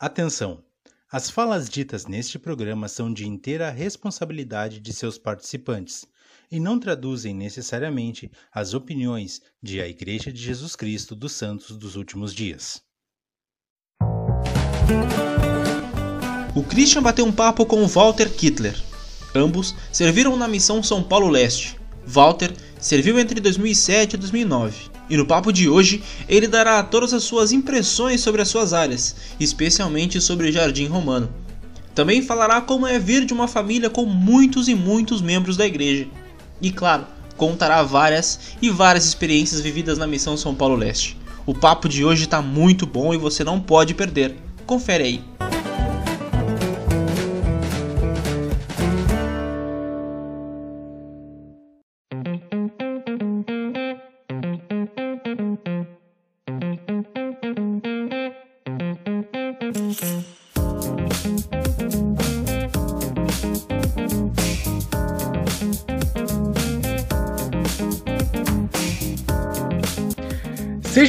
Atenção! As falas ditas neste programa são de inteira responsabilidade de seus participantes e não traduzem necessariamente as opiniões de a Igreja de Jesus Cristo dos Santos dos Últimos Dias. O Christian bateu um papo com Walter Kittler. Ambos serviram na missão São Paulo Leste. Walter serviu entre 2007 e 2009 e no papo de hoje ele dará todas as suas impressões sobre as suas áreas, especialmente sobre o Jardim Romano. Também falará como é vir de uma família com muitos e muitos membros da igreja. E claro, contará várias e várias experiências vividas na missão São Paulo Leste. O papo de hoje está muito bom e você não pode perder. Confere aí.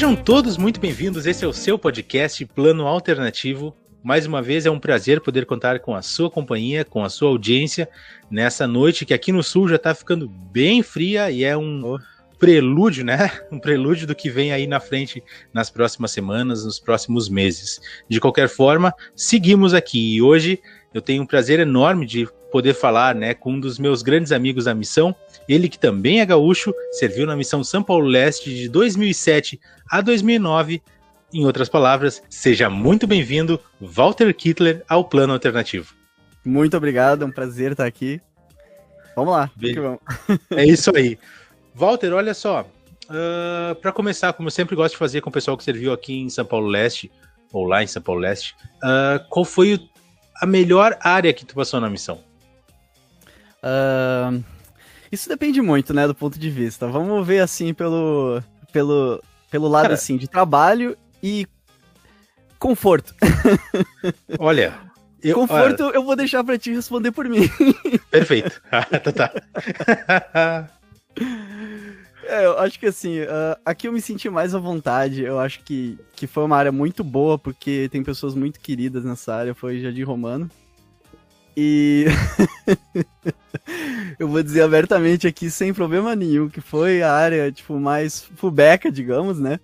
Sejam todos muito bem-vindos. Esse é o seu podcast Plano Alternativo. Mais uma vez é um prazer poder contar com a sua companhia, com a sua audiência nessa noite que aqui no sul já está ficando bem fria e é um prelúdio, né? Um prelúdio do que vem aí na frente nas próximas semanas, nos próximos meses. De qualquer forma, seguimos aqui e hoje eu tenho um prazer enorme de poder falar, né, com um dos meus grandes amigos da missão, ele que também é gaúcho, serviu na missão São Paulo Leste de 2007 a 2009. Em outras palavras, seja muito bem-vindo, Walter Kittler, ao Plano Alternativo. Muito obrigado, é um prazer estar aqui. Vamos lá, vamos. É isso aí. Walter, olha só, uh, para começar, como eu sempre gosto de fazer com o pessoal que serviu aqui em São Paulo Leste, ou lá em São Paulo Leste, uh, qual foi a melhor área que tu passou na missão? Uh, isso depende muito, né, do ponto de vista. Vamos ver assim pelo pelo pelo lado Cara, assim de trabalho e conforto. Olha, eu, conforto olha... eu vou deixar para te responder por mim. Perfeito. Ah, tá, tá. É, eu acho que assim, uh, aqui eu me senti mais à vontade. Eu acho que, que foi uma área muito boa, porque tem pessoas muito queridas nessa área. Foi Jardim Romano. E eu vou dizer abertamente aqui, sem problema nenhum, que foi a área, tipo, mais fubeca, digamos, né?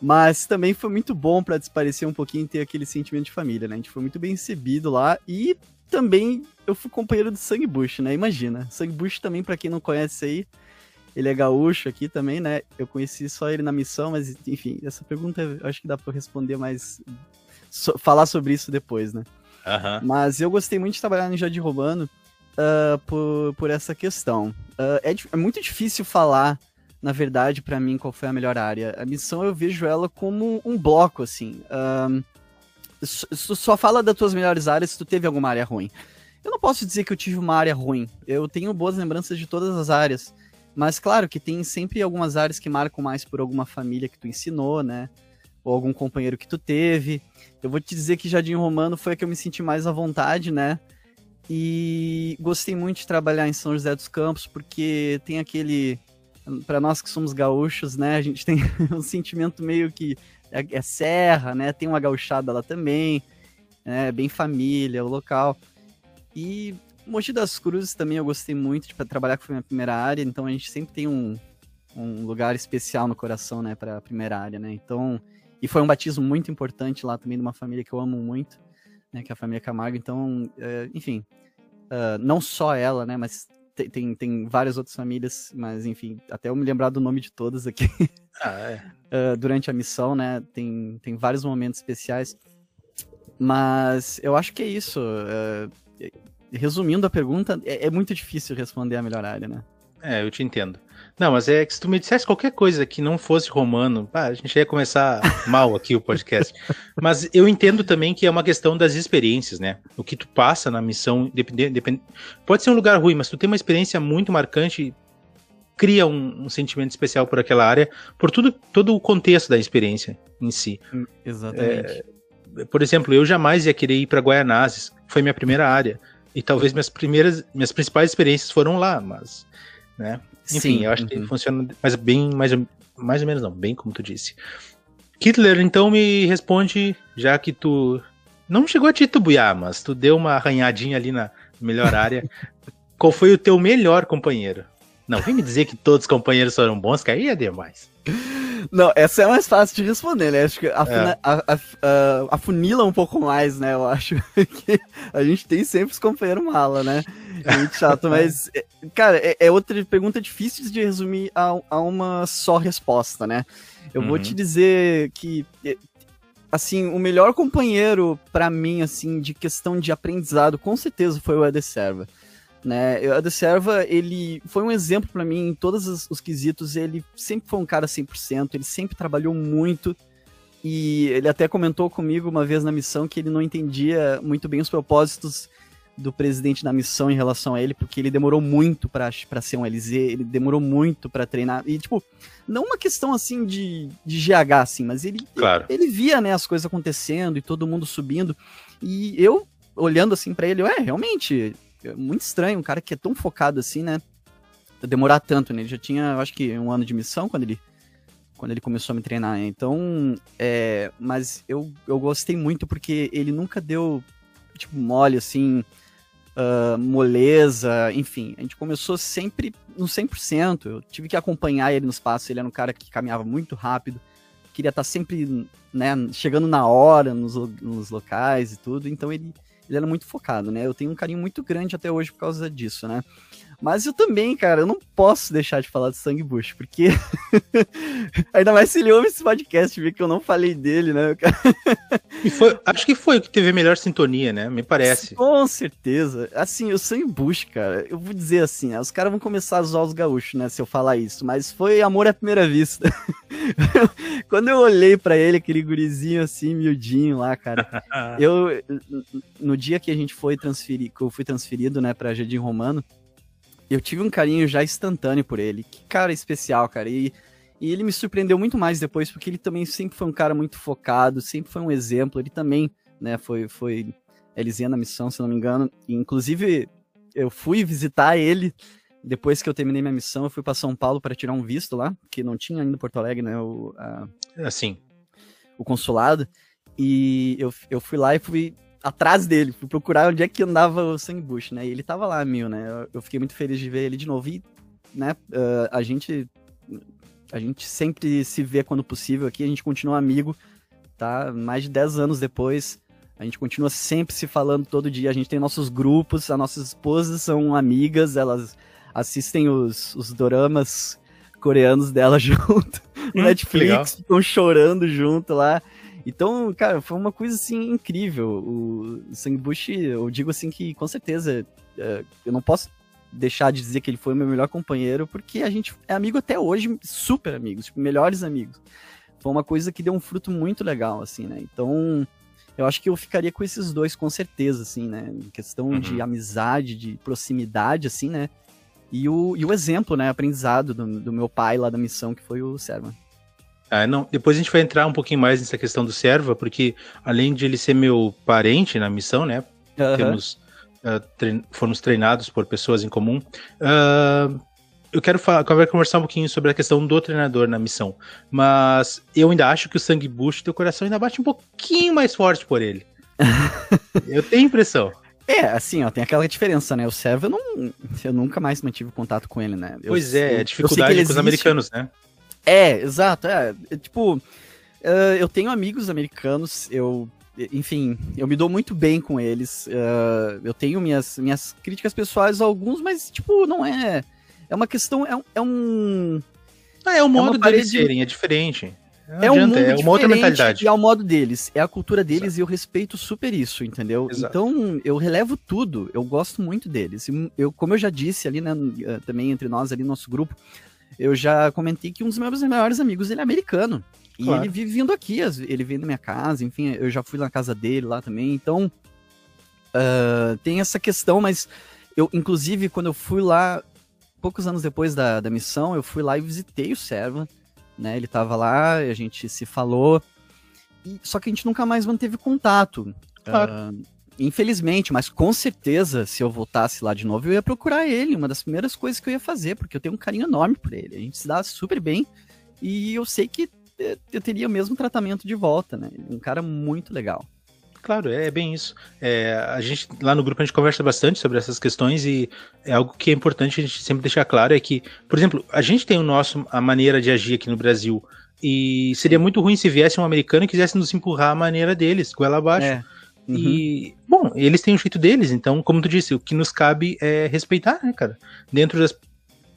Mas também foi muito bom para desparecer um pouquinho e ter aquele sentimento de família, né? A gente foi muito bem recebido lá e também eu fui companheiro do Sangue Bush, né? Imagina. Sangue Bush também, para quem não conhece aí, ele é gaúcho aqui também, né? Eu conheci só ele na missão, mas enfim, essa pergunta eu acho que dá para responder mais. So, falar sobre isso depois, né? Uhum. Mas eu gostei muito de trabalhar no Jardim Romano uh, por, por essa questão. Uh, é, é, muito difícil falar, na verdade, para mim, qual foi a melhor área. A missão eu vejo ela como um bloco, assim. Uh, só fala das tuas melhores áreas se tu teve alguma área ruim. Eu não posso dizer que eu tive uma área ruim. Eu tenho boas lembranças de todas as áreas. Mas claro que tem sempre algumas áreas que marcam mais por alguma família que tu ensinou, né? Ou algum companheiro que tu teve. Eu vou te dizer que Jardim Romano foi a que eu me senti mais à vontade, né? E gostei muito de trabalhar em São José dos Campos, porque tem aquele. Para nós que somos gaúchos, né? A gente tem um sentimento meio que. É, é serra, né? Tem uma gauchada lá também, né? Bem família, o local. E Mogi das Cruzes também eu gostei muito de trabalhar com a minha primeira área, então a gente sempre tem um, um lugar especial no coração, né, para a primeira área, né? Então, e foi um batismo muito importante lá também de uma família que eu amo muito, né, que é a família Camargo. Então, é, enfim, uh, não só ela, né, mas tem, tem, tem, várias outras famílias, mas enfim, até eu me lembrar do nome de todas aqui. Ah, é. uh, durante a missão, né, tem, tem vários momentos especiais. Mas eu acho que é isso. Uh, resumindo a pergunta, é, é muito difícil responder a melhor área, né? É, eu te entendo. Não, mas é que se tu me dissesse qualquer coisa que não fosse romano, pá, a gente ia começar mal aqui o podcast. mas eu entendo também que é uma questão das experiências, né? O que tu passa na missão, depende, depende, pode ser um lugar ruim, mas tu tem uma experiência muito marcante, cria um, um, sentimento especial por aquela área, por tudo, todo o contexto da experiência em si. Hum, exatamente. É, por exemplo, eu jamais ia querer ir para Guaianazes, foi minha primeira área. E talvez minhas primeiras, minhas principais experiências foram lá, mas, né? Enfim, Sim, eu acho uhum. que funciona mais bem, mais, mais ou menos não, bem como tu disse. Hitler, então me responde, já que tu não chegou a titubear, mas tu deu uma arranhadinha ali na melhor área. Qual foi o teu melhor companheiro? Não, vem me dizer que todos os companheiros foram bons, que aí é demais. Não, essa é mais fácil de responder, né? Acho que afuna, é. a, a, a, afunila um pouco mais, né? Eu acho que a gente tem sempre os companheiros mala, né? É chato, mas, é, cara, é, é, outra pergunta difícil de resumir a, a uma só resposta, né? Eu uhum. vou te dizer que, é, assim, o melhor companheiro para mim, assim, de questão de aprendizado, com certeza foi o Eder Serva né? A The Serva, ele foi um exemplo para mim em todos os, os, quesitos. Ele sempre foi um cara 100%, ele sempre trabalhou muito. E ele até comentou comigo uma vez na missão que ele não entendia muito bem os propósitos do presidente da missão em relação a ele, porque ele demorou muito para ser um LZ, ele demorou muito para treinar. E, tipo, não uma questão assim de, de GH, assim, mas ele, claro. ele, ele via, né, as coisas acontecendo e todo mundo subindo. E eu, olhando assim para ele, é, realmente, muito estranho, um cara que é tão focado assim, né? Demorar tanto, né? Ele já tinha, eu acho que, um ano de missão quando ele, quando ele começou a me treinar. Né? Então, é, mas eu, eu gostei muito porque ele nunca deu, tipo, mole, assim, uh, moleza, enfim. A gente começou sempre no 100%. Eu tive que acompanhar ele nos passos. Ele era um cara que caminhava muito rápido. Queria estar sempre, né, chegando na hora nos, nos locais e tudo. Então ele ele era muito focado, né? Eu tenho um carinho muito grande até hoje por causa disso, né? Mas eu também, cara, eu não posso deixar de falar do Sangue Bush, porque. Ainda mais se ele ouve esse podcast, vê que eu não falei dele, né? e foi, acho que foi o que teve a melhor sintonia, né? Me parece. Com certeza. Assim, o Sangue Bush, cara, eu vou dizer assim, né? os caras vão começar a zoar os gaúchos, né? Se eu falar isso, mas foi amor à primeira vista. Quando eu olhei para ele, aquele gurizinho assim, miudinho lá, cara, eu. No dia que a gente foi transferir, que eu fui transferido, né, pra Jardim Romano eu tive um carinho já instantâneo por ele. Que cara especial, cara. E, e ele me surpreendeu muito mais depois, porque ele também sempre foi um cara muito focado, sempre foi um exemplo. Ele também, né, foi, foi Elisinha na missão, se não me engano. E, inclusive, eu fui visitar ele depois que eu terminei minha missão. Eu fui para São Paulo para tirar um visto lá, que não tinha ainda Porto Alegre, né? O, a, assim. O consulado. E eu, eu fui lá e fui atrás dele, fui procurar onde é que andava o Bush, né? E ele tava lá, mil, né? Eu, eu, fiquei muito feliz de ver ele de novo e, né, uh, a gente a gente sempre se vê quando possível aqui, a gente continua amigo, tá? Mais de 10 anos depois, a gente continua sempre se falando todo dia, a gente tem nossos grupos, as nossas esposas são amigas, elas assistem os, os doramas coreanos dela junto no hum, Netflix, ficam chorando junto lá. Então, cara, foi uma coisa assim incrível. O Bush, eu digo assim que com certeza é, eu não posso deixar de dizer que ele foi o meu melhor companheiro, porque a gente é amigo até hoje, super amigos, tipo, melhores amigos. Foi uma coisa que deu um fruto muito legal, assim, né? Então, eu acho que eu ficaria com esses dois com certeza, assim, né? Em questão uhum. de amizade, de proximidade, assim, né? E o, e o exemplo, né? Aprendizado do, do meu pai lá da missão, que foi o Servan. Ah, não, depois a gente vai entrar um pouquinho mais nessa questão do Serva, porque além de ele ser meu parente na missão, né? Uhum. Temos, uh, trein fomos treinados por pessoas em comum. Uh, eu quero falar, quero conversar um pouquinho sobre a questão do treinador na missão. Mas eu ainda acho que o Sangue Bush, teu coração ainda bate um pouquinho mais forte por ele. eu tenho impressão. É, assim, ó, tem aquela diferença, né? O Serva, eu, não, eu nunca mais mantive contato com ele, né? Eu, pois é, a dificuldade com os americanos, né? É, exato. É, é tipo, uh, eu tenho amigos americanos, eu. Enfim, eu me dou muito bem com eles. Uh, eu tenho minhas, minhas críticas pessoais a alguns, mas, tipo, não é. É uma questão. É, é um. Ah, é o modo é deles serem, é diferente. Não é um mundo é uma outra mentalidade. E é o modo deles, é a cultura deles Exato. e eu respeito super isso, entendeu? Exato. Então eu relevo tudo, eu gosto muito deles. Eu, como eu já disse ali, né, também entre nós ali no nosso grupo, eu já comentei que um dos meus melhores amigos ele é americano. E claro. ele vive vindo aqui, ele vem na minha casa, enfim, eu já fui na casa dele lá também, então uh, tem essa questão, mas eu, inclusive, quando eu fui lá, poucos anos depois da, da missão, eu fui lá e visitei o Serva, né, ele tava lá, a gente se falou, e, só que a gente nunca mais manteve contato. Claro. Uh, Infelizmente, mas com certeza, se eu voltasse lá de novo, eu ia procurar ele. Uma das primeiras coisas que eu ia fazer, porque eu tenho um carinho enorme por ele. A gente se dá super bem e eu sei que eh, eu teria o mesmo tratamento de volta, né? Um cara muito legal. Claro, é, bem isso. É, a gente lá no grupo a gente conversa bastante sobre essas questões e é algo que é importante a gente sempre deixar claro é que, por exemplo, a gente tem o nosso a maneira de agir aqui no Brasil e seria muito ruim se viesse um americano e quisesse nos empurrar a maneira deles, goela abaixo. É. Uhum. E, bom, eles têm o jeito deles, então, como tu disse, o que nos cabe é respeitar, né, cara? Dentro das.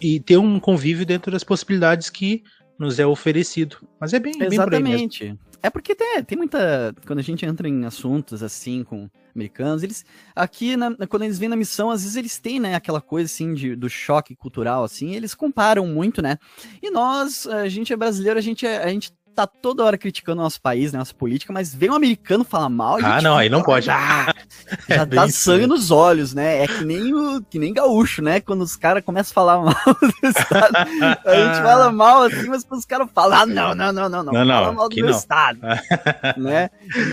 E ter um convívio dentro das possibilidades que nos é oferecido. Mas é bem, Exatamente. Bem é porque tem, tem muita. Quando a gente entra em assuntos assim com americanos, eles. Aqui, na, quando eles vêm na missão, às vezes eles têm, né, aquela coisa assim de, do choque cultural, assim, eles comparam muito, né? E nós, a gente é brasileiro, a gente, é, a gente tá toda hora criticando o nosso país, né, nossa política, mas vem um americano falar mal. Ah, não, aí não pode. Ah, já é dá sangue nos olhos, né? É que nem o que nem gaúcho, né? Quando os caras começam a falar mal do estado, a gente fala mal assim, mas os caras falam, ah, não, não, não, não, não, não, fala mal do meu não. estado, né?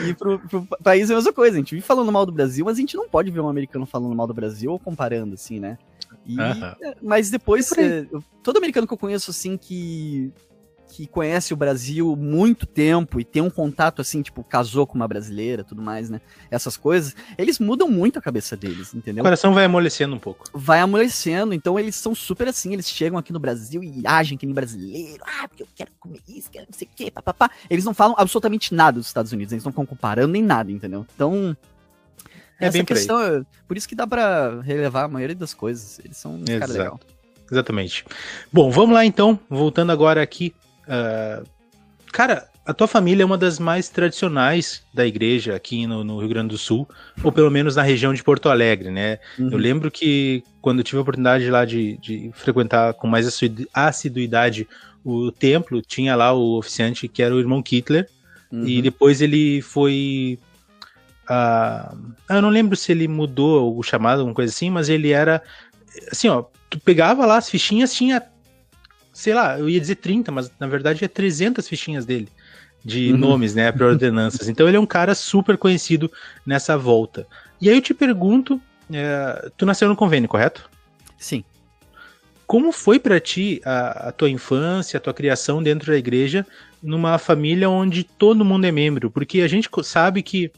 E pro, pro país é a mesma coisa, a gente vive falando mal do Brasil, mas a gente não pode ver um americano falando mal do Brasil ou comparando, assim, né? E, Mas depois, é, todo americano que eu conheço, assim, que que conhece o Brasil muito tempo e tem um contato assim, tipo, casou com uma brasileira, tudo mais, né? Essas coisas, eles mudam muito a cabeça deles, entendeu? O coração vai amolecendo um pouco. Vai amolecendo, então eles são super assim, eles chegam aqui no Brasil e agem que nem brasileiro, ah, porque eu quero comer isso, quero não sei o quê, papapá. Eles não falam absolutamente nada dos Estados Unidos, eles não ficam comparando nem nada, entendeu? Então, é essa bem questão, por, por isso que dá para relevar a maioria das coisas. Eles são um cara legal. Exatamente. Bom, vamos lá então, voltando agora aqui Uh, cara, a tua família é uma das mais tradicionais da igreja aqui no, no, Rio Grande do Sul, ou pelo menos na região de Porto Alegre, né? Uhum. Eu lembro que quando eu tive a oportunidade lá de, de frequentar com mais assiduidade o templo, tinha lá o oficiante que era o irmão Kittler, uhum. e depois ele foi. Uh, eu não lembro se ele mudou o chamado, alguma coisa assim, mas ele era. Assim, ó, tu pegava lá as fichinhas, tinha sei lá, eu ia dizer 30, mas na verdade é 300 fichinhas dele de uhum. nomes, né, para ordenanças. Então ele é um cara super conhecido nessa volta. E aí eu te pergunto, é, tu nasceu no convênio, correto? Sim. Como foi para ti a, a, tua infância, a tua criação dentro da igreja, numa família onde todo mundo é membro? Porque a gente sabe que,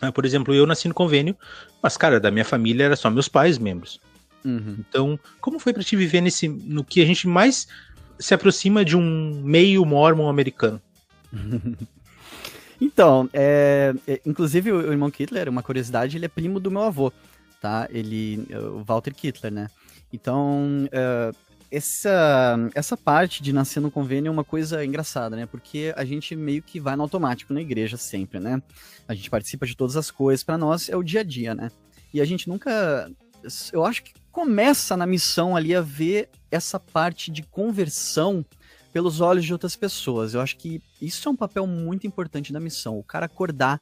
ah, por exemplo, eu nasci no convênio, mas cara, da minha família era só meus pais membros. Uhum. Então, como foi para te viver nesse, no que a gente mais se aproxima de um meio mormon americano? então, é, é, inclusive o, o irmão Kittler, uma curiosidade, ele é primo do meu avô, tá? Ele, o Walter Kittler, né? Então, é, essa, essa parte de nascer no convênio é uma coisa engraçada, né? Porque a gente meio que vai no automático na igreja sempre, né? A gente participa de todas as coisas, para nós é o dia a dia, né? E a gente nunca. Eu acho que começa na missão ali a ver essa parte de conversão pelos olhos de outras pessoas. Eu acho que isso é um papel muito importante da missão, o cara acordar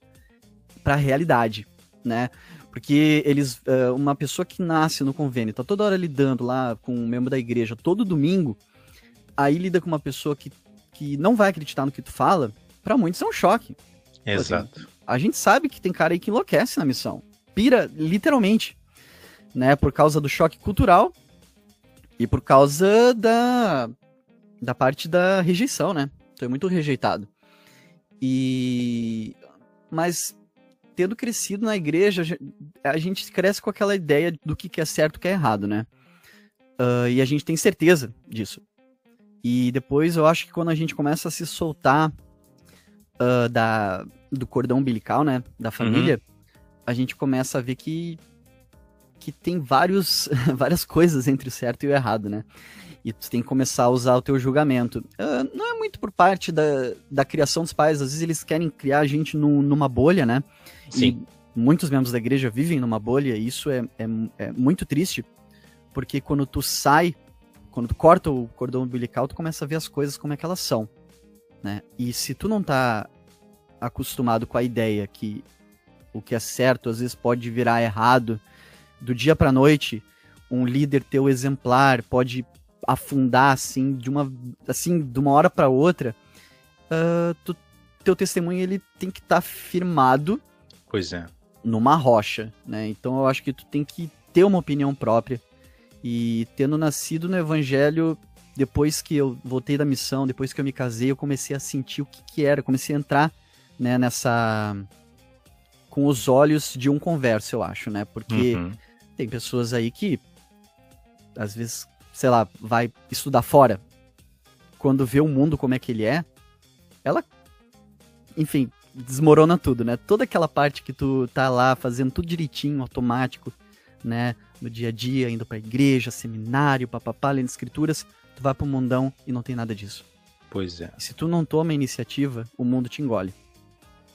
para a realidade, né? Porque eles, eh, uma pessoa que nasce no convênio, tá toda hora lidando lá com um membro da igreja todo domingo, aí lida com uma pessoa que, que não vai acreditar no que tu fala, para muitos é um choque. Exato. Assim, a gente sabe que tem cara aí que enlouquece na missão. Pira, literalmente né? Por causa do choque cultural e por causa da, da parte da rejeição, né? Foi muito rejeitado. E. Mas, tendo crescido na igreja, a gente cresce com aquela ideia do que é certo e o que é errado, né? Uh, e a gente tem certeza disso. E depois eu acho que quando a gente começa a se soltar uh, da, do cordão umbilical, né? Da família, uhum. a gente começa a ver que que tem vários, várias coisas entre o certo e o errado, né? E tu tem que começar a usar o teu julgamento. Uh, não é muito por parte da, da criação dos pais, às vezes eles querem criar a gente no, numa bolha, né? Sim. E muitos membros da igreja vivem numa bolha, e isso é, é, é muito triste, porque quando tu sai, quando tu corta o cordão umbilical, tu começa a ver as coisas como é que elas são, né? E se tu não tá acostumado com a ideia que o que é certo às vezes pode virar errado, do dia para noite, um líder teu exemplar pode afundar assim de uma assim de uma hora para outra, uh, tu, teu testemunho ele tem que estar tá firmado. Pois é. Numa rocha, né? Então eu acho que tu tem que ter uma opinião própria e tendo nascido no evangelho depois que eu voltei da missão, depois que eu me casei, eu comecei a sentir o que, que era, comecei a entrar né, nessa com os olhos de um converso, eu acho, né? Porque uhum. Tem pessoas aí que, às vezes, sei lá, vai estudar fora. Quando vê o mundo como é que ele é, ela, enfim, desmorona tudo, né? Toda aquela parte que tu tá lá fazendo tudo direitinho, automático, né? No dia a dia, indo pra igreja, seminário, papapá, lendo escrituras, tu vai pro mundão e não tem nada disso. Pois é. E se tu não toma a iniciativa, o mundo te engole.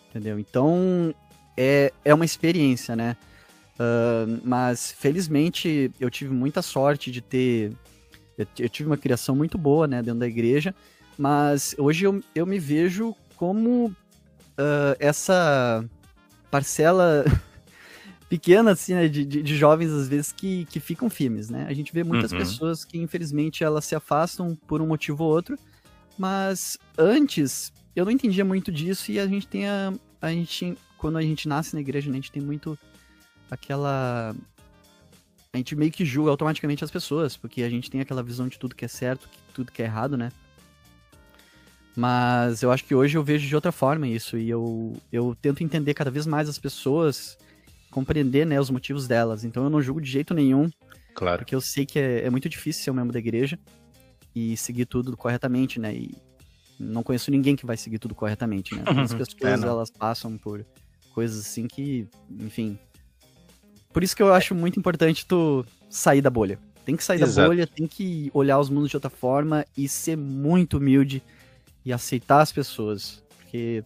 Entendeu? Então, é, é uma experiência, né? Uh, mas, felizmente, eu tive muita sorte de ter... Eu, eu, tive uma criação muito boa, né, dentro da igreja, mas hoje eu, eu me vejo como uh, essa parcela pequena, assim, né, de, de, de, jovens, às vezes, que, que ficam firmes, né? A gente vê muitas uhum. pessoas que, infelizmente, elas se afastam por um motivo ou outro, mas antes eu não entendia muito disso e a gente tem a, a gente quando a gente nasce na igreja, né, a gente tem muito aquela a gente meio que julga automaticamente as pessoas, porque a gente tem aquela visão de tudo que é certo, que tudo que é errado, né? Mas eu acho que hoje eu vejo de outra forma isso e eu, eu tento entender cada vez mais as pessoas, compreender né, os motivos delas. Então eu não julgo de jeito nenhum. Claro. Porque eu sei que é, é muito difícil ser um membro da igreja e seguir tudo corretamente, né? E não conheço ninguém que vai seguir tudo corretamente, né? As pessoas, é, elas passam por coisas assim que, enfim... Por isso que eu acho muito importante tu sair da bolha. Tem que sair Exato. da bolha, tem que olhar os mundos de outra forma e ser muito humilde e aceitar as pessoas. Porque.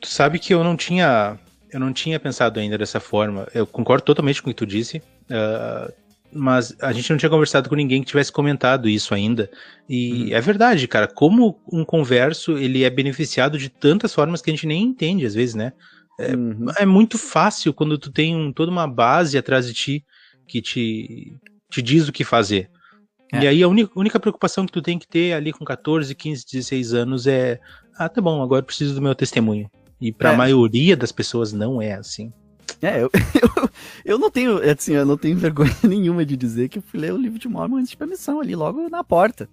Tu sabe que eu não tinha. Eu não tinha pensado ainda dessa forma. Eu concordo totalmente com o que tu disse. Uh, mas a gente não tinha conversado com ninguém que tivesse comentado isso ainda. E uhum. é verdade, cara, como um converso ele é beneficiado de tantas formas que a gente nem entende às vezes, né? É, uhum. é muito fácil quando tu tem um, toda uma base atrás de ti que te, te diz o que fazer. É. E aí a única, única preocupação que tu tem que ter ali com 14, 15, 16 anos é ah, tá bom, agora eu preciso do meu testemunho. E para a é. maioria das pessoas não é assim. É, eu, eu, eu, não tenho, é assim, eu não tenho vergonha nenhuma de dizer que eu fui ler o livro de Mormon antes de permissão, ali logo na porta.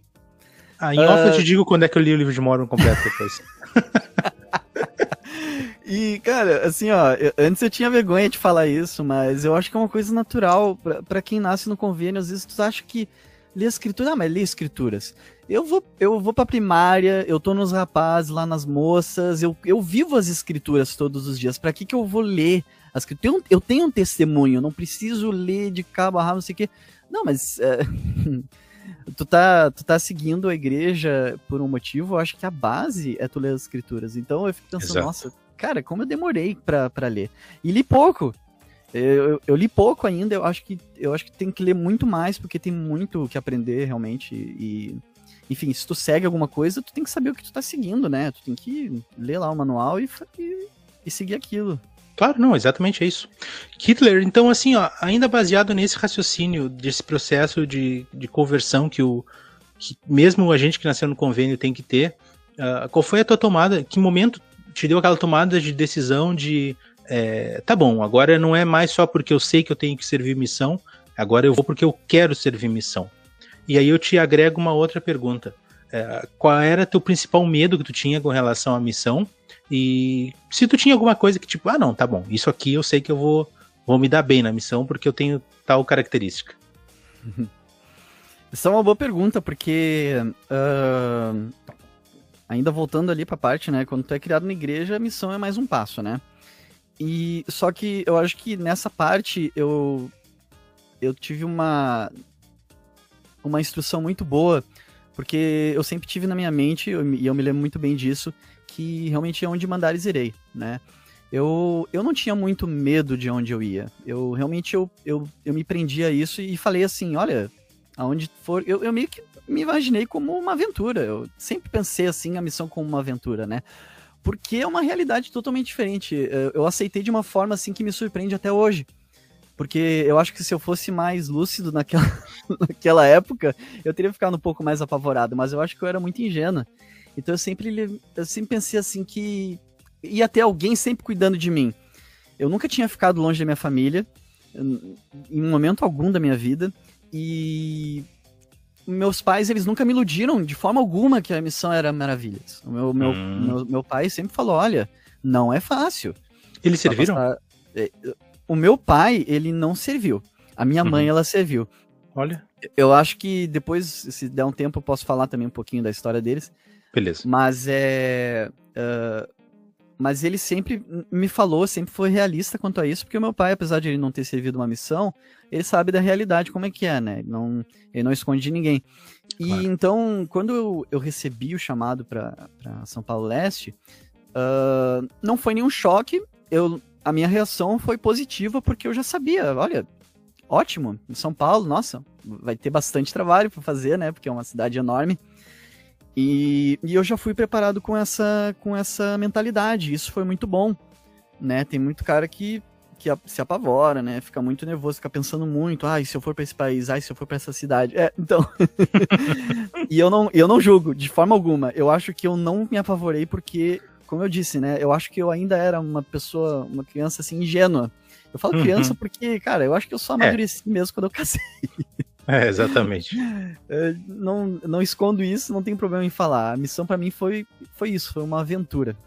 Ah, em uh... off eu te digo quando é que eu li o livro de Mormon completo depois. e, cara, assim, ó, eu, antes eu tinha vergonha de falar isso, mas eu acho que é uma coisa natural para quem nasce no convênio. Às vezes tu acha que lê escritura, ah, mas lê escrituras. Eu vou, eu vou pra primária, eu tô nos rapazes, lá nas moças, eu, eu vivo as escrituras todos os dias. Para que que eu vou ler as? Eu, eu tenho um testemunho, não preciso ler de cabo a rabo, não sei o quê. Não, mas é, tu, tá, tu tá seguindo a igreja por um motivo, eu acho que a base é tu ler as escrituras. Então eu fico pensando, Exato. nossa, cara, como eu demorei pra, pra ler. E li pouco. Eu, eu, eu, li pouco ainda, eu acho que eu acho que tem que ler muito mais, porque tem muito que aprender realmente. E, enfim, se tu segue alguma coisa, tu tem que saber o que tu tá seguindo, né? Tu tem que ler lá o manual e, e, e seguir aquilo. Claro, não, exatamente é isso. Hitler, então, assim, ó, ainda baseado nesse raciocínio, desse processo de, de conversão que o que mesmo a gente que nasceu no convênio tem que ter, uh, qual foi a tua tomada? Que momento te deu aquela tomada de decisão de é, tá bom, agora não é mais só porque eu sei que eu tenho que servir missão, agora eu vou porque eu quero servir missão. E aí eu te agrego uma outra pergunta. É, qual era teu principal medo que tu tinha com relação à missão? E se tu tinha alguma coisa que tipo, ah não, tá bom, isso aqui eu sei que eu vou, vou me dar bem na missão porque eu tenho tal característica. Isso é uma boa pergunta, porque uh, ainda voltando ali pra parte, né? Quando tu é criado na igreja, a missão é mais um passo, né? E só que eu acho que nessa parte eu eu tive uma uma instrução muito boa, porque eu sempre tive na minha mente, e eu, eu me lembro muito bem disso, que realmente é onde mandares irei, né? Eu, eu não tinha muito medo de onde eu ia. Eu realmente eu, eu, eu me prendi a isso e falei assim, olha, aonde for, eu, eu meio que me imaginei como uma aventura. Eu sempre pensei assim a missão como uma aventura, né? Porque é uma realidade totalmente diferente. Eu aceitei de uma forma assim que me surpreende até hoje. Porque eu acho que se eu fosse mais lúcido naquela, naquela época, eu teria ficado um pouco mais apavorado, mas eu acho que eu era muito ingênua. Então eu sempre, eu sempre pensei assim que ia ter alguém sempre cuidando de mim. Eu nunca tinha ficado longe da minha família, em momento algum da minha vida, e meus pais, eles nunca me iludiram de forma alguma que a missão era maravilhas. O meu, meu, hum. meu, meu pai sempre falou, olha, não é fácil. Eles serviram? Passar... É, o meu pai, ele não serviu. A minha uhum. mãe, ela serviu. Olha. Eu acho que depois, se der um tempo, eu posso falar também um pouquinho da história deles. Beleza. Mas é. Uh, mas ele sempre me falou, sempre foi realista quanto a isso, porque o meu pai, apesar de ele não ter servido uma missão, ele sabe da realidade como é que é, né? Ele não, ele não esconde de ninguém. Claro. E então, quando eu, eu recebi o chamado para São Paulo Leste, uh, não foi nenhum choque. Eu, a minha reação foi positiva, porque eu já sabia, olha, ótimo, em São Paulo, nossa, vai ter bastante trabalho para fazer, né? Porque é uma cidade enorme. E, e eu já fui preparado com essa, com essa mentalidade. Isso foi muito bom, né? Tem muito cara que, que se apavora, né? Fica muito nervoso, fica pensando muito. Ah, e se eu for para esse país? Ah, e se eu for para essa cidade? É, então. e eu não, eu não julgo, de forma alguma. Eu acho que eu não me apavorei porque, como eu disse, né? Eu acho que eu ainda era uma pessoa, uma criança assim, ingênua. Eu falo criança uhum. porque, cara, eu acho que eu só amadureci é. mesmo quando eu casei. É, exatamente. É, não, não escondo isso, não tem problema em falar. A missão para mim foi, foi isso, foi uma aventura.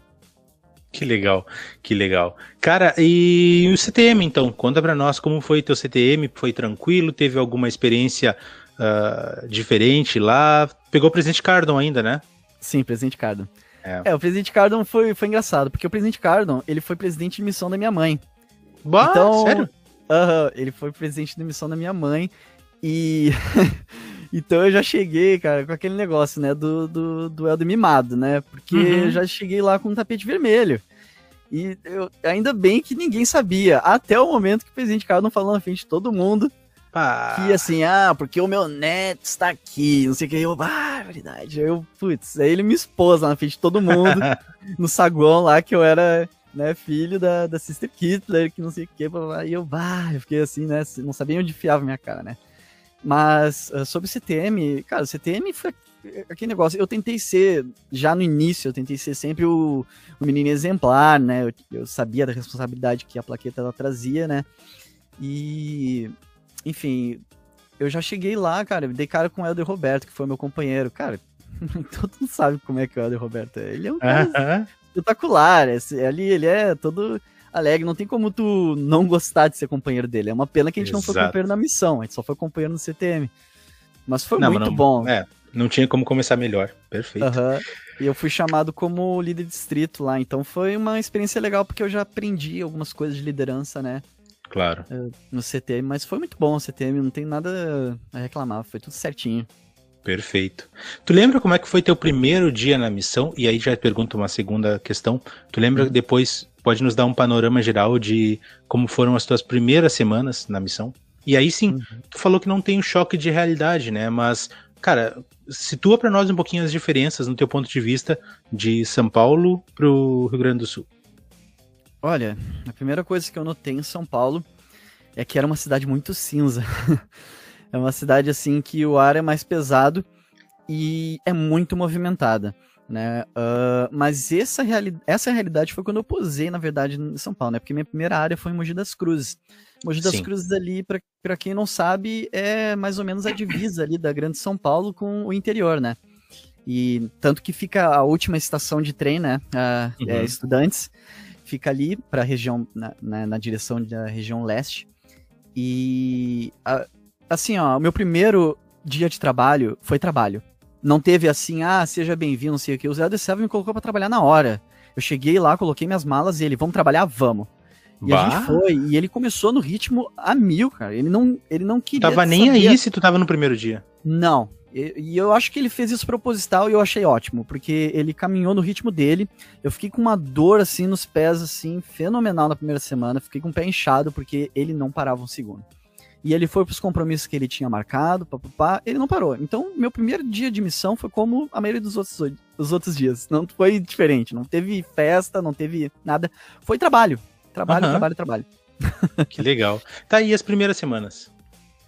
Que legal, que legal. Cara, e o CTM então? Conta pra nós como foi teu CTM, foi tranquilo? Teve alguma experiência uh, diferente lá? Pegou o Presidente Cardon ainda, né? Sim, Presidente Cardon. É. é, o Presidente Cardon foi, foi engraçado, porque o Presidente Cardon, ele foi presidente de missão da minha mãe. Bah, então, sério? Uh, ele foi presidente de missão da minha mãe. E. então eu já cheguei, cara, com aquele negócio, né, do, do duelo mimado, né? Porque uhum. eu já cheguei lá com um tapete vermelho. E eu, ainda bem que ninguém sabia, até o momento que o presidente não falou na frente de todo mundo. Ah. Que assim, ah, porque o meu neto está aqui, não sei o que. Eu, ah, verdade. Eu, putz, aí ele me expôs lá na frente de todo mundo, no saguão lá, que eu era, né, filho da, da Sister Hitler, que não sei o que. E eu, bah, eu fiquei assim, né, não sabia onde fiava minha cara, né. Mas uh, sobre CTM, cara, CTM foi aquele negócio. Eu tentei ser, já no início, eu tentei ser sempre o, o menino exemplar, né? Eu, eu, sabia da responsabilidade que a plaqueta ela trazia, né? E, enfim, eu já cheguei lá, cara, dei cara com o Helder Roberto, que foi meu companheiro. Cara, todo mundo sabe como é que é o Helder Roberto é. Ele é um cara uh -huh. espetacular. Esse, ali ele é todo alegre. Não tem como tu não gostar de ser companheiro dele. É uma pena que a gente Exato. não foi companheiro na missão, a gente só foi companheiro no CTM. Mas foi não, muito não, bom. É, não tinha como começar melhor. Perfeito. Uhum. E eu fui chamado como líder de distrito lá, então foi uma experiência legal porque eu já aprendi algumas coisas de liderança, né? Claro. Eh, no CTM, mas foi muito bom o CTM, não tem nada a reclamar, foi tudo certinho. Perfeito. Tu lembra como é que foi teu primeiro dia na missão? E aí já pergunto uma segunda questão. Tu lembra uhum. depois pode nos dar um panorama geral de como foram as tuas primeiras semanas na missão. E aí sim, uhum. tu falou que não tem um choque de realidade, né? Mas, cara, situa para nós um pouquinho as diferenças no teu ponto de vista de São Paulo pro Rio Grande do Sul. Olha, a primeira coisa que eu notei em São Paulo é que era uma cidade muito cinza. é uma cidade assim que o ar é mais pesado e é muito movimentada né? Uh, mas essa, reali essa realidade foi quando eu posei, na verdade, em São Paulo, né? Porque minha primeira área foi em Mogi das Cruzes. Mogi das Sim. Cruzes ali, para quem não sabe, é mais ou menos a divisa ali da Grande São Paulo com o interior, né? E tanto que fica a última estação de trem, né? Uh, uhum. é, estudantes, fica ali para a região, na, na, na, direção da região leste. E uh, assim, ó, o meu primeiro dia de trabalho foi trabalho. Não teve assim, ah, seja bem-vindo, não sei o que. O Zé Seven me colocou para trabalhar na hora. Eu cheguei lá, coloquei minhas malas e ele, vamos trabalhar, vamos. E bah. a gente foi, e ele começou no ritmo a mil, cara. Ele não, ele não queria. Tava nem saber. aí se tu tava no primeiro dia. Não. E, e, eu acho que ele fez isso proposital e eu achei ótimo, porque ele caminhou no ritmo dele. Eu fiquei com uma dor assim nos pés, assim, fenomenal na primeira semana. Fiquei com o pé inchado, porque ele não parava um segundo e ele foi para os compromissos que ele tinha marcado, papapá, ele não parou. Então, meu primeiro dia de missão foi como a maioria dos outros, dos outros dias. Não foi diferente, não teve festa, não teve nada. Foi trabalho. Trabalho, uhum. trabalho, trabalho. Que legal. Tá aí as primeiras semanas.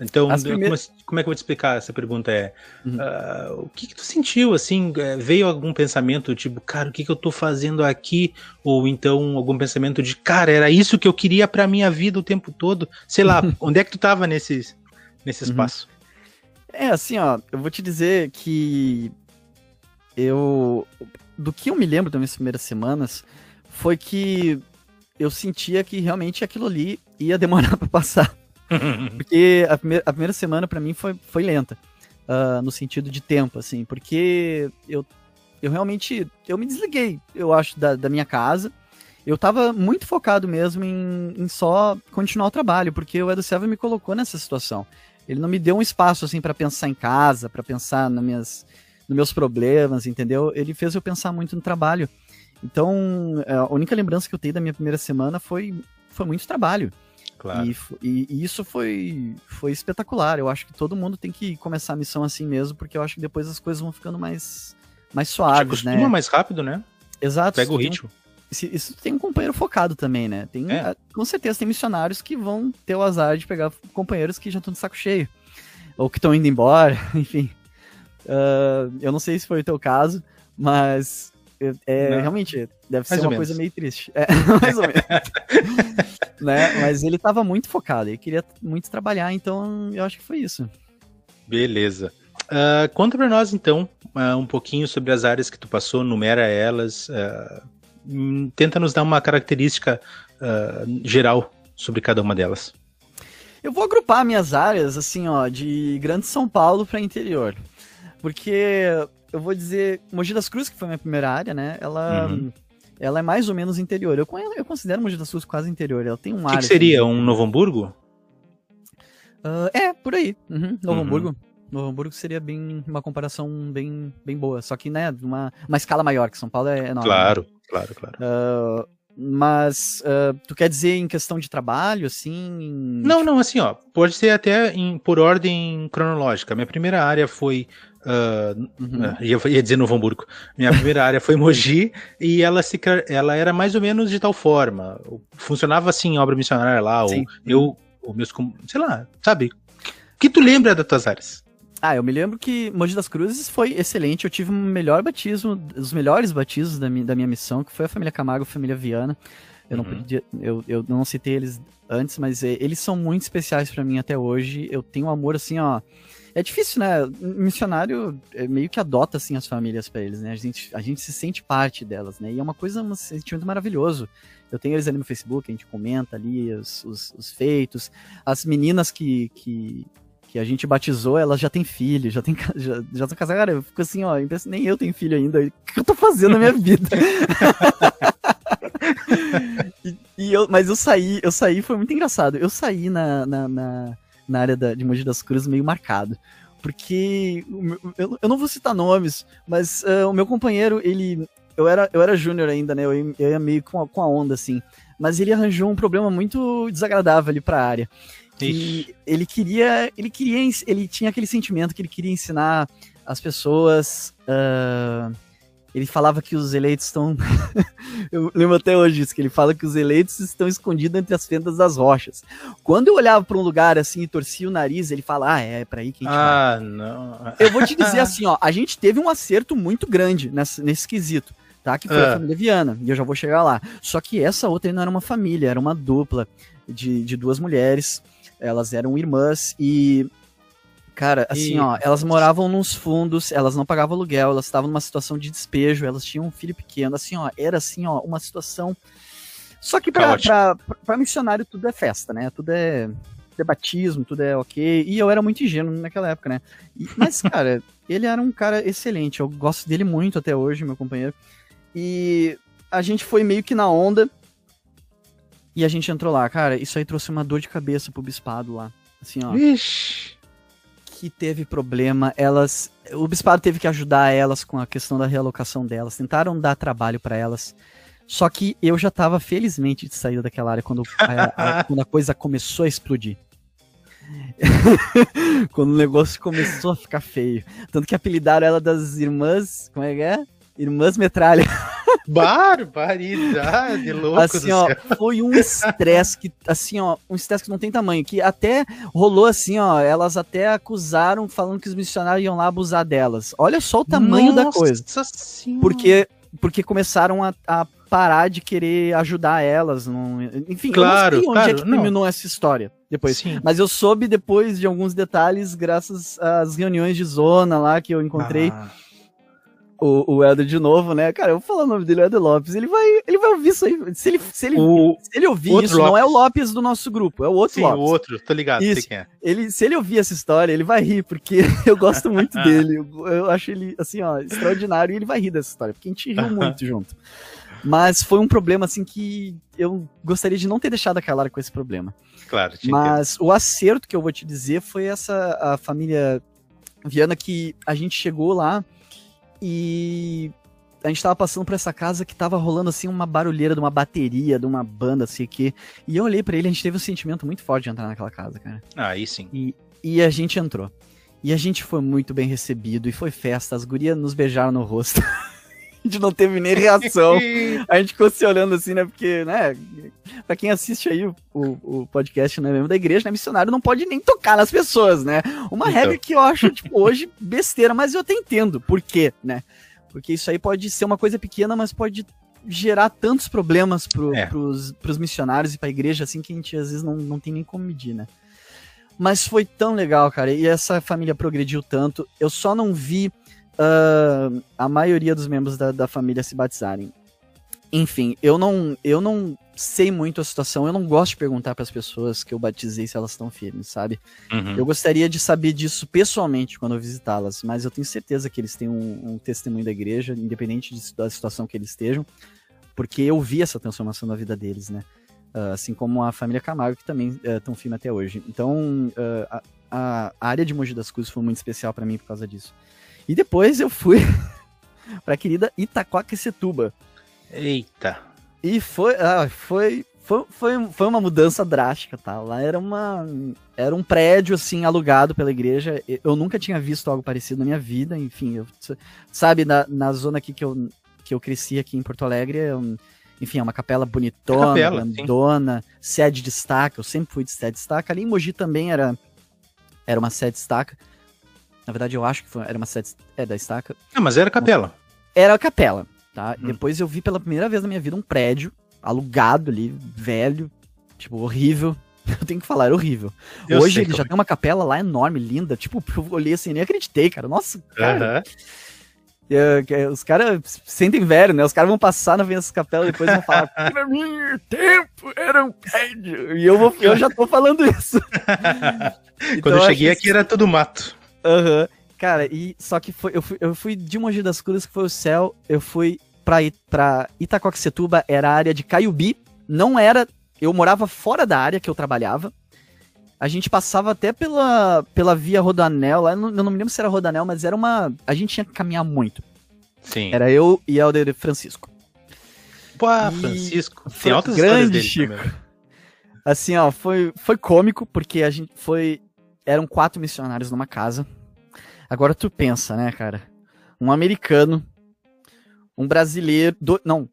Então, primeiras... como, como, é que eu vou te explicar essa pergunta? É uhum. uh, o que, que, tu sentiu assim? É, veio algum pensamento tipo, cara, o que, que eu tô fazendo aqui? Ou então algum pensamento de, cara, era isso que eu queria para minha vida o tempo todo? Sei lá, onde é que tu tava nesse, nesse espaço? Uhum. É assim, ó, eu vou te dizer que eu do que eu me lembro das minhas primeiras semanas foi que eu sentia que realmente aquilo ali ia demorar para passar. porque a, primeira, a primeira semana para mim foi, foi lenta. Uh, no sentido de tempo, assim, porque eu, eu realmente, eu me desliguei, eu acho, da, da minha casa, eu tava muito focado mesmo em, em só continuar o trabalho, porque o Edu Silva me colocou nessa situação. Ele não me deu um espaço assim para pensar em casa, para pensar nas minhas, nos meus problemas, entendeu? Ele fez eu pensar muito no trabalho. Então, é, a única lembrança que eu tenho da minha primeira semana foi, foi muito trabalho. Claro. E, e, e, isso foi, foi espetacular. Eu acho que todo mundo tem que começar a missão assim mesmo, porque eu acho que depois as coisas vão ficando mais, mais suaves, né? mais rápido, né? Exato. Pega o ritmo. Isso, isso tem um companheiro focado também, né? Tem, é. Com certeza tem missionários que vão ter o azar de pegar companheiros que já estão de saco cheio. Ou que estão indo embora, enfim. Uh, eu não sei se foi o teu caso, mas é, realmente deve ser uma coisa meio triste. É, mais ou menos. né? Mas ele estava muito focado, ele queria muito trabalhar, então eu acho que foi isso. Beleza. Uh, conta para nós então uh, um pouquinho sobre as áreas que tu passou, numera elas, uh, tenta nos dar uma característica geral sobre cada uma delas. Eu vou agrupar minhas áreas, assim, ó, de Grande São Paulo para interior. Porque eu vou dizer, Mogi das Cruzes, que foi a minha primeira área, né? Ela, uhum. ela é mais ou menos interior. Eu, eu considero Mogi das Cruzes quase interior. Ela tem um ar. O que, seria? Assim, um Novo Hamburgo? Uh, é, por aí. Uhum, Novo uhum. Hamburgo. Novo Hamburgo seria bem uma comparação bem, bem boa. Só que, né, uma, uma escala maior, que São Paulo é enorme. Claro. Claro, claro. Uh, mas uh, tu quer dizer em questão de trabalho, assim? Não, não, assim, ó, pode ser até em, por ordem cronológica. Minha primeira área foi Uh, uhum. ia, ia, dizer Novo Hamburgo. Minha primeira área foi Mogi e ela, se, ela era mais ou menos de tal forma. Funcionava assim, obra missionária lá, ou eu, ou meus, sei lá, sabe? O que tu lembra das tuas áreas? Ah, eu me lembro que Mogi das Cruzes foi excelente. Eu tive o melhor batismo, os melhores batismos da minha, da minha missão, que foi a família Camargo, a família Viana. Eu, uhum. não podia, eu, eu não citei eles antes, mas é, eles são muito especiais para mim até hoje. Eu tenho um amor assim, ó. É difícil, né? Missionário é, meio que adota assim as famílias para eles, né? A gente, a gente se sente parte delas, né? E é uma coisa, um sentimento maravilhoso. Eu tenho eles ali no Facebook, a gente comenta ali os, os, os feitos. As meninas que, que, que a gente batizou, ela já tem filho, já tem já, já tô casada. Cara, eu fico assim, ó, nem eu tenho filho ainda. O que eu tô fazendo na minha vida? e, e, eu, mas eu saí, eu saí, foi muito engraçado. Eu saí na, na, na, na área da, de Mogi das Cruzes meio marcado. Porque eu, eu não vou citar nomes, mas uh, o meu companheiro, ele. Eu era, eu era júnior ainda, né? Eu, eu ia meio com a, com a onda, assim. Mas ele arranjou um problema muito desagradável ali pra área que ele queria, ele queria, ele tinha aquele sentimento que ele queria ensinar as pessoas. Uh, ele falava que os eleitos estão. eu lembro até hoje disso, que ele fala que os eleitos estão escondidos entre as fendas das rochas. Quando eu olhava para um lugar assim e torcia o nariz, ele fala: Ah, é, é para aí que a gente Ah, vai. não. Eu vou te dizer assim, ó, a gente teve um acerto muito grande nessa, nesse quesito. Tá, que foi a ah. família Viana, e eu já vou chegar lá. Só que essa outra não era uma família, era uma dupla de, de duas mulheres elas eram irmãs e Cara, assim, e... ó, elas moravam nos fundos, elas não pagavam aluguel, elas estavam numa situação de despejo, elas tinham um filho pequeno, assim, ó, era assim, ó, uma situação. Só que pra, pra, pra, missionário tudo é festa, né? Tudo é, tudo é batismo, tudo é ok. E eu era muito ingênuo naquela época, né? E, mas, cara, ele era um cara excelente, eu gosto dele muito até hoje, meu companheiro. E a gente foi meio que na onda. E a gente entrou lá, cara, isso aí trouxe uma dor de cabeça pro bispado lá. Assim, ó. Ixi. Que teve problema, elas. O bispado teve que ajudar elas com a questão da realocação delas, tentaram dar trabalho para elas. Só que eu já tava felizmente de saída daquela área quando a, a, quando a coisa começou a explodir. quando o negócio começou a ficar feio. Tanto que apelidaram ela das irmãs. Como é que é? Irmãs Metralha. Barbaridade, louco. Assim, ó, foi um estresse que, assim, ó, um estresse que não tem tamanho, que até rolou assim, ó, elas até acusaram falando que os missionários iam lá abusar delas. Olha só o tamanho Nossa da coisa. Senhora. Porque porque começaram a, a, parar de querer ajudar elas. Não... Enfim, claro, eu não sei onde claro, é que terminou essa história depois. Sim. Mas eu soube depois de alguns detalhes, graças às reuniões de zona lá que eu encontrei. Ah o, o Helder de novo, né? Cara, eu vou falar o nome dele, o Helder Lopes. Ele vai, ele vai ouvir isso aí. Se ele, se ele, O se ele ouvir isso, não é o Lopes. Lopes do nosso grupo, é o outro Sim, Lopes. o outro, tô ligado, sei Isso. quem é. Ele, se ele ouvir essa história, ele vai rir, porque eu gosto muito dele. Eu, eu acho ele, assim, ó, extraordinário e ele vai rir dessa história, porque a gente riu muito junto. Mas foi um problema, assim, que eu gostaria de não ter deixado a Calara com esse problema. Claro, entendo. Mas o acerto que eu vou te dizer foi essa a família Viana que a gente chegou lá e a gente tava passando por essa casa que tava rolando assim uma barulheira de uma bateria, de uma banda assim que e eu olhei pra ele, a gente teve um sentimento muito forte de entrar naquela casa, cara. Ah, aí sim. E, e a gente entrou. E a gente foi muito bem recebido e foi festa, as gurias nos beijaram no rosto. a gente não teve nem reação. A gente ficou se olhando assim, né? Porque, né? Pra quem assiste aí o, o, o podcast né, mesmo da igreja, né? Missionário não pode nem tocar nas pessoas, né? Uma Então. regra que eu acho, tipo, hoje besteira, mas eu até entendo por quê, né? Porque isso aí pode ser uma coisa pequena, mas pode gerar tantos problemas pro, É. pros, pros missionários e pra igreja, assim, que a gente às vezes não, não tem nem como medir, né? Mas foi tão legal, cara. E essa família progrediu tanto. Eu só não vi ah, a maioria dos membros da, da família se batizarem. Enfim, eu não, eu não sei muito a situação. Eu não gosto de perguntar para as pessoas que eu batizei se elas estão firmes, sabe? Uhum. Eu gostaria de saber disso pessoalmente quando eu visitá-las, mas eu tenho certeza que eles têm um, um testemunho da igreja, independente de- da situação que eles estejam, porque eu vi essa transformação na vida deles, né? Ah, assim como a família Camargo, que também estão firme até hoje. Então, ah, a, a área de Mogi das Cruzes foi muito especial para mim por causa disso. E depois eu fui para a querida Itaquaquecetuba. Eita. E foi, ah, foi, foi, foi, foi uma mudança drástica, tá? Lá era uma era um prédio assim alugado pela igreja. Eu nunca tinha visto algo parecido na minha vida, enfim, eu- sabe na, na zona aqui que eu que eu cresci aqui em Porto Alegre, é um- enfim, é uma capela bonitona, Capela, grandona, sede de estaca, eu sempre fui de sede de estaca. Ali em Mogi também era era uma sede de estaca. Na verdade, eu acho que foi, era uma sede é, da estaca Ah, mas era capela. era a capela, tá? Hum. Depois eu vi pela primeira vez na minha vida um prédio alugado ali, velho, tipo, horrível. Eu tenho que falar, era horrível. Eu Hoje ele já é. tem uma capela lá enorme, linda. Tipo, eu olhei assim, nem acreditei, cara. Nossa, cara. É, que os caras se sentem velho, né? Os caras vão passar na dessas capelas e depois vão falar, pra mim, tempo era um prédio. E eu, vou, eu já tô falando isso. Então, Quando eu acho cheguei aqui era tudo mato. Aham. Cara, e só que foi, eu, fui, eu fui de Mogi das Cruzes, que foi o céu, eu fui pra, pra Itacoaxetuba, era a área de Caiubi, não era, eu morava fora da área que eu trabalhava, a gente passava até pela, pela via Rodanel, lá, eu não, eu não me lembro se era Rodanel, mas era uma, a gente tinha que caminhar muito, Sim. era eu e Helder Francisco. Pô, E Francisco. Tem altas histórias grande, dele Chico. também. Assim, ó, foi, foi cômico, porque a gente foi. Eram quatro missionários numa casa. Agora tu pensa, né, cara? Um americano, um brasileiro. do- não.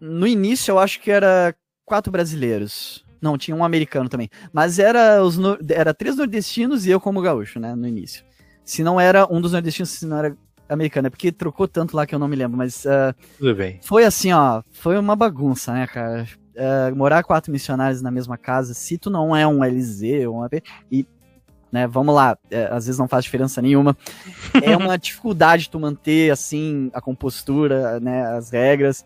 No início eu acho que era quatro brasileiros. Não, tinha um americano também. Mas era, os, nor- era três nordestinos e eu como gaúcho, né? No início. Se não era um dos nordestinos, se não era americano. É porque trocou tanto lá que eu não me lembro. Mas ah, Tudo bem. foi assim, ó, foi uma bagunça, né, cara? É, morar quatro missionários na mesma casa, se tu não é um LZ ou um AP, e, né, vamos lá, é, às vezes não faz diferença nenhuma, é uma dificuldade tu manter, assim, a compostura, né, as regras,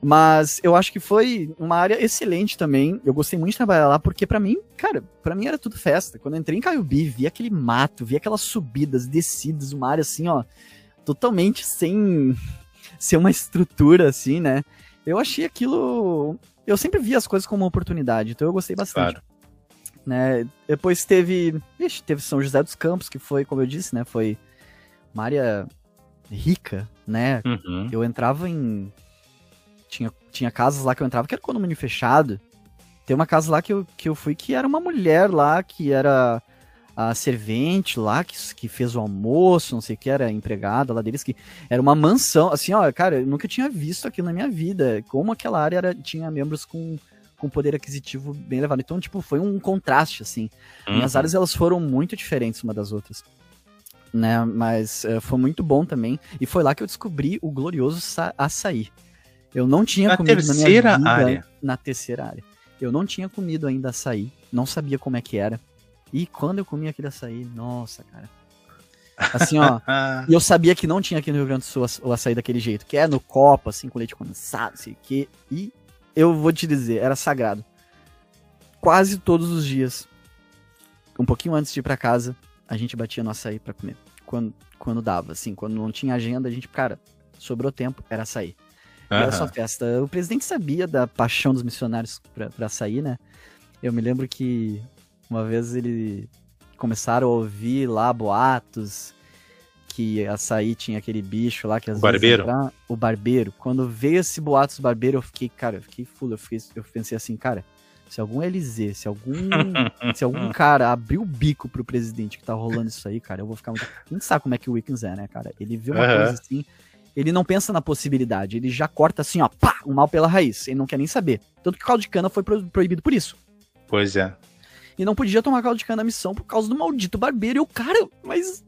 mas eu acho que foi uma área excelente também, eu gostei muito de trabalhar lá, porque pra mim, cara, pra mim era tudo festa, quando eu entrei em Caiubi, vi aquele mato, vi aquelas subidas, descidas, uma área assim, ó, totalmente sem ser uma estrutura assim, né? Eu achei aquilo. Eu sempre vi as coisas como uma oportunidade, então eu gostei bastante. Claro. Né? Depois teve. Ixi, teve São José dos Campos, que foi, como eu disse, né? Foi uma área rica, né? Uhum. Eu entrava em. Tinha, tinha casas lá que eu entrava que era condomínio fechado. Tem uma casa lá que eu, que eu fui que era uma mulher lá, que era a servente lá, que, que fez o almoço, não sei o que, era empregada lá deles, que era uma mansão. Assim, ó, cara, eu nunca tinha visto aquilo na minha vida. Como aquela área era, tinha membros com, com poder aquisitivo bem elevado. Então, tipo, foi um contraste, assim. Minhas Uhum. áreas elas foram muito diferentes uma das outras. Né, mas eh, foi muito bom também. E foi lá que eu descobri o glorioso açaí. Eu não tinha Na comido na minha terceira vida. área? Na terceira área. Eu não tinha comido ainda açaí. Não sabia como é que era. E quando eu comi aquele açaí, nossa, cara. Assim, ó. e eu sabia que não tinha aqui no Rio Grande do Sul o açaí daquele jeito, que é no copo, assim, com leite condensado, sei que. E eu vou te dizer, era sagrado. Quase todos os dias, um pouquinho antes de ir pra casa, a gente batia no açaí pra comer. Quando, quando dava, assim, quando não tinha agenda, a gente, cara, sobrou tempo, era açaí. Uhum. Era só festa. O presidente sabia da paixão dos missionários pra, pra açaí, né? Eu me lembro que uma vez ele começaram a ouvir lá boatos que açaí tinha aquele bicho lá que às o barbeiro. Entra, o barbeiro. Quando veio esse boato do barbeiro, eu fiquei, cara, eu fiquei full, eu, fiquei, eu pensei assim, cara, se algum LZ, se algum se algum cara abrir o bico pro presidente que tá rolando isso aí, cara, eu vou ficar muito... Quem sabe como é que o Wickens é, né, cara? Ele vê uma uhum. coisa assim, ele não pensa na possibilidade, ele já corta assim, ó, pá, o mal pela raiz, ele não quer nem saber. Tanto que o caldo de cana foi proibido por isso. Pois é. E não podia tomar caldo de cana na missão por causa do maldito barbeiro. E o cara, mas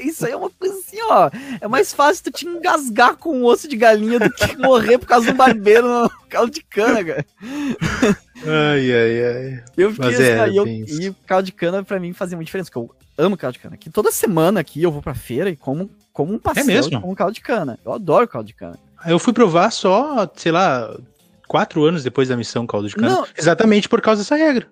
isso aí é uma coisa assim, ó. É mais fácil tu te engasgar com um osso de galinha do que morrer por causa do barbeiro no caldo de cana, cara. Ai, ai, ai. Eu fiquei Mas assim, é, eu, e o caldo de cana pra mim fazia muita diferença, porque eu amo caldo de cana. Que toda semana aqui eu vou pra feira e como, como um pastel é mesmo? com caldo de cana. Eu adoro caldo de cana. Eu fui provar só, sei lá, quatro anos depois da missão caldo de cana. Não, exatamente por causa dessa regra.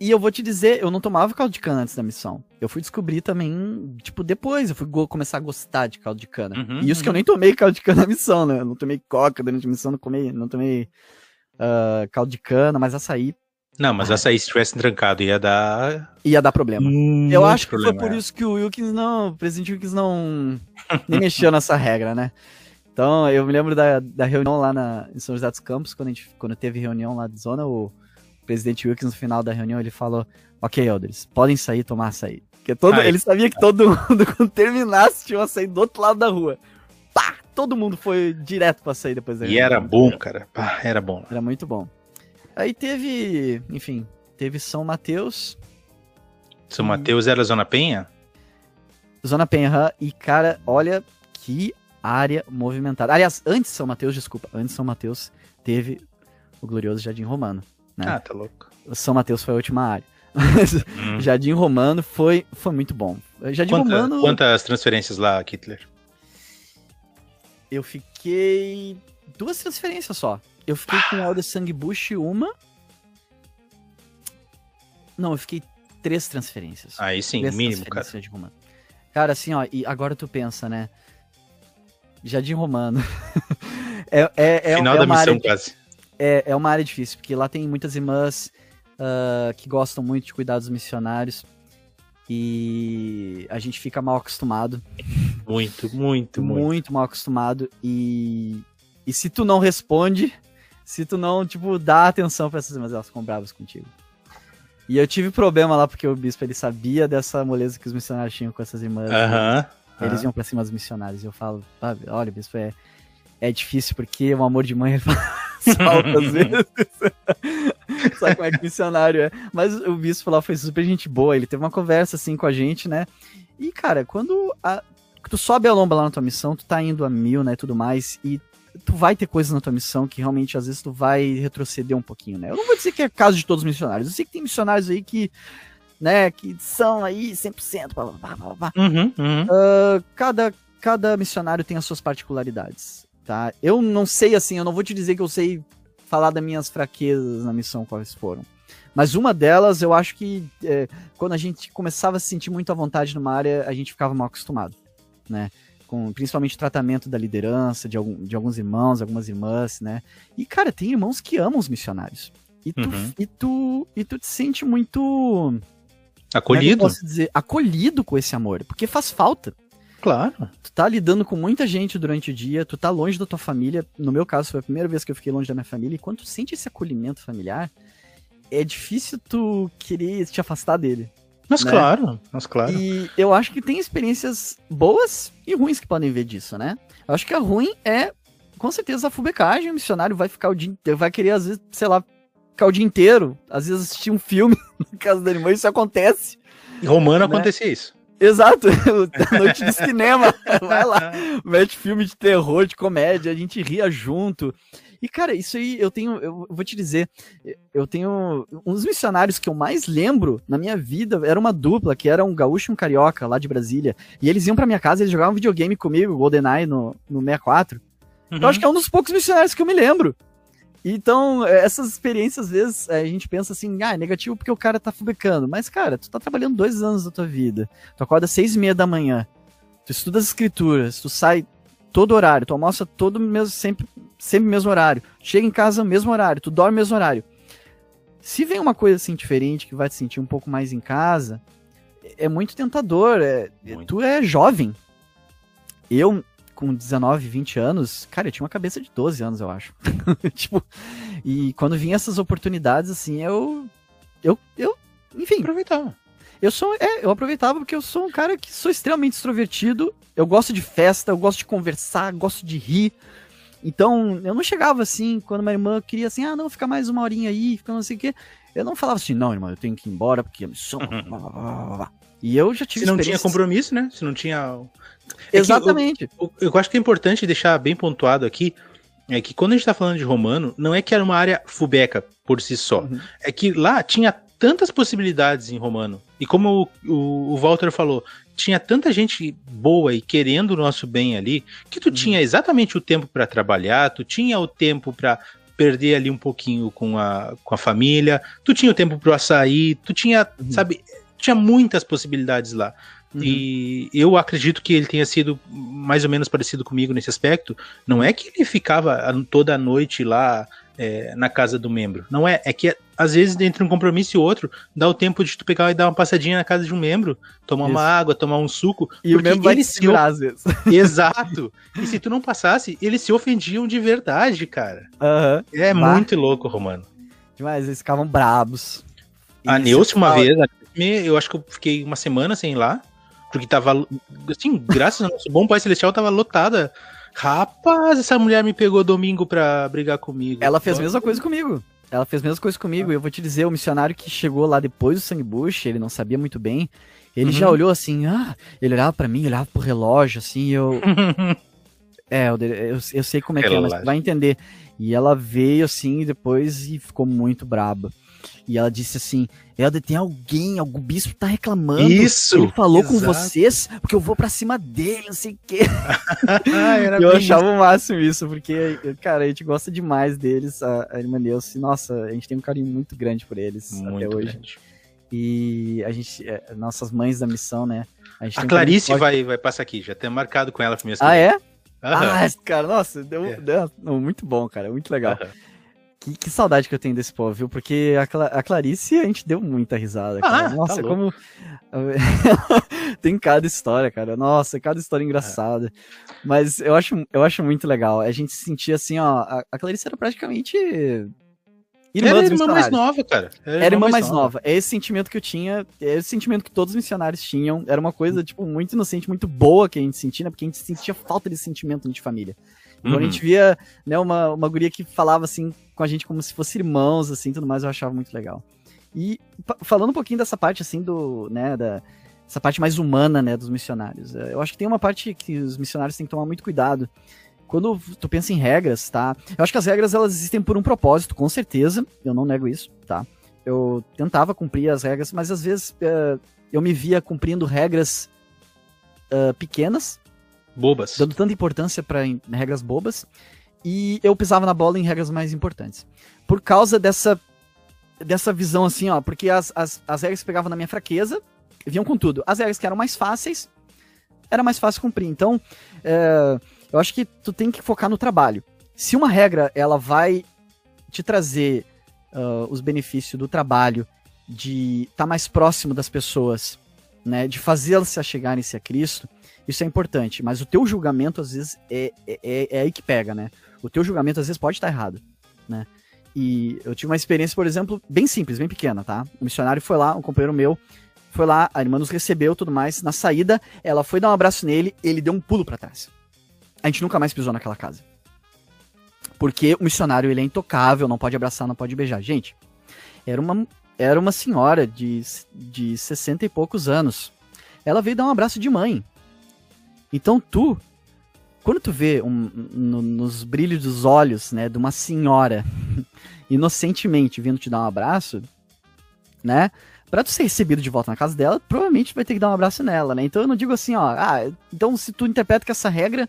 E eu vou te dizer, eu não tomava caldo de cana antes da missão. Eu fui descobrir também, tipo, depois. Eu fui começar a gostar de caldo de cana. Uhum, e isso uhum. que eu nem tomei caldo de cana na missão, né? Eu não tomei coca durante a missão, não, comei, não tomei uh, caldo de cana, mas açaí. Não, mas ah. açaí, se tivesse trancado, ia dar. Ia dar problema. Hum, eu acho que foi por é. isso que o Wilkins não. O presidente Wilkins não. nem mexeu nessa regra, né? Então, eu me lembro da, da reunião lá na, em São José dos Campos, quando, a gente, quando teve reunião lá de zona, o presidente Wilkins, no final da reunião, ele falou: Ok, Elders, podem sair tomar açaí. Porque todo, ele sabia que todo mundo, quando terminasse, tinha um açaí do outro lado da rua. Pá! Todo mundo foi direto pra sair depois da E era bom, cara. Pá, era bom. Era muito bom. Aí teve, enfim, teve São Mateus. São Mateus era Zona Penha? Zona Penha, e cara, olha que área movimentada. Aliás, antes de São Mateus, desculpa, antes de São Mateus, teve o glorioso Jardim Romano. Né? Ah, tá louco. São Mateus foi a última área. Mas hum. Jardim Romano foi, foi muito bom. Jardim Quanta, Romano. Quantas transferências lá, Kittler? Eu fiquei. Duas transferências só. Eu fiquei com o Alder Sangue Bush uma. Não, eu fiquei três transferências. Aí sim, três mínimo, cara. Cara, assim, ó, e agora tu pensa, né? Jardim Romano. é, é, é, Final é da missão, área, quase é, é uma área difícil, porque lá tem muitas irmãs uh, que gostam muito de cuidar dos missionários e a gente fica mal acostumado. Muito, muito, muito. Muito mal acostumado e, e se tu não responde, se tu não, tipo, dá atenção para essas irmãs, elas ficam bravas contigo. E eu tive problema lá porque o bispo ele sabia dessa moleza que os missionários tinham com essas irmãs. Uhum, eles uhum. iam pra cima dos missionários. E eu falo, olha, bispo, é, é difícil porque o amor de mãe salta às vezes. Sabe como é que missionário é? Mas o bispo lá foi super gente boa, ele teve uma conversa assim com a gente, né? E, cara, quando a, tu sobe a lomba lá na tua missão, tu tá indo a mil, né, tudo mais, e tu vai ter coisas na tua missão que realmente às vezes tu vai retroceder um pouquinho, né? Eu não vou dizer que é caso de todos os missionários, eu sei que tem missionários aí que, né, que são aí 100%, blá, blá, blá, blá. Uhum, uhum. Uh, cada, cada missionário tem as suas particularidades tá? Eu não sei assim, eu não vou te dizer que eu sei falar das minhas fraquezas na missão quais foram. Mas uma delas, eu acho que é, quando a gente começava a se sentir muito à vontade numa área, a gente ficava mal acostumado, né? Com, principalmente o tratamento da liderança, de, algum, de alguns irmãos, algumas irmãs, né? E, cara, tem irmãos que amam os missionários. E tu, uhum. e tu, e tu te sente muito... É acolhido? posso dizer? Acolhido com esse amor, porque faz falta. Claro. Tu tá lidando com muita gente durante o dia, tu tá longe da tua família. No meu caso, foi a primeira vez que eu fiquei longe da minha família. E quando tu sente esse acolhimento familiar, é difícil tu querer te afastar dele. Mas né? claro, mas claro. E eu acho que tem experiências boas e ruins que podem ver disso, né? Eu acho que a ruim é, com certeza, a fubecagem. O missionário vai ficar o dia inteiro, vai querer, às vezes, sei lá, ficar o dia inteiro, às vezes assistir um filme na casa da irmã, isso acontece. Em Romano né? acontecia isso. Exato, a noite do cinema. Vai lá, mete filme de terror, de comédia, a gente ria junto. E, cara, isso aí eu tenho, eu vou te dizer, eu tenho. Um dos missionários que eu mais lembro na minha vida era uma dupla, que era um gaúcho e um carioca lá de Brasília. E eles iam pra minha casa, eles jogavam videogame comigo, GoldenEye no, no 64. Uhum. Eu acho que é um dos poucos missionários que eu me lembro. Então, essas experiências, às vezes, a gente pensa assim, ah, é negativo porque o cara tá fabricando. Mas, cara, tu tá trabalhando dois anos da tua vida. Tu acorda às seis e meia da manhã. Tu estuda as escrituras, tu sai todo horário, tu almoça todo mesmo, sempre, sempre mesmo horário. Chega em casa mesmo horário, tu dorme mesmo horário. Se vem uma coisa assim diferente que vai te sentir um pouco mais em casa, é muito tentador. É, muito. Tu é jovem. Eu, com 19, 20 anos, cara, eu tinha uma cabeça de 12 anos, eu acho. tipo, e quando vinha essas oportunidades, assim, eu. Eu. eu enfim. Aproveitava. Eu sou. É, eu aproveitava porque eu sou um cara que sou extremamente extrovertido. Eu gosto de festa, eu gosto de conversar, gosto de rir. Então, eu não chegava assim, quando minha irmã queria assim, ah, não, fica mais uma horinha aí, fica não sei o quê. Eu não falava assim, não, irmão, eu tenho que ir embora porque a missão. e eu já tive Se não tinha compromisso, né? Se não tinha. É Exatamente. Eu, eu, eu, acho que é importante deixar bem pontuado aqui é que quando a gente tá falando de romano, não é que era uma área fubeca por si só. Uhum. É que lá tinha tantas possibilidades em romano. E como o, o, o, Walter falou, tinha tanta gente boa e querendo o nosso bem ali, que tu uhum. tinha exatamente o tempo para trabalhar, tu tinha o tempo para perder ali um pouquinho com a, com a família, tu tinha o tempo pro açaí, tu tinha, uhum. sabe, tinha muitas possibilidades lá. Uhum. E eu acredito que ele tenha sido mais ou menos parecido comigo nesse aspecto. Não é que ele ficava toda a noite lá é, na casa do membro. Não é. É que às vezes, entre um compromisso e outro, dá o tempo de tu pegar e dar uma passadinha na casa de um membro, tomar Isso. uma água, tomar um suco. E o membro vai te segurar, às vezes. Exato. E se tu não passasse, eles se ofendiam de verdade, cara. Uhum. É muito louco, Romano. Demais, eles ficavam brabos. A Neuce, uma vez, eu acho que eu fiquei uma semana sem ir lá, porque tava, assim, graças ao nosso bom Pai Celestial, tava lotada. Rapaz, essa mulher me pegou domingo pra brigar comigo. Ela fez a mesma coisa comigo. Ela fez a mesma coisa comigo. Ah. Eu vou te dizer, o missionário que chegou lá depois do Sangue Bush, ele não sabia muito bem. Ele uhum. já olhou assim, ah, ele olhava para mim, olhava pro relógio, assim, eu. é, eu, eu, eu, sei como é que é, mas vai entender. E ela veio assim depois e ficou muito braba. E ela disse assim: Helder, tem alguém, algum bispo tá reclamando. Isso! Ele falou exato. com vocês, porque eu vou pra cima dele, não sei o quê. ah, eu achava o máximo isso, porque, cara, a gente gosta demais deles, a, a irmã Neuce. Nossa, a gente tem um carinho muito grande por eles muito até hoje. Grande. E a gente, é, nossas mães da missão, né? A, a Clarice vai, vai passar aqui, já tem marcado com ela pra minhas Ah, é? Uhum. Ah, cara, nossa, deu, é. deu, muito bom, cara, muito legal. Uhum. Que, que, saudade que eu tenho desse povo, viu? Porque a, Cla a Clarice a gente deu muita risada. Cara. Ah, tá Nossa, tá como. Tem cada história, cara. Nossa, cada história engraçada. É. Mas eu acho, eu acho muito legal. A gente se sentia assim, ó. A, a Clarice era praticamente. Irmã era a irmã mais nova, cara. Era, era irmã mais, mais nova. nova. É esse sentimento que eu tinha, é esse sentimento que todos os missionários tinham. Era uma coisa, tipo, muito inocente, muito boa que a gente sentia, né? Porque a gente sentia falta desse sentimento de família. Quando uhum. a gente via, né, uma, uma guria que falava assim com a gente como se fossem irmãos, assim, tudo mais, eu achava muito legal. E falando um pouquinho dessa parte, assim, do, né, da, essa parte mais humana, né, dos missionários. É, eu acho que tem uma parte que os missionários têm que tomar muito cuidado. Quando tu pensa em regras, tá? Eu acho que as regras, elas existem por um propósito, com certeza. Eu não nego isso, tá? Eu tentava cumprir as regras, mas às vezes uh, eu me via cumprindo regras uh, pequenas, Bobas. Dando tanta importância para regras bobas. E eu pisava na bola em regras mais importantes. Por causa dessa dessa visão assim, ó, porque as, as, as regras que pegavam na minha fraqueza vinham com tudo. As regras que eram mais fáceis, era mais fácil cumprir. Então, é, eu acho que tu tem que focar no trabalho. Se uma regra, ela vai te trazer uh, os benefícios do trabalho, de estar tá mais próximo das pessoas, né, de fazê-las se achegarem-se a Cristo, isso é importante, mas o teu julgamento às vezes é, é, é, é aí que pega, né? O teu julgamento às vezes pode estar errado, né? E eu tive uma experiência, por exemplo, bem simples, bem pequena, tá? O missionário foi lá, um companheiro meu, foi lá, a irmã nos recebeu tudo mais. Na saída, ela foi dar um abraço nele, ele deu um pulo para trás. A gente nunca mais pisou naquela casa. Porque o missionário, ele é intocável, não pode abraçar, não pode beijar. Gente, era uma, era uma senhora de, de 60 e poucos anos. Ela veio dar um abraço de mãe. Então tu, quando tu vê um, no, nos brilhos dos olhos, né, de uma senhora inocentemente vindo te dar um abraço, né? Pra tu ser recebido de volta na casa dela, provavelmente vai ter que dar um abraço nela, né? Então eu não digo assim, ó, ah, então se tu interpreta que essa regra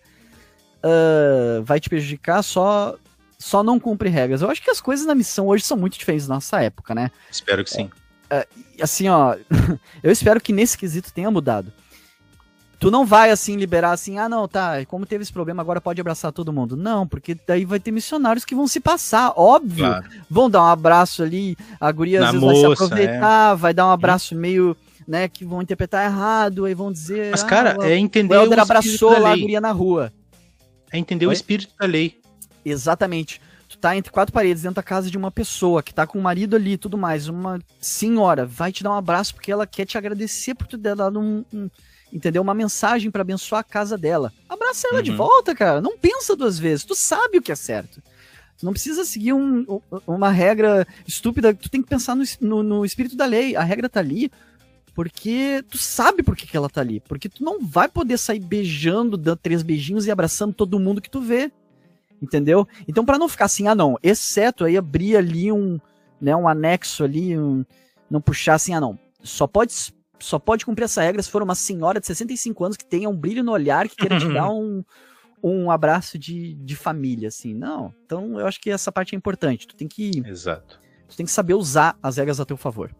uh, vai te prejudicar, só só não cumpre regras. Eu acho que as coisas na missão hoje são muito diferentes da nossa época, né? Espero que sim. É, assim, ó, eu espero que nesse quesito tenha mudado. Tu não vai assim liberar assim, ah não, tá, como teve esse problema, agora pode abraçar todo mundo. Não, porque daí vai ter missionários que vão se passar, óbvio. Claro. Vão dar um abraço ali, a guria às vezes moça, vai se aproveitar, é. vai dar um abraço meio, né, que vão interpretar errado, aí vão dizer. Mas, cara, ah, é entender o, o abraçou lá a guria na rua. É entender Oi? o espírito da lei. Exatamente. Tu tá entre quatro paredes dentro da casa de uma pessoa que tá com o marido ali e tudo mais, uma senhora, vai te dar um abraço porque ela quer te agradecer por tu ter dado um, um entendeu? Uma mensagem para abençoar a casa dela. Abraça ela uhum. de volta, cara. Não pensa duas vezes. Tu sabe o que é certo. Tu não precisa seguir um, uma regra estúpida. Tu tem que pensar no, no, no, espírito da lei. A regra tá ali porque tu sabe por que, que ela tá ali. Porque tu não vai poder sair beijando, dando três beijinhos e abraçando todo mundo que tu vê. Entendeu? Então, para não ficar assim, ah, não, exceto aí abrir ali um, né, um anexo ali, um, não puxar assim, ah, não, só pode só pode cumprir essa regra se for uma senhora de 65 anos que tenha um brilho no olhar, que queira te dar um, um abraço de, de família, assim. Não. Então, eu acho que essa parte é importante. Tu tem que. Exato. Tu tem que saber usar as regras a teu favor.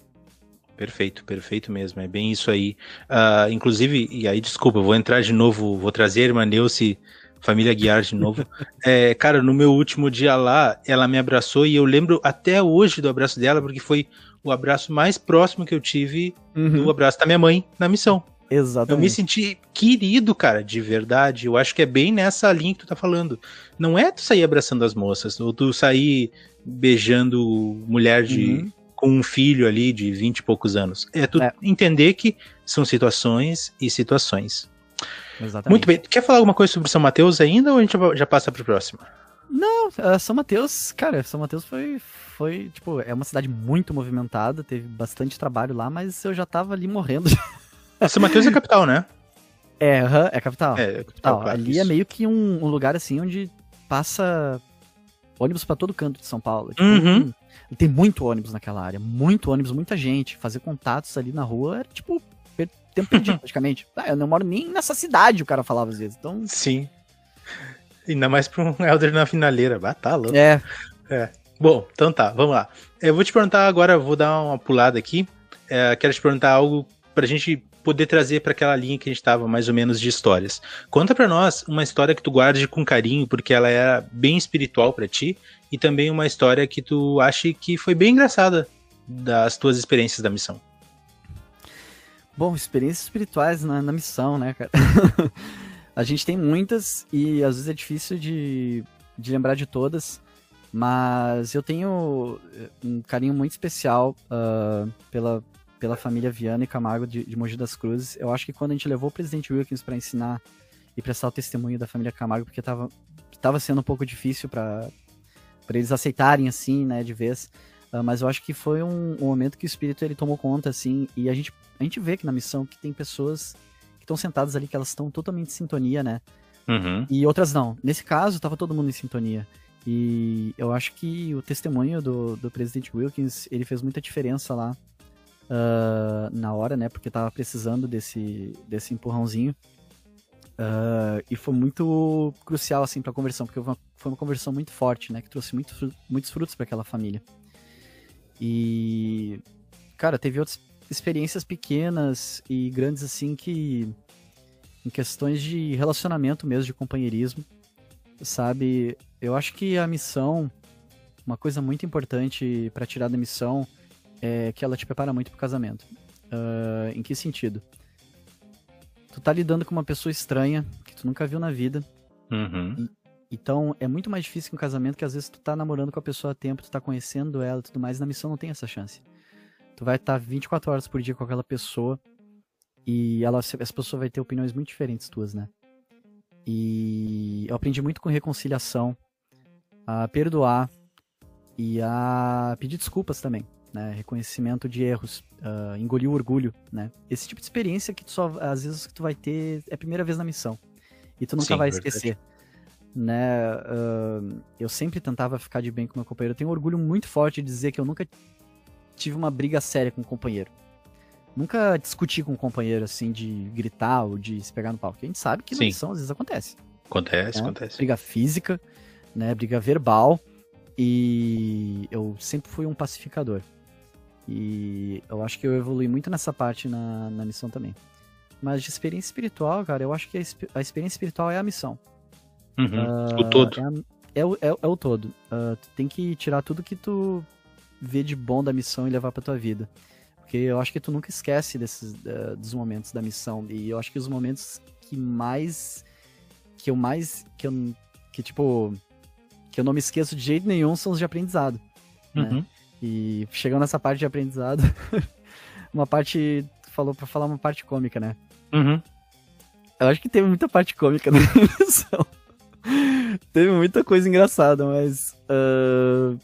Perfeito, perfeito mesmo. É bem isso aí. Uh, inclusive, e aí, desculpa, vou entrar de novo, vou trazer a irmã Neuce, família Guiar de novo. é, cara, no meu último dia lá, ela me abraçou e eu lembro até hoje do abraço dela, porque foi o abraço mais próximo que eu tive uhum. do abraço da minha mãe na missão. Exatamente. Eu me senti querido, cara, de verdade. Eu acho que é bem nessa linha que tu tá falando. Não é tu sair abraçando as moças, ou tu sair beijando mulher de. Uhum. com um filho ali de vinte e poucos anos. É tu é. entender que são situações e situações. Exatamente. Muito bem. Quer falar alguma coisa sobre São Mateus ainda ou a gente já passa pro próximo? Não, uh, São Mateus, cara, São Mateus foi, foi, tipo, é uma cidade muito movimentada, teve bastante trabalho lá, mas eu já tava ali morrendo. É, São Mateus é capital, né? É, uhum, é capital. É, é capital, claro, ali é isso. é meio que um, um, lugar, assim, onde passa ônibus para todo canto de São Paulo. Tipo, uhum. tem, tem, muito ônibus naquela área, muito ônibus, muita gente. Fazer contatos ali na rua era, tipo, tempo perdido, praticamente. Ah, eu não moro nem nessa cidade, o cara falava às vezes. Então... Sim. Ainda mais pra um Elder na finaleira. Ah, tá louco. É. É. Bom, então tá, vamos lá. Eu vou te perguntar agora, vou dar uma pulada aqui. É, quero te perguntar algo pra gente poder trazer para aquela linha que a gente estava mais ou menos de histórias. Conta para nós uma história que tu guarde com carinho, porque ela é bem espiritual para ti, e também uma história que tu ache que foi bem engraçada das tuas experiências da missão. Bom, experiências espirituais na, na missão, né, cara? A gente tem muitas e às vezes é difícil de, de lembrar de todas, mas eu tenho eh, um carinho muito especial uh, pela, pela família Viana e Camargo de, de Mogi das Cruzes. Eu acho que quando a gente levou o presidente Wilkins para ensinar e prestar o testemunho da família Camargo, porque estava tava sendo um pouco difícil para eles aceitarem assim, né, de vez. Uh, mas eu acho que foi um, um, momento que o espírito ele tomou conta, assim, e a gente, a gente vê que na missão que tem pessoas estão sentadas ali que elas estão totalmente em sintonia, né? Uhum. E outras não. Nesse caso, tava todo mundo em sintonia. E eu acho que o testemunho do, do presidente Wilkins, ele fez muita diferença lá uh, na hora, né? Porque tava precisando desse, desse empurrãozinho. Uh, e foi muito crucial, assim, pra conversão, porque foi uma, foi uma conversão muito forte, né? Que trouxe muito, muitos frutos para aquela família. E, cara, teve outras experiências pequenas e grandes assim que em questões de relacionamento mesmo, de companheirismo, sabe? Eu acho que a missão, uma coisa muito importante para tirar da missão é que ela te prepara muito pro casamento. Uh, em que sentido? Tu tá lidando com uma pessoa estranha que tu nunca viu na vida. Uhum. E, então é muito mais difícil que um casamento que às vezes tu tá namorando com a pessoa há tempo, tu tá conhecendo ela e tudo mais, na missão não tem essa chance. Tu vai estar 24 horas por dia com aquela pessoa e ela, essa pessoa vai ter opiniões muito diferentes tuas, né? E eu aprendi muito com reconciliação, a perdoar e a pedir desculpas também, né? Reconhecimento de erros, uh, engolir o orgulho, né? Esse tipo de experiência que tu só, às vezes, que tu vai ter é a primeira vez na missão. E tu nunca Sim, vai esquecer. Né? Uh, eu sempre tentava ficar de bem com meu companheiro. Eu tenho um orgulho muito forte de dizer que eu nunca tive uma briga séria com um companheiro. Nunca discuti com um companheiro, assim, de gritar ou de se pegar no pau. Porque a gente sabe que na missão às vezes acontece. Acontece, né? acontece. Briga física, né? Briga verbal. E eu sempre fui um pacificador. E eu acho que eu evolui muito nessa parte na, na missão também. Mas de experiência espiritual, cara, eu acho que a, a experiência espiritual é a missão. Uhum. Uh, o todo. É, é, é, é o todo. Uh, tu tem que tirar tudo que tu vê de bom da missão e levar pra tua vida. Porque eu acho que tu nunca esquece desses uh, dos momentos da missão. E eu acho que os momentos que mais. Que eu mais. Que eu. Que tipo. Que eu não me esqueço de jeito nenhum são os de aprendizado. Né? Uhum. Né? E chegando nessa parte de aprendizado. uma parte. Tu falou pra falar uma parte cômica, né? Uhum. Eu acho que teve muita parte cômica na missão. Teve muita coisa engraçada, mas. Uh,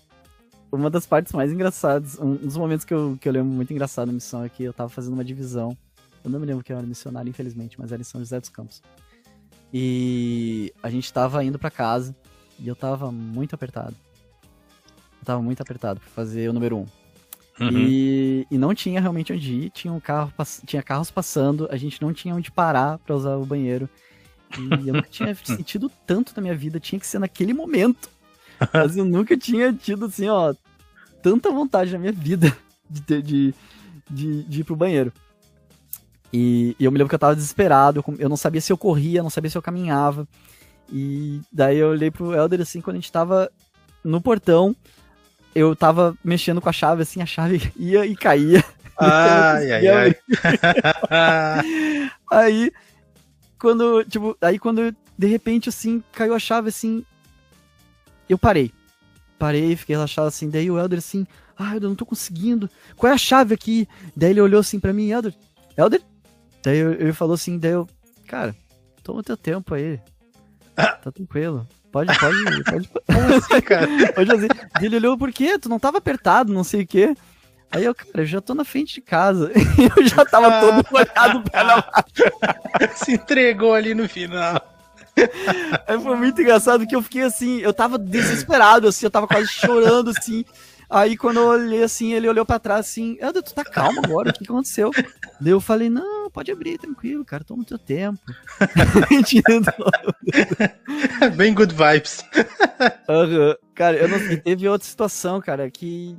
uma das partes mais engraçadas, um dos momentos que eu, que eu lembro muito engraçado na missão é que eu tava fazendo uma divisão. Eu não me lembro que eu era missionário, infelizmente, mas era em São José dos Campos. E a gente tava indo para casa e eu tava muito apertado. Eu tava muito apertado pra fazer o número um. Uhum. E, e não tinha realmente onde ir, tinha, um carro, tinha carros passando, a gente não tinha onde parar para usar o banheiro. E eu nunca tinha sentido tanto na minha vida, tinha que ser naquele momento. Mas eu nunca tinha tido, assim, ó, tanta vontade na minha vida de, ter, de, de, de ir pro banheiro. E, e, eu me lembro que eu tava desesperado, eu, eu não sabia se eu corria, não sabia se eu caminhava. E daí eu olhei pro Elder, assim, quando a gente tava no portão, eu tava mexendo com a chave, assim, a chave ia e caía. Ai, ai, ai. aí, quando, tipo, aí quando de repente, assim, caiu a chave, assim, eu parei. Parei, fiquei relaxado assim. Daí o Elder assim, ah, eu não tô conseguindo. Qual é a chave aqui? Daí ele olhou assim pra mim, Elder, Elder? Daí ele falou assim, daí eu, cara, toma teu tempo aí. Tá tranquilo. Pode, pode, pode. Como assim, cara? Pode fazer. Ele olhou, por quê? Tu não tava apertado, não sei o quê. Aí eu, cara, eu já tô na frente de casa. eu já tava todo molhado pé na Se entregou ali no final. Aí foi muito engraçado que eu fiquei assim, eu tava desesperado, assim, eu tava quase chorando, assim. Aí quando eu olhei assim, ele olhou para trás assim, Elder, tu tá calmo agora, o que aconteceu? Daí eu falei, não, pode abrir, tranquilo, cara, toma o teu tempo. Bem good vibes. Uhum. Cara, eu não sei, teve outra situação, cara, que,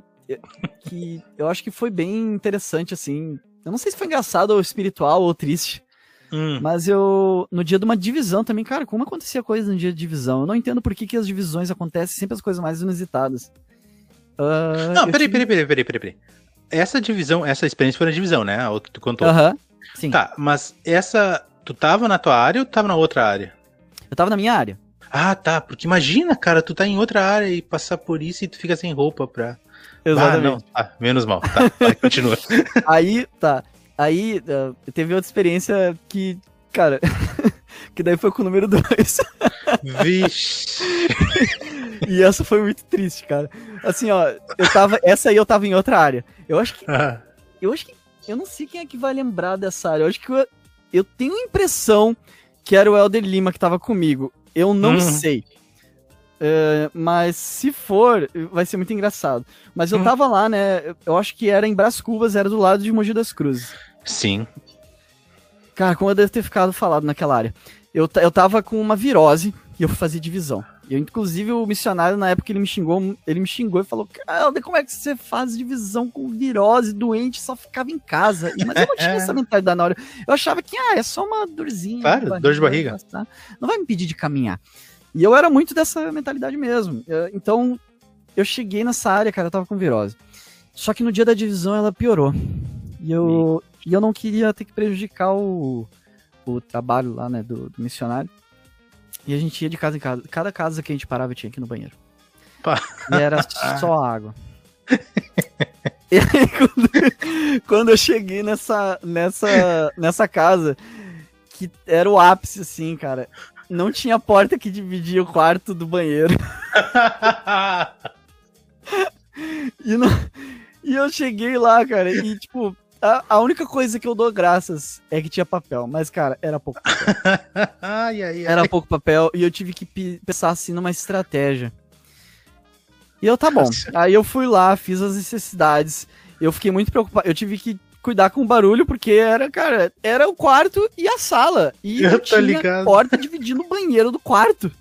que eu acho que foi bem interessante, assim. Eu não sei se foi engraçado ou espiritual ou triste. Hum. Mas eu, no dia de uma divisão também, cara, como acontecia coisa no dia de divisão? Eu não entendo por que, que as divisões acontecem sempre as coisas mais inusitadas. Uh, não, peraí, tive... peraí, peraí, peraí, peraí. Essa divisão, essa experiência foi na divisão, né? A outra que tu contou. Aham, uh -huh. sim. Tá, mas essa, tu tava na tua área ou tu tava na outra área? Eu tava na minha área. Ah, tá, porque imagina, cara, tu tá em outra área e passar por isso e tu fica sem roupa pra... Exatamente. Ah, não. Ah, menos mal. Tá, vai, continua. Aí, tá. Aí uh, teve outra experiência que, cara, que daí foi com o número 2. Vixe. e essa foi muito triste, cara. Assim, ó, eu tava. Essa aí eu tava em outra área. Eu acho que. Eu acho que. Eu não sei quem é que vai lembrar dessa área. Eu acho que eu, eu tenho a impressão que era o Elder Lima que tava comigo. Eu não uhum. sei. Uh, mas se for, vai ser muito engraçado. Mas eu uhum. tava lá, né? Eu acho que era em Brás Cubas, era do lado de Mogi das Cruzes. Sim. Cara, como eu devo ter ficado falado naquela área. Eu, eu tava com uma virose e eu fui fazer divisão. Eu, inclusive, o missionário, na época, ele me xingou, ele me xingou e falou: Cara, como é que você faz divisão com virose, doente, só ficava em casa? Mas eu não tinha essa mentalidade na hora. Eu achava que, ah, é só uma dorzinha. Claro, dor de barriga. Não vai me pedir de caminhar. E eu era muito dessa mentalidade mesmo. Então, eu cheguei nessa área, cara, eu tava com virose. Só que no dia da divisão ela piorou. E eu, e eu não queria ter que prejudicar o, o trabalho lá, né, do, do missionário. E a gente ia de casa em casa. Cada casa que a gente parava tinha aqui no banheiro. Pá. E era só água. e aí, quando, quando, eu cheguei nessa, nessa, nessa casa, que era o ápice, assim, cara. Não tinha porta que dividia o quarto do banheiro. e, não, e eu cheguei lá, cara, e tipo, a, a, única coisa que eu dou graças é que tinha papel, mas, cara, era pouco papel. ai, ai, ai. Era pouco papel e eu tive que pensar assim numa estratégia. E eu, tá bom. Aí eu fui lá, fiz as necessidades. Eu fiquei muito preocupado. Eu tive que cuidar com o barulho, porque era, cara, era o quarto e a sala. E eu tinha ligado. porta dividindo o banheiro do quarto.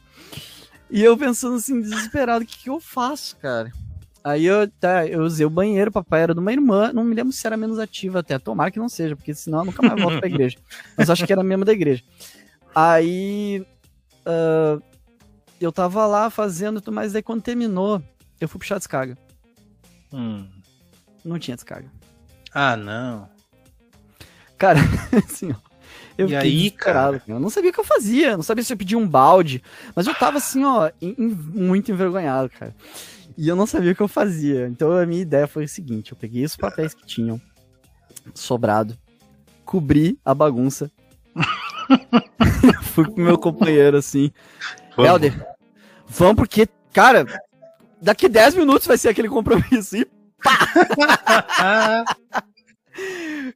E eu pensando assim, desesperado, o que, que eu faço, cara? Aí eu, tá, eu usei o banheiro, papai era de uma irmã, não me lembro se era menos ativa até, tomara que não seja, porque senão eu nunca mais volto pra igreja. Mas acho que era mesmo da igreja. Aí uh, eu tava lá fazendo, mas aí quando terminou, eu fui puxar a descarga. Hum. Não tinha descarga. Ah, não. Cara, assim, ó. Eu e aí, cara? Eu não sabia o que eu fazia, não sabia se eu pedia um balde, mas eu tava assim, ó, in, in, muito envergonhado, cara. E eu não sabia o que eu fazia. Então a minha ideia foi o seguinte: eu peguei os papéis que tinham sobrado, cobri a bagunça. fui com meu companheiro assim. Vamos. Helder, vamos porque, cara, daqui 10 minutos vai ser aquele compromisso. E pá!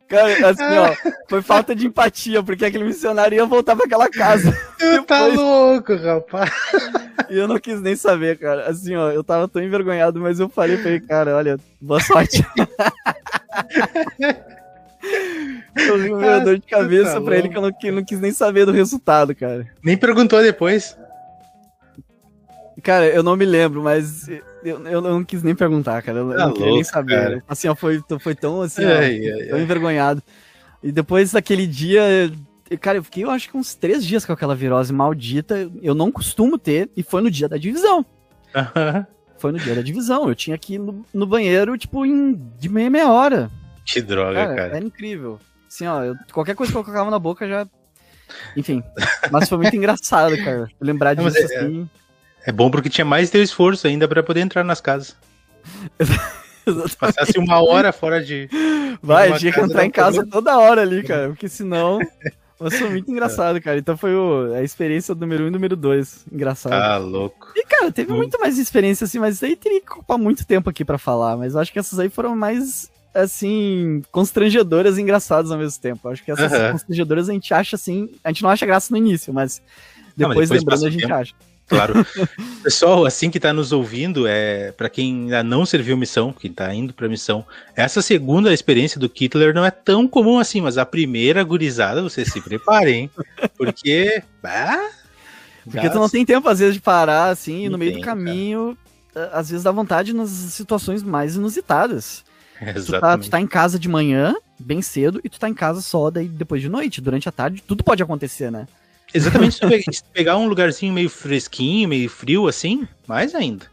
Cara, assim, ó, foi falta de empatia, porque aquele missionário ia voltar pra aquela casa. Depois... Tá louco, rapaz. E eu não quis nem saber, cara. Assim, ó, eu tava tão envergonhado, mas eu falei pra ele, cara, olha, boa sorte. eu vi uma dor de cabeça tá pra ele que eu não, que não quis nem saber do resultado, cara. Nem perguntou depois. Cara, eu não me lembro, mas eu, eu não quis nem perguntar, cara. Eu, tá não queria nem saber. Cara. Assim, ó, foi, foi tão assim, ó, tão envergonhado. E depois daquele dia, cara, eu fiquei, eu acho que uns três dias com aquela virose maldita. Eu não costumo ter, e foi no dia da divisão. Foi no dia da divisão. Eu tinha que ir no, no banheiro, tipo, em, de meia meia hora. Que droga, cara. cara. Era incrível. Assim, ó, eu, qualquer coisa que eu colocava na boca já. Enfim. Mas foi muito engraçado, cara. Lembrar disso é, assim. É bom porque tinha mais teu esforço ainda para poder entrar nas casas. Exatamente. Passasse uma hora fora de. Vai, tinha que entrar em casa toda hora ali, cara, porque senão. Mas foi muito engraçado, cara. Então foi o, a experiência número um e número dois. Engraçado. Ah, louco. E, cara, teve muito mais experiência assim, mas aí teria que ocupar muito tempo aqui para falar. Mas eu acho que essas aí foram mais, assim, constrangedoras e engraçadas ao mesmo tempo. Eu acho que essas constrangedoras a gente acha assim. A gente não acha graça no início, mas depois, não, mas depois lembrando a gente tempo. acha. Claro. Pessoal, assim que está nos ouvindo, é para quem ainda não serviu missão, que está indo para missão, essa segunda experiência do Kittler não é tão comum assim, mas a primeira gurizada, você se prepare, hein? Porque. Porque tu não tem tempo, às vezes, de parar assim, no meio do caminho, cara. às vezes dá vontade nas situações mais inusitadas. Exatamente. Tu tá, tu tá em casa de manhã, bem cedo, e tu tá em casa só daí depois de noite. Durante a tarde, tudo pode acontecer, né? Exatamente, se pegar um lugarzinho meio fresquinho, meio frio assim, mais ainda.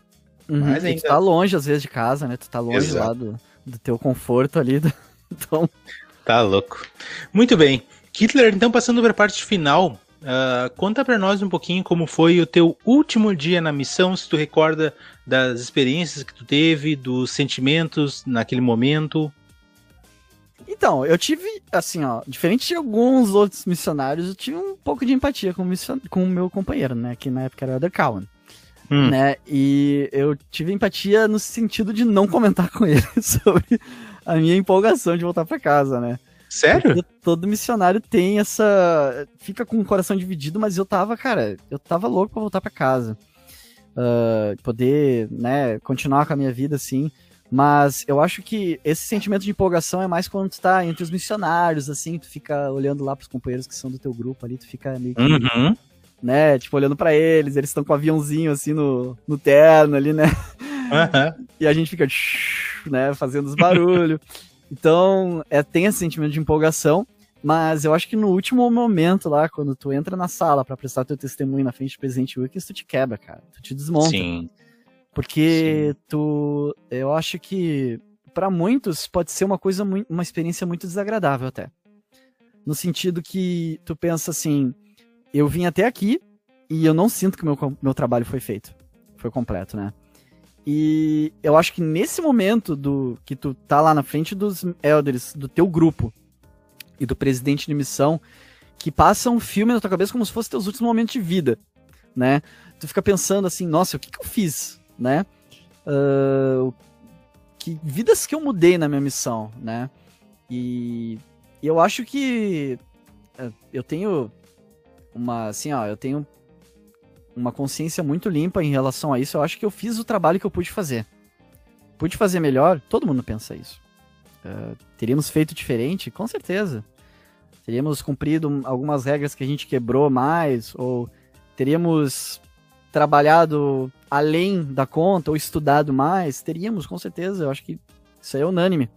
Uhum, mais ainda. Tu tá longe às vezes de casa, né? Tu tá longe Exato. lá do, do teu conforto ali. Do... Então. Tá louco. Muito bem. Hitler, então passando para a parte final, uh, conta para nós um pouquinho como foi o teu último dia na missão, se tu recorda das experiências que tu teve, dos sentimentos naquele momento. Então, eu tive, assim, ó, diferente de alguns outros missionários, eu tive um pouco de empatia com o, mission... com o meu companheiro, né? Que na época era o Elder Cowan. Hum. Né? E eu tive empatia no sentido de não comentar com ele sobre a minha empolgação de voltar para casa, né? Sério? Porque todo missionário tem essa. Fica com o coração dividido, mas eu tava, cara, eu tava louco pra voltar para casa. Uh, poder, né, continuar com a minha vida assim. Mas eu acho que esse sentimento de empolgação é mais quando tu tá entre os missionários, assim, tu fica olhando lá pros companheiros que são do teu grupo ali, tu fica meio que, uhum. né, tipo, olhando para eles, eles estão com um aviãozinho, assim, no, no terno ali, né? Uhum. E a gente fica, né, fazendo os barulhos. então, é, tem esse sentimento de empolgação, mas eu acho que no último momento lá, quando tu entra na sala para prestar teu testemunho na frente do presidente Wilkins, tu te quebra, cara. Tu te desmonta. Sim. Porque Sim. tu. Eu acho que para muitos pode ser uma coisa, uma experiência muito desagradável até. No sentido que tu pensa assim, eu vim até aqui e eu não sinto que meu, meu trabalho foi feito. Foi completo, né? E eu acho que nesse momento do que tu tá lá na frente dos elders do teu grupo e do presidente de missão, que passa um filme na tua cabeça como se fosse teus últimos momentos de vida, né? Tu fica pensando assim, nossa, o que, que eu fiz? Né? Uh, que vidas que eu mudei na minha missão, né? E, eu acho que é, eu tenho uma, assim, ó, eu tenho uma consciência muito limpa em relação a isso. Eu acho que eu fiz o trabalho que eu pude fazer. Pude fazer melhor? Todo mundo pensa isso. Uh, teríamos feito diferente? Com certeza. Teríamos cumprido algumas regras que a gente quebrou mais, ou teríamos trabalhado além da conta, ou estudado mais? Teríamos, com certeza. Eu acho que isso é unânime.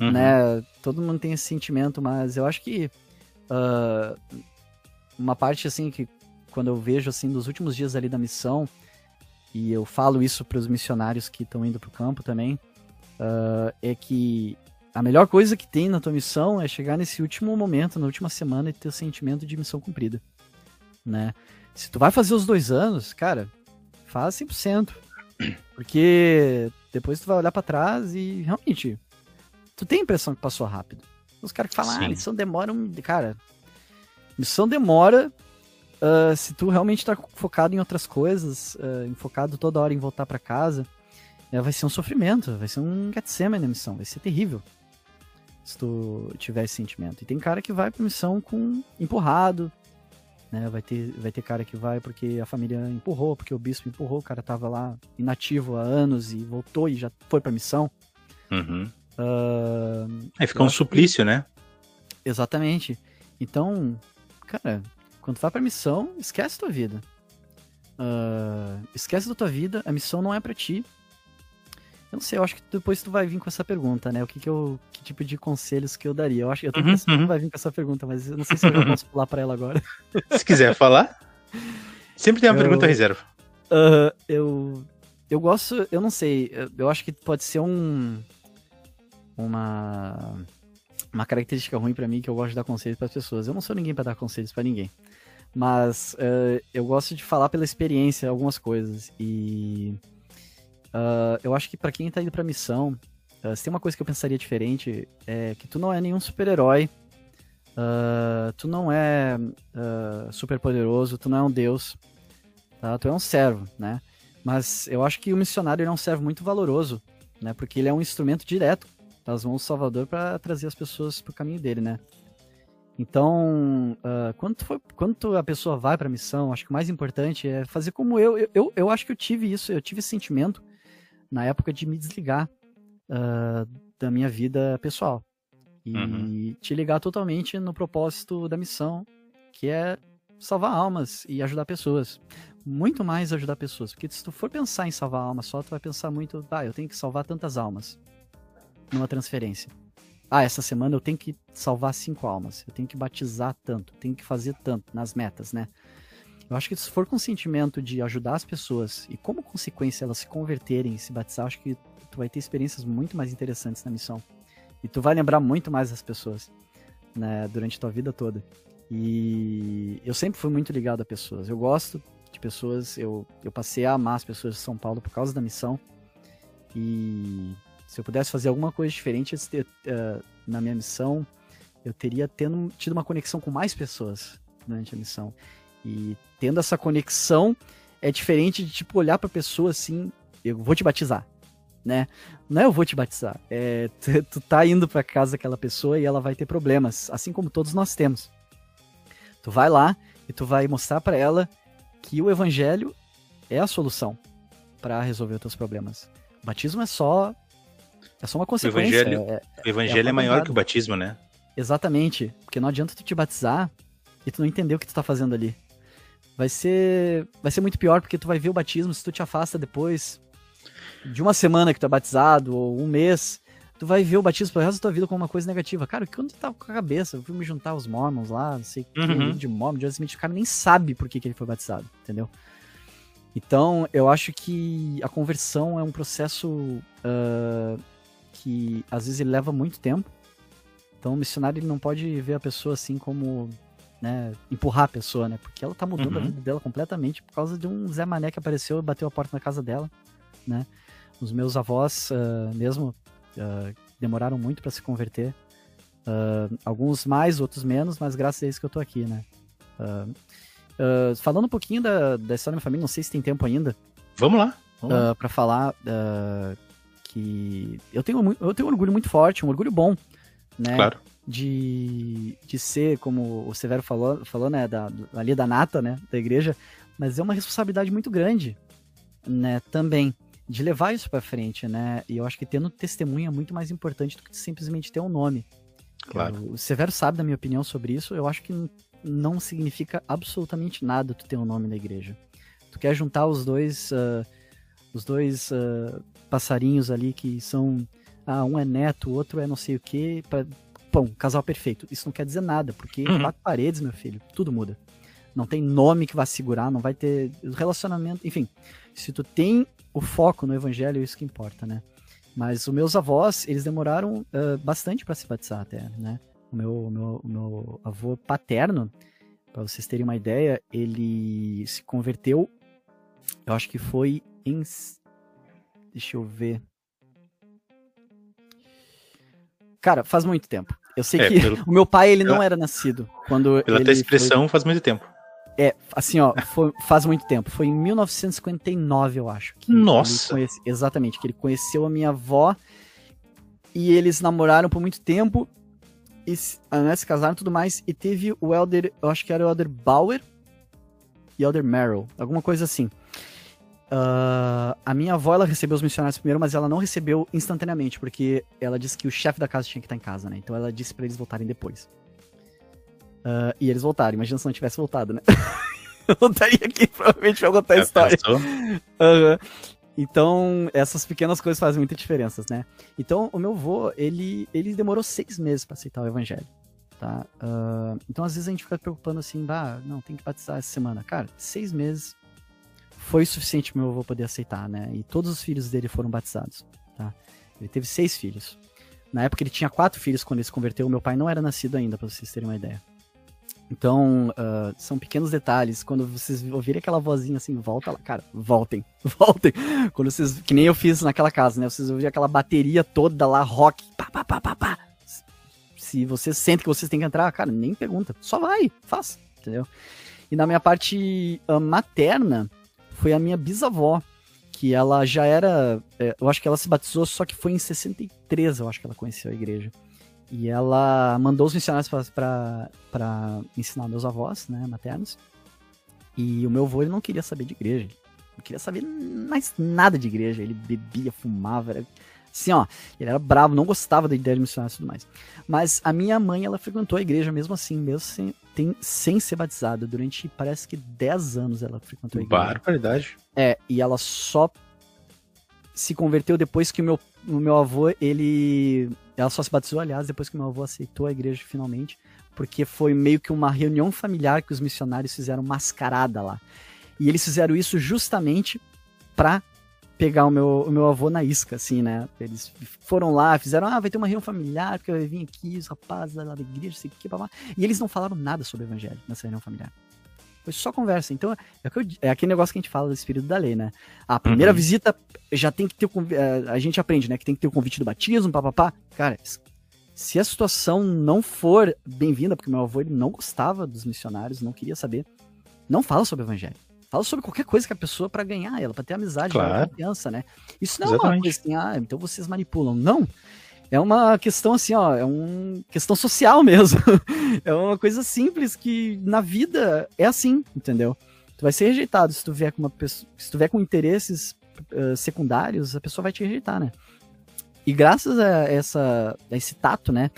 Uhum. Né? Todo mundo tem esse sentimento, mas eu acho que uh, uma parte assim que quando eu vejo assim dos últimos dias ali da missão e eu falo isso para os missionários que estão indo para o campo também uh, é que a melhor coisa que tem na tua missão é chegar nesse último momento, na última semana e ter o sentimento de missão cumprida, né? Se tu vai fazer os dois anos, cara, faz 100%. Porque depois tu vai olhar para trás e realmente tu tem a impressão que passou rápido. Os caras que falam, ah, Sim. ah, missão demora um. Cara, missão demora uh, se tu realmente tá focado em outras coisas, uh, focado toda hora em voltar para casa. Uh, vai ser um sofrimento, vai ser um Getsemane na missão, vai ser terrível. Se tu tiver esse sentimento. E tem cara que vai pra missão com empurrado, né? Vai ter, vai ter cara que vai porque a família empurrou, porque o bispo empurrou, o cara tava lá inativo há anos e voltou e já foi pra missão. Uhum. Uh, Aí fica um suplício, que... né? Exatamente. Então, cara, quando vai pra missão, esquece tua vida. Uh, esquece da tua vida, a missão não é para ti. Eu não sei, eu acho que depois tu vai vir com essa pergunta, né? O que, que eu. Que tipo de conselhos que eu daria? Eu acho eu tô uhum, pensando uhum. que vai vir com essa pergunta, mas eu não sei se eu posso pular pra ela agora. Se quiser falar. Sempre tem uma eu, pergunta reserva. Uh, eu. Eu gosto. Eu não sei. Eu acho que pode ser um uma uma característica ruim para mim que eu gosto de dar conselhos para as pessoas. Eu não sou ninguém para dar conselhos para ninguém, mas uh, eu gosto de falar pela experiência algumas coisas e uh, eu acho que para quem tá indo para missão, uh, se tem uma coisa que eu pensaria diferente é que tu não é nenhum super-herói, tu não é super poderoso, tu não é um deus, tá? Tu é um servo, né? Mas eu acho que o missionário é um servo muito valoroso, né? Porque ele é um instrumento direto das mãos do Salvador para trazer as pessoas para o caminho dele, né? Então, uh, quando, for, quando a pessoa vai para a missão, acho que o mais importante é fazer como eu. eu. Eu, eu acho que eu tive isso, eu tive esse sentimento na época de me desligar uh, da minha vida pessoal e uhum. te ligar totalmente no propósito da missão, que é salvar almas e ajudar pessoas. Muito mais ajudar pessoas, porque se tu for pensar em salvar almas só, tu vai pensar muito, ah, eu tenho que salvar tantas almas numa transferência. Ah, essa semana eu tenho que salvar cinco almas, eu tenho que batizar tanto, tenho que fazer tanto nas metas, né? Eu acho que se for com o sentimento de ajudar as pessoas e como consequência elas se converterem e se batizar, acho que tu vai ter experiências muito mais interessantes na missão. E tu vai lembrar muito mais das pessoas, né, durante tua vida toda. E eu sempre fui muito ligado a pessoas. Eu gosto de pessoas, eu, eu passei a amar as pessoas de São Paulo por causa da missão. E se eu pudesse fazer alguma coisa diferente uh, na minha missão, eu teria tendo, tido uma conexão com mais pessoas durante a missão. E tendo essa conexão é diferente de tipo olhar para pessoa assim, eu vou te batizar, né? Não é eu vou te batizar, é tu, tu tá indo para casa daquela pessoa e ela vai ter problemas, assim como todos nós temos. Tu vai lá e tu vai mostrar para ela que o evangelho é a solução para resolver os teus problemas. O batismo é só é só uma consequência. O evangelho, é, o evangelho é, é maior que o batismo, né? Exatamente. Porque não adianta tu te batizar e tu não entender o que tu tá fazendo ali. Vai ser, vai ser muito pior porque tu vai ver o batismo se tu te afasta depois de uma semana que tu é batizado ou um mês, tu vai ver o batismo pro resto da tua vida como uma coisa negativa. Cara, quando tu tava com a cabeça, eu fui me juntar aos mormons lá, não sei o uhum. que, de mormon, de Smith, o cara nem sabe por que, que ele foi batizado, entendeu? Então, eu acho que a conversão é um processo uh, que às vezes ele leva muito tempo. Então o missionário ele não pode ver a pessoa assim como né, empurrar a pessoa, né? Porque ela tá mudando uhum. a vida dela completamente por causa de um Zé Mané que apareceu e bateu a porta na casa dela, né? Os meus avós uh, mesmo uh, demoraram muito para se converter. Uh, alguns mais, outros menos, mas graças a isso que eu tô aqui, né? falando um pouquinho da, da história da minha família, não sei se tem tempo ainda. Vamos lá. Uh, para falar que eu tenho, eu tenho um orgulho muito forte, um orgulho bom, né? Claro. De, de ser, como o Severo falou, falou né, da, ali da nata, né, da igreja, mas é uma responsabilidade muito grande, né, também, de levar isso para frente, né, e eu acho que tendo testemunha é muito mais importante do que simplesmente ter um nome. Claro. O Severo sabe da minha opinião sobre isso, eu acho que não significa absolutamente nada tu ter um nome na igreja. Tu quer juntar os dois, uh, os dois uh, passarinhos ali que são, ah, um é neto, o outro é não sei o que, para pão, casal perfeito. Isso não quer dizer nada, porque Uhum. quatro paredes, meu filho, tudo muda. Não tem nome que vai segurar, não vai ter relacionamento, enfim. Se tu tem o foco no evangelho, é isso que importa, né? Mas os meus avós, eles demoraram uh, bastante para se batizar até, né? O meu, o meu, o meu avô paterno, para vocês terem uma ideia, ele se converteu, eu acho que foi em. Deixa eu ver. Cara, faz muito tempo. Eu sei É, que pelo- o meu pai, ele não era nascido quando Pela tua foi- expressão faz muito tempo. é, assim, ó, foi- faz muito tempo. Foi em 1959, eu acho. que Nossa! conhece- exatamente, que ele conheceu a minha avó e eles namoraram por muito tempo e se, ah, né, se casaram e tudo mais. E teve o Elder, eu acho que era o Elder Bauer e Elder Merrill, alguma coisa assim. Ah, a minha avó, ela recebeu os missionários primeiro, mas ela não recebeu instantaneamente, porque ela disse que o chefe da casa tinha que estar em casa, né? Então ela disse pra eles voltarem depois. Ah, e eles voltaram. Imagina se não tivesse voltado, né? eu não estaria aqui, provavelmente, pra contar a história. Aham. Então, essas pequenas coisas fazem muita diferença, né? Então, o meu avô, ele, ele demorou seis meses pra aceitar o evangelho, tá? Ah, então, às vezes a gente fica preocupando assim, bah, não, tem que batizar essa semana. Cara, seis meses foi suficiente meu avô poder aceitar, né? E todos os filhos dele foram batizados, tá? Ele teve seis filhos. Na época ele tinha quatro filhos quando ele se converteu. Meu pai não era nascido ainda, pra vocês terem uma ideia. Então, ah, são pequenos detalhes. Quando vocês ouvirem aquela vozinha assim, volta lá, cara, voltem, voltem. Quando vocês, que nem eu fiz naquela casa, né? Vocês ouvirem aquela bateria toda lá, rock, pá, pá, pá, pá, pá. Se vocês sentem que vocês têm que entrar, cara, nem pergunta, só vai, faz, entendeu? E na minha parte ah, materna, foi a minha bisavó, que ela já era, é, eu acho que ela se batizou, só que foi em 63, eu acho que ela conheceu a igreja. E ela mandou os missionários para ensinar meus avós, né, maternos. E o meu avô ele não queria saber de igreja. Não queria saber mais nada de igreja. Ele bebia, fumava, era assim, ó. Ele era bravo, não gostava da ideia de missionários e tudo mais. Mas a minha mãe, ela frequentou a igreja mesmo assim, mesmo sem, tem, sem ser batizada. Durante, parece que 10 anos ela frequentou a igreja. Barbaridade. É, e ela só se converteu depois que o meu, o meu avô, ele. Ela só se batizou, aliás, depois que o meu avô aceitou a igreja finalmente, porque foi meio que uma reunião familiar que os missionários fizeram mascarada lá. E eles fizeram isso justamente pra pegar o meu, o meu avô na isca, assim, né? Eles foram lá, fizeram, ah, vai ter uma reunião familiar, porque vai vir aqui os rapazes lá da igreja, sei o que, blá. E eles não falaram nada sobre o evangelho nessa reunião familiar. Foi só conversa. Então, é, eu- é aquele negócio que a gente fala do espírito da lei, né? A primeira Uhum. visita já tem que ter o eh, A gente aprende, né? Que tem que ter o convite do batismo, papapá. Cara, se a situação não for bem-vinda, porque meu avô ele não gostava dos missionários, não queria saber, não fala sobre o evangelho. Fala sobre qualquer coisa que a pessoa pra ganhar ela, pra ter amizade, Claro. pra confiança, né? Isso não é uma Exatamente. coisa assim, ah, então vocês manipulam. Não. É uma questão assim, ó, é uma questão social mesmo. é uma coisa simples que na vida é assim, entendeu? Tu vai ser rejeitado se tu vier com uma pessoa, se tu vier com interesses eh, secundários, a pessoa vai te rejeitar, né? E graças a essa a esse tato, né,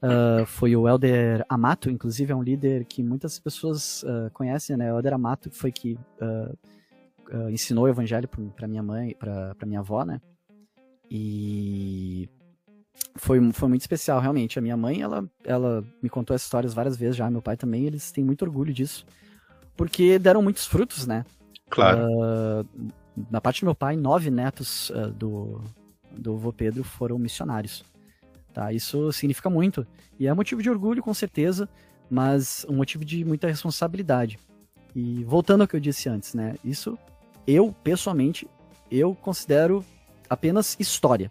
ah, foi o Elder Amato, inclusive é um líder que muitas pessoas ah, conhecem, né? O Elder Amato foi que ah, ensinou o evangelho para minha mãe, para minha avó, né? E foi, foi muito especial, realmente. A minha mãe, ela, ela me contou essas histórias várias vezes já, meu pai também, eles têm muito orgulho disso. Porque deram muitos frutos, né? Claro. Na parte do meu pai, nove netos do, do vô Pedro foram missionários. Tá? Isso significa muito. E é motivo de orgulho, com certeza, mas um motivo de muita responsabilidade. E voltando ao que eu disse antes, né? Isso, eu, pessoalmente, eu considero apenas história.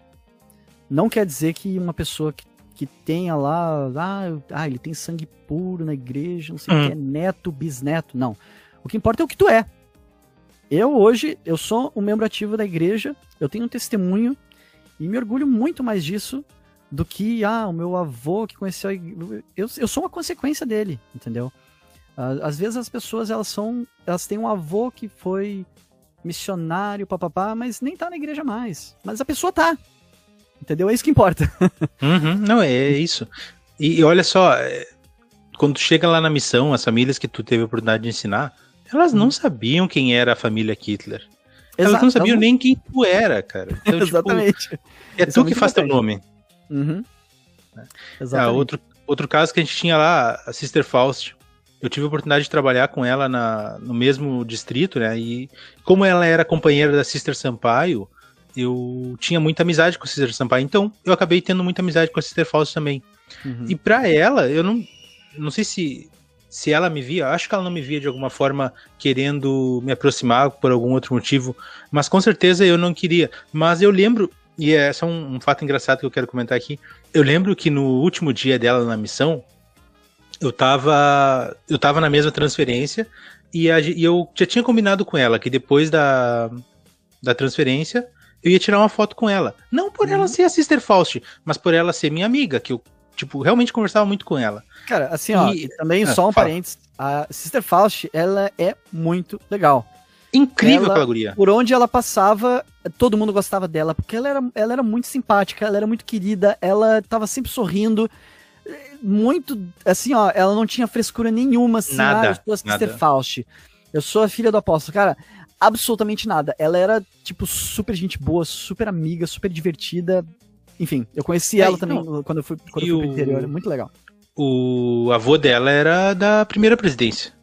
Não quer dizer que uma pessoa que, que tenha lá, ah, ah, ele tem sangue puro na igreja, não sei o Hum. que, é neto, bisneto. Não. O que importa é o que tu é. Eu hoje, eu sou um membro ativo da igreja, eu tenho um testemunho e me orgulho muito mais disso do que, ah, o meu avô que conheceu. Eu, eu sou uma consequência dele, entendeu? Às vezes as pessoas, elas são. Elas têm um avô que foi missionário, papapá, mas nem tá na igreja mais. Mas a pessoa tá. Entendeu? É isso que importa. Uhum, não, é isso. E, e, olha só, é, quando tu chega lá na missão, as famílias que tu teve a oportunidade de ensinar, elas não uhum. sabiam quem era a família Kittler. Exato, elas não sabiam nem quem tu era, cara. Então, tipo, Exatamente. Tipo, é Isso tu é que faz teu nome. Uhum. Ah, outro, outro caso que a gente tinha lá, a Sister Faust. Eu tive a oportunidade de trabalhar com ela na, no mesmo distrito, né? E como ela era companheira da Sister Sampaio, eu tinha muita amizade com a Sister Sampaio. Então, eu acabei tendo muita amizade com a Sister Faust também. Uhum. E para ela, eu não, não sei se se ela me via, acho que ela não me via de alguma forma querendo me aproximar por algum outro motivo, mas com certeza eu não queria. Mas eu lembro, e é só um, um fato engraçado que eu quero comentar aqui. Eu lembro que no último dia dela na missão, eu tava, eu tava na mesma transferência e, a, e eu já tinha combinado com ela que depois da, da transferência eu ia tirar uma foto com ela. Não por uhum. ela ser a Sister Faust, mas por ela ser minha amiga, que eu, tipo, realmente conversava muito com ela. Cara, assim, ó, e, também ah, só um fala. parênteses. A Sister Faust, ela é muito legal. Incrível ela, aquela guria. Por onde ela passava, todo mundo gostava dela, porque ela era, ela era muito simpática, ela era muito querida, ela tava sempre sorrindo. Muito, assim, ó, ela não tinha frescura nenhuma, assim, nada, ah, eu sou a Sister Faust. Eu sou a filha do apóstolo. Cara, absolutamente nada. Ela era, tipo, super gente boa, super amiga, super divertida. Enfim, eu conheci é, ela também não, quando eu fui, quando eu fui pro interior. Muito legal. O avô dela era da primeira presidência.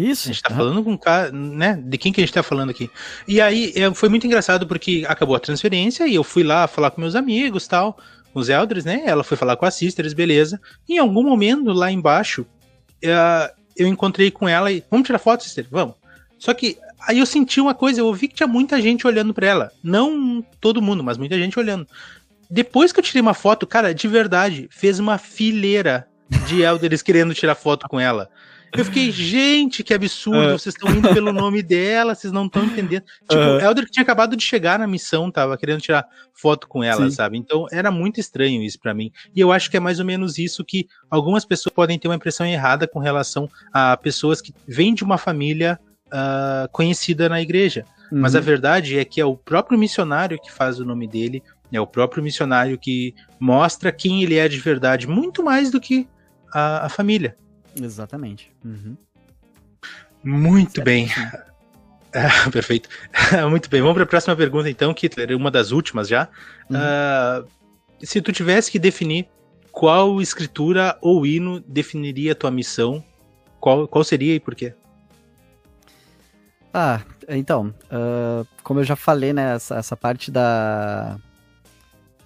Isso. A gente tá uhum. falando com um cara, né? De quem que a gente tá falando aqui? E aí é, foi muito engraçado porque acabou a transferência e eu fui lá falar com meus amigos tal, com os elders, né? Ela foi falar com as sisters, beleza. Em algum momento lá embaixo, uh, eu encontrei com ela e. Vamos tirar foto, sister? Vamos. Só que aí eu senti uma coisa, eu ouvi que tinha muita gente olhando para ela. Não todo mundo, mas muita gente olhando. Depois que eu tirei uma foto, cara, de verdade, fez uma fileira de elders querendo tirar foto com ela. Eu fiquei, gente, que absurdo, uh. vocês estão indo pelo nome dela, vocês não estão entendendo. Tipo, uh. Elder que tinha acabado de chegar na missão, tava querendo tirar foto com ela, Sim. sabe? Então era muito estranho isso para mim. E eu acho que é mais ou menos isso que algumas pessoas podem ter uma impressão errada com relação a pessoas que vêm de uma família uh, conhecida na igreja. Uhum. Mas a verdade é que é o próprio missionário que faz o nome dele, é o próprio missionário que mostra quem ele é de verdade, muito mais do que a, a família. Exatamente. Uhum. Muito bem. Ah, perfeito. Muito bem. Vamos para a próxima pergunta, então, Kittler, uma das últimas já. Uhum. Uh, se tu tivesse que definir qual escritura ou hino definiria a tua missão, qual, qual seria e por quê? Ah, então, uh, como eu já falei, né, essa, essa parte da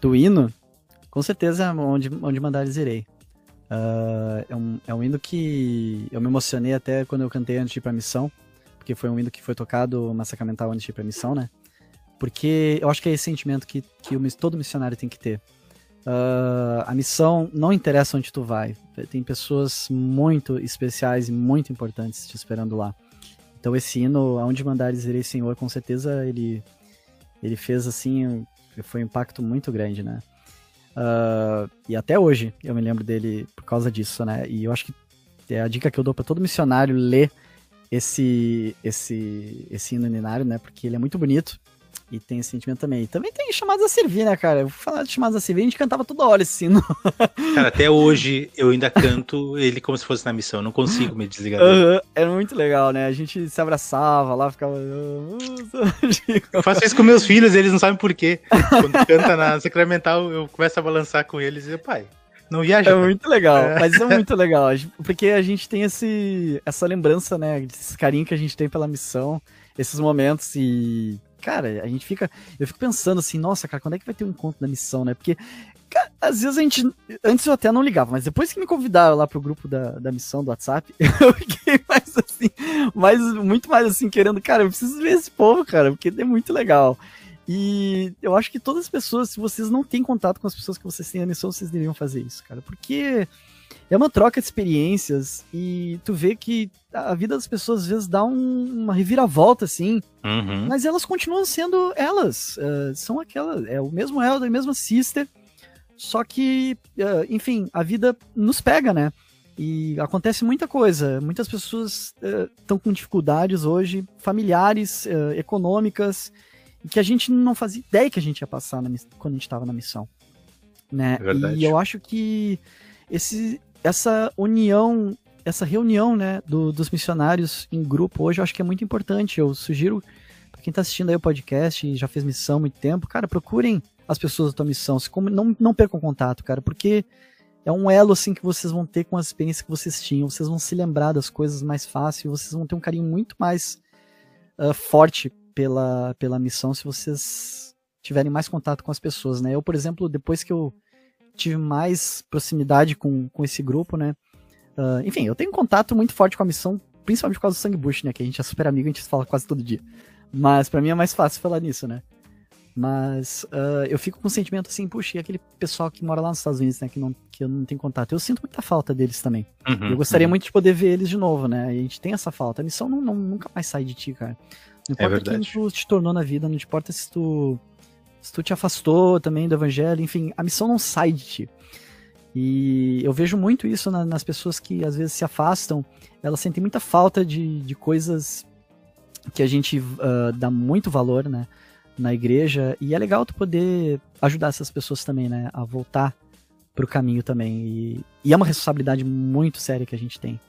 do hino, com certeza é onde, onde mandares irei. Uh, é, um, é um hino que eu me emocionei até quando eu cantei antes de ir pra missão, porque foi um hino que foi tocado na Sacramental antes de ir pra missão, né? Porque eu acho que é esse sentimento que, que o, todo missionário tem que ter. Uh, a missão não interessa onde tu vai, tem pessoas muito especiais e muito importantes te esperando lá. Então esse hino, Aonde Mandares Irei Senhor, com certeza ele, ele fez assim, foi um impacto muito grande, né? Uh, e até hoje eu me lembro dele por causa disso, né? E eu acho que é a dica que eu dou para todo missionário ler esse esse esse hino uninário, né? Porque ele é muito bonito e tem esse sentimento também. E também tem chamadas a servir, né, cara? Eu vou falar de chamadas a servir, a gente cantava toda hora esse hino. Cara, até hoje eu ainda canto ele como se fosse na missão, eu não consigo me desligar dele. Era muito legal, né? A gente se abraçava lá, ficava. Eu faço isso com meus filhos, eles não sabem por quê. Quando canta na Sacramental, eu começo a balançar com eles e pai. Não viaja. É muito legal, é. mas é muito legal, porque a gente tem esse, essa lembrança, né, esse carinho que a gente tem pela missão, esses momentos e cara, a gente fica. Eu fico pensando assim, nossa, cara, quando é que vai ter um encontro da missão, né? Porque, cara, às vezes a gente. Antes eu até não ligava, mas depois que me convidaram lá pro grupo da, da missão do WhatsApp, eu fiquei mais assim, mais, muito mais assim, querendo, cara, eu preciso ver esse povo, cara, porque é muito legal. E eu acho que todas as pessoas, se vocês não têm contato com as pessoas que vocês têm na missão, vocês deveriam fazer isso, cara. Porque é uma troca de experiências e tu vê que a vida das pessoas às vezes dá um, uma reviravolta assim, uhum. mas elas continuam sendo elas, uh, são aquelas, é o mesmo Elder, a mesma Sister, Só que, uh, enfim, a vida nos pega, né? E acontece muita coisa. Muitas pessoas estão uh, com dificuldades hoje, familiares, econômicas, que a gente não fazia ideia que a gente ia passar na, quando a gente estava na missão. Né? É e eu acho que esse, essa união, essa reunião né, do, dos missionários em grupo hoje, eu acho que é muito importante. Eu sugiro para quem está assistindo aí o podcast e já fez missão há muito tempo, cara, procurem as pessoas da tua missão. Não, não percam contato, cara, porque é um elo assim que vocês vão ter com as experiências que vocês tinham. Vocês vão se lembrar das coisas mais fácil, vocês vão ter um carinho muito mais uh, forte pela, pela missão se vocês tiverem mais contato com as pessoas, né? Eu, por exemplo, depois que eu tive mais proximidade com, com esse grupo, né? Uh, enfim, eu tenho um contato muito forte com a missão, principalmente por causa do Sangue Bush, né? Que a gente é super amigo, a gente fala quase todo dia. Mas para mim é mais fácil falar nisso, né? Mas uh, eu fico com um sentimento assim, puxa, e aquele pessoal que mora lá nos Estados Unidos, né, que, não, que eu não tenho contato. Eu sinto muita falta deles também. Uhum, eu gostaria uhum. muito de poder ver eles de novo, né? E a gente tem essa falta. A missão não, não, nunca mais sai de ti, cara. Não é importa é quem tu te tornou na vida, não importa se tu, se tu te afastou também do evangelho, enfim, a missão não sai de ti. E eu vejo muito isso na, nas pessoas que às vezes se afastam, elas sentem muita falta de, de coisas que a gente uh, dá muito valor, né? na igreja e é legal tu poder ajudar essas pessoas também, né, a voltar pro caminho também e, e é uma responsabilidade muito séria que a gente tem,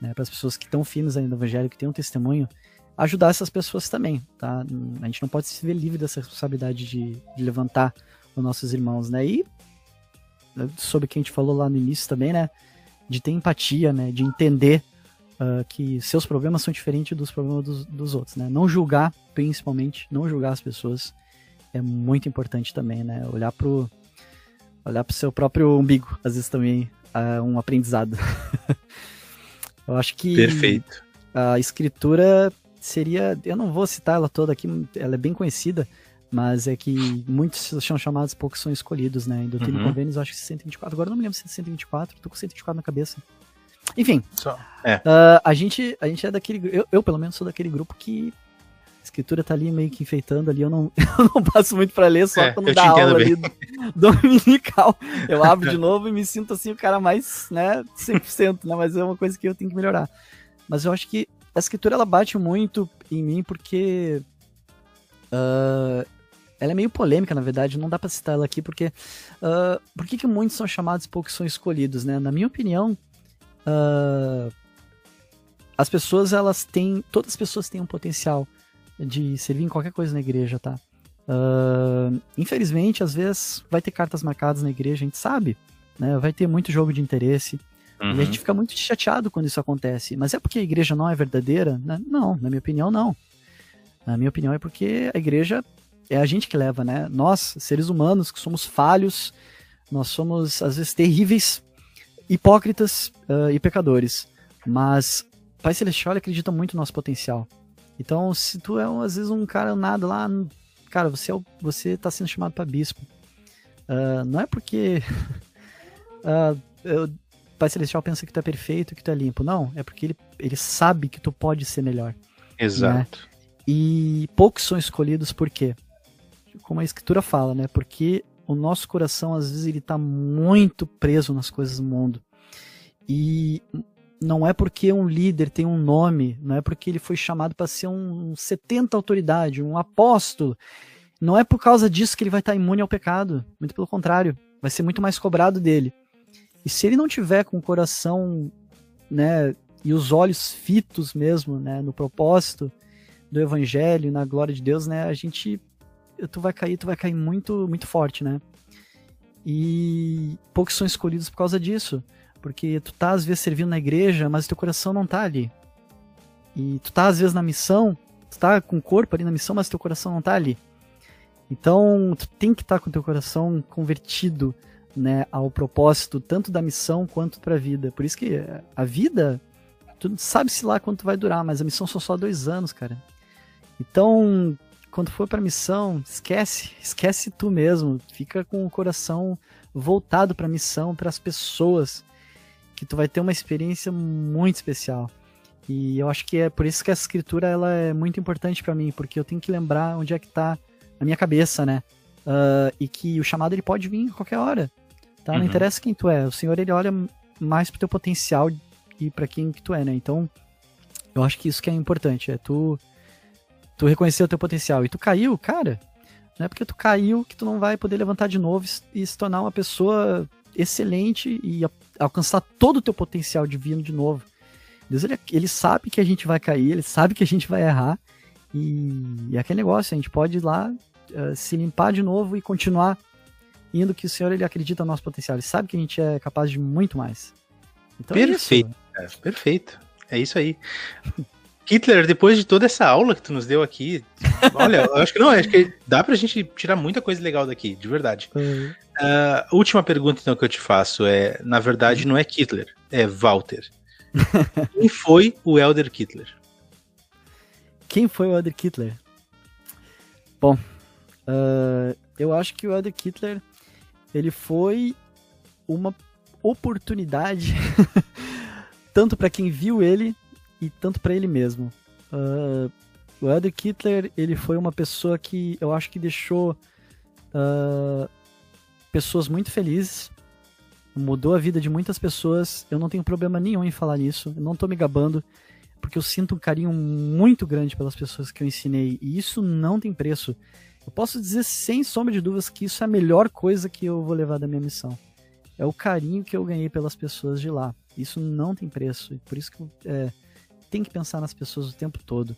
né, para as pessoas que estão firmes ainda no evangelho, que têm um testemunho, ajudar essas pessoas também, tá? A gente não pode se ver livre dessa responsabilidade de, de levantar os nossos irmãos, né? E sobre o que a gente falou lá no início também, né? De ter empatia, né? De entender uh, que seus problemas são diferentes dos problemas dos, dos, outros, né? Não julgar, principalmente, não julgar as pessoas é muito importante também, né? Olhar pro olhar pro seu próprio umbigo, às vezes também é um aprendizado. eu acho que Perfeito. a escritura seria, eu não vou citar ela toda aqui, ela é bem conhecida, mas é que muitos são chamados, poucos são escolhidos, né? Em Doutrina uhum. e Convênios, eu acho que 124. Agora eu não me lembro se é 124, tô com 124 na cabeça. Enfim. É. Uh, a, gente, a gente é daquele. Eu, eu, pelo menos, sou daquele grupo que a escritura tá ali meio que enfeitando ali. Eu não, eu não passo muito para ler, só é, quando dá aula bem. ali dominical. Eu abro de novo e me sinto assim o cara mais, né, 100%, né? Mas é uma coisa que eu tenho que melhorar. Mas eu acho que a escritura ela bate muito em mim porque. Uh, ela é meio polêmica, na verdade, não dá pra citar ela aqui, porque. Uh, por que, que muitos são chamados e poucos são escolhidos, né? Na minha opinião, uh, as pessoas, elas têm. Todas as pessoas têm um potencial de servir em qualquer coisa na igreja, tá? Infelizmente, às vezes vai ter cartas marcadas na igreja, a gente sabe, né? Vai ter muito jogo de interesse. Uhum. E a uhum. gente fica muito chateado quando isso acontece. Mas é porque a igreja não é verdadeira? Né? Não, na minha opinião, não. Na minha opinião, é porque a igreja é a gente que leva, né? Nós, seres humanos, que somos falhos, nós somos, às vezes, terríveis hipócritas uh, e pecadores. Mas Pai Celestial acredita muito no nosso potencial. Então, se tu é, às vezes, um cara nada lá, cara, você, é o, você tá sendo chamado para bispo. Uh, não é porque uh, eu, Pai Celestial pensa que tu é perfeito, que tu é limpo. Não, é porque ele, ele sabe que tu pode ser melhor. Exato. Né? E poucos são escolhidos por quê? Como a escritura fala, né? Porque o nosso coração, às vezes, ele tá muito preso nas coisas do mundo. E não é porque um líder tem um nome, não é porque ele foi chamado para ser um 70 autoridade, um apóstolo. Não é por causa disso que ele vai estar tá imune ao pecado. Muito pelo contrário, vai ser muito mais cobrado dele. E se ele não tiver com o coração, né, e os olhos fitos mesmo, né, no propósito do evangelho, na glória de Deus, né, a gente tu vai cair, tu vai cair muito, muito forte, né? E poucos são escolhidos por causa disso. Porque tu tá às vezes servindo na igreja, mas teu coração não tá ali. E tu tá às vezes na missão, tu tá com o corpo ali na missão, mas teu coração não tá ali. Então, tu tem que estar tá com teu coração convertido, né, ao propósito tanto da missão quanto para a vida. Por isso que a vida, tu sabe se lá quanto vai durar, mas a missão são só dois anos, cara. Então, quando for para missão, esquece, esquece tu mesmo, fica com o coração voltado para a missão, para as pessoas, que tu vai ter uma experiência muito especial. E eu acho que é por isso que a escritura ela é muito importante para mim, porque eu tenho que lembrar onde é que tá a minha cabeça, né? Uh, e que o chamado ele pode vir a qualquer hora. Tá? Não uhum. interessa quem tu é. O Senhor, ele olha mais pro teu potencial e para quem que tu é, né? Então, eu acho que isso que é importante, é tu tu reconhecer o teu potencial. E tu caiu, cara, não é porque tu caiu que tu não vai poder levantar de novo e se tornar uma pessoa excelente e alcançar todo o teu potencial divino de novo. Deus, ele, ele sabe que a gente vai cair, ele sabe que a gente vai errar, e, e é aquele negócio, a gente pode ir lá uh, se limpar de novo e continuar indo que o Senhor ele acredita no nosso potencial, ele sabe que a gente é capaz de muito mais. Então perfeito, é isso. É, perfeito. É isso aí. Hitler, depois de toda essa aula que tu nos deu aqui, olha, eu acho que não, acho que dá pra gente tirar muita coisa legal daqui, de verdade. Uhum. Uh, última pergunta, então, que eu te faço é: na verdade, não é Hitler, é Walter. Quem foi o Elder Hitler? Quem foi o Elder Hitler? Bom, uh, eu acho que o Elder Hitler ele foi uma oportunidade tanto para quem viu ele e tanto para ele mesmo. Uh, o Elder Hitler ele foi uma pessoa que eu acho que deixou uh, pessoas muito felizes, mudou a vida de muitas pessoas. Eu não tenho problema nenhum em falar nisso, eu não tô me gabando, porque eu sinto um carinho muito grande pelas pessoas que eu ensinei, e isso não tem preço. Eu posso dizer sem sombra de dúvidas que isso é a melhor coisa que eu vou levar da minha missão. É o carinho que eu ganhei pelas pessoas de lá. Isso não tem preço, e por isso que é, tem que pensar nas pessoas o tempo todo.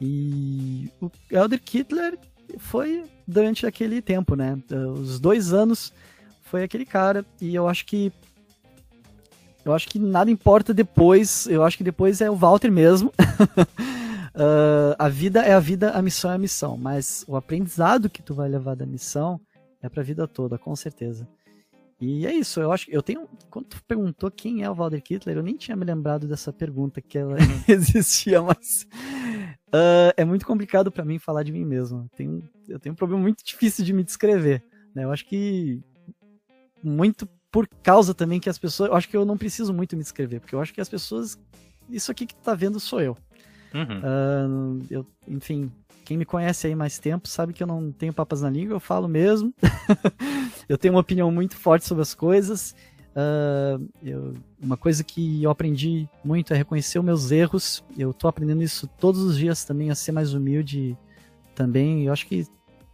E o Elder Hitler foi durante aquele tempo, né? Os dois anos foi aquele cara e eu acho que eu acho que nada importa depois. Eu acho que depois é o Walter mesmo. uh, a vida é a vida, a missão é a missão. Mas o aprendizado que tu vai levar da missão é pra vida toda, com certeza. E é isso, eu acho eu tenho. Quando tu perguntou quem é o Walter Hitler, eu nem tinha me lembrado dessa pergunta que ela uhum. existia, mas uh, é muito complicado para mim falar de mim mesmo. Eu tenho, eu tenho um problema muito difícil de me descrever. Né? Eu acho que muito por causa também que as pessoas. Eu acho que eu não preciso muito me descrever, porque eu acho que as pessoas. Isso aqui que tu tá vendo sou eu. Uhum. Uh, eu eu. Quem me conhece aí mais tempo sabe que eu não tenho papas na língua, eu falo mesmo. eu tenho uma opinião muito forte sobre as coisas. Uh, eu, uma coisa que eu aprendi muito é reconhecer os meus erros. Eu tô aprendendo isso todos os dias também, a ser mais humilde também. Eu acho que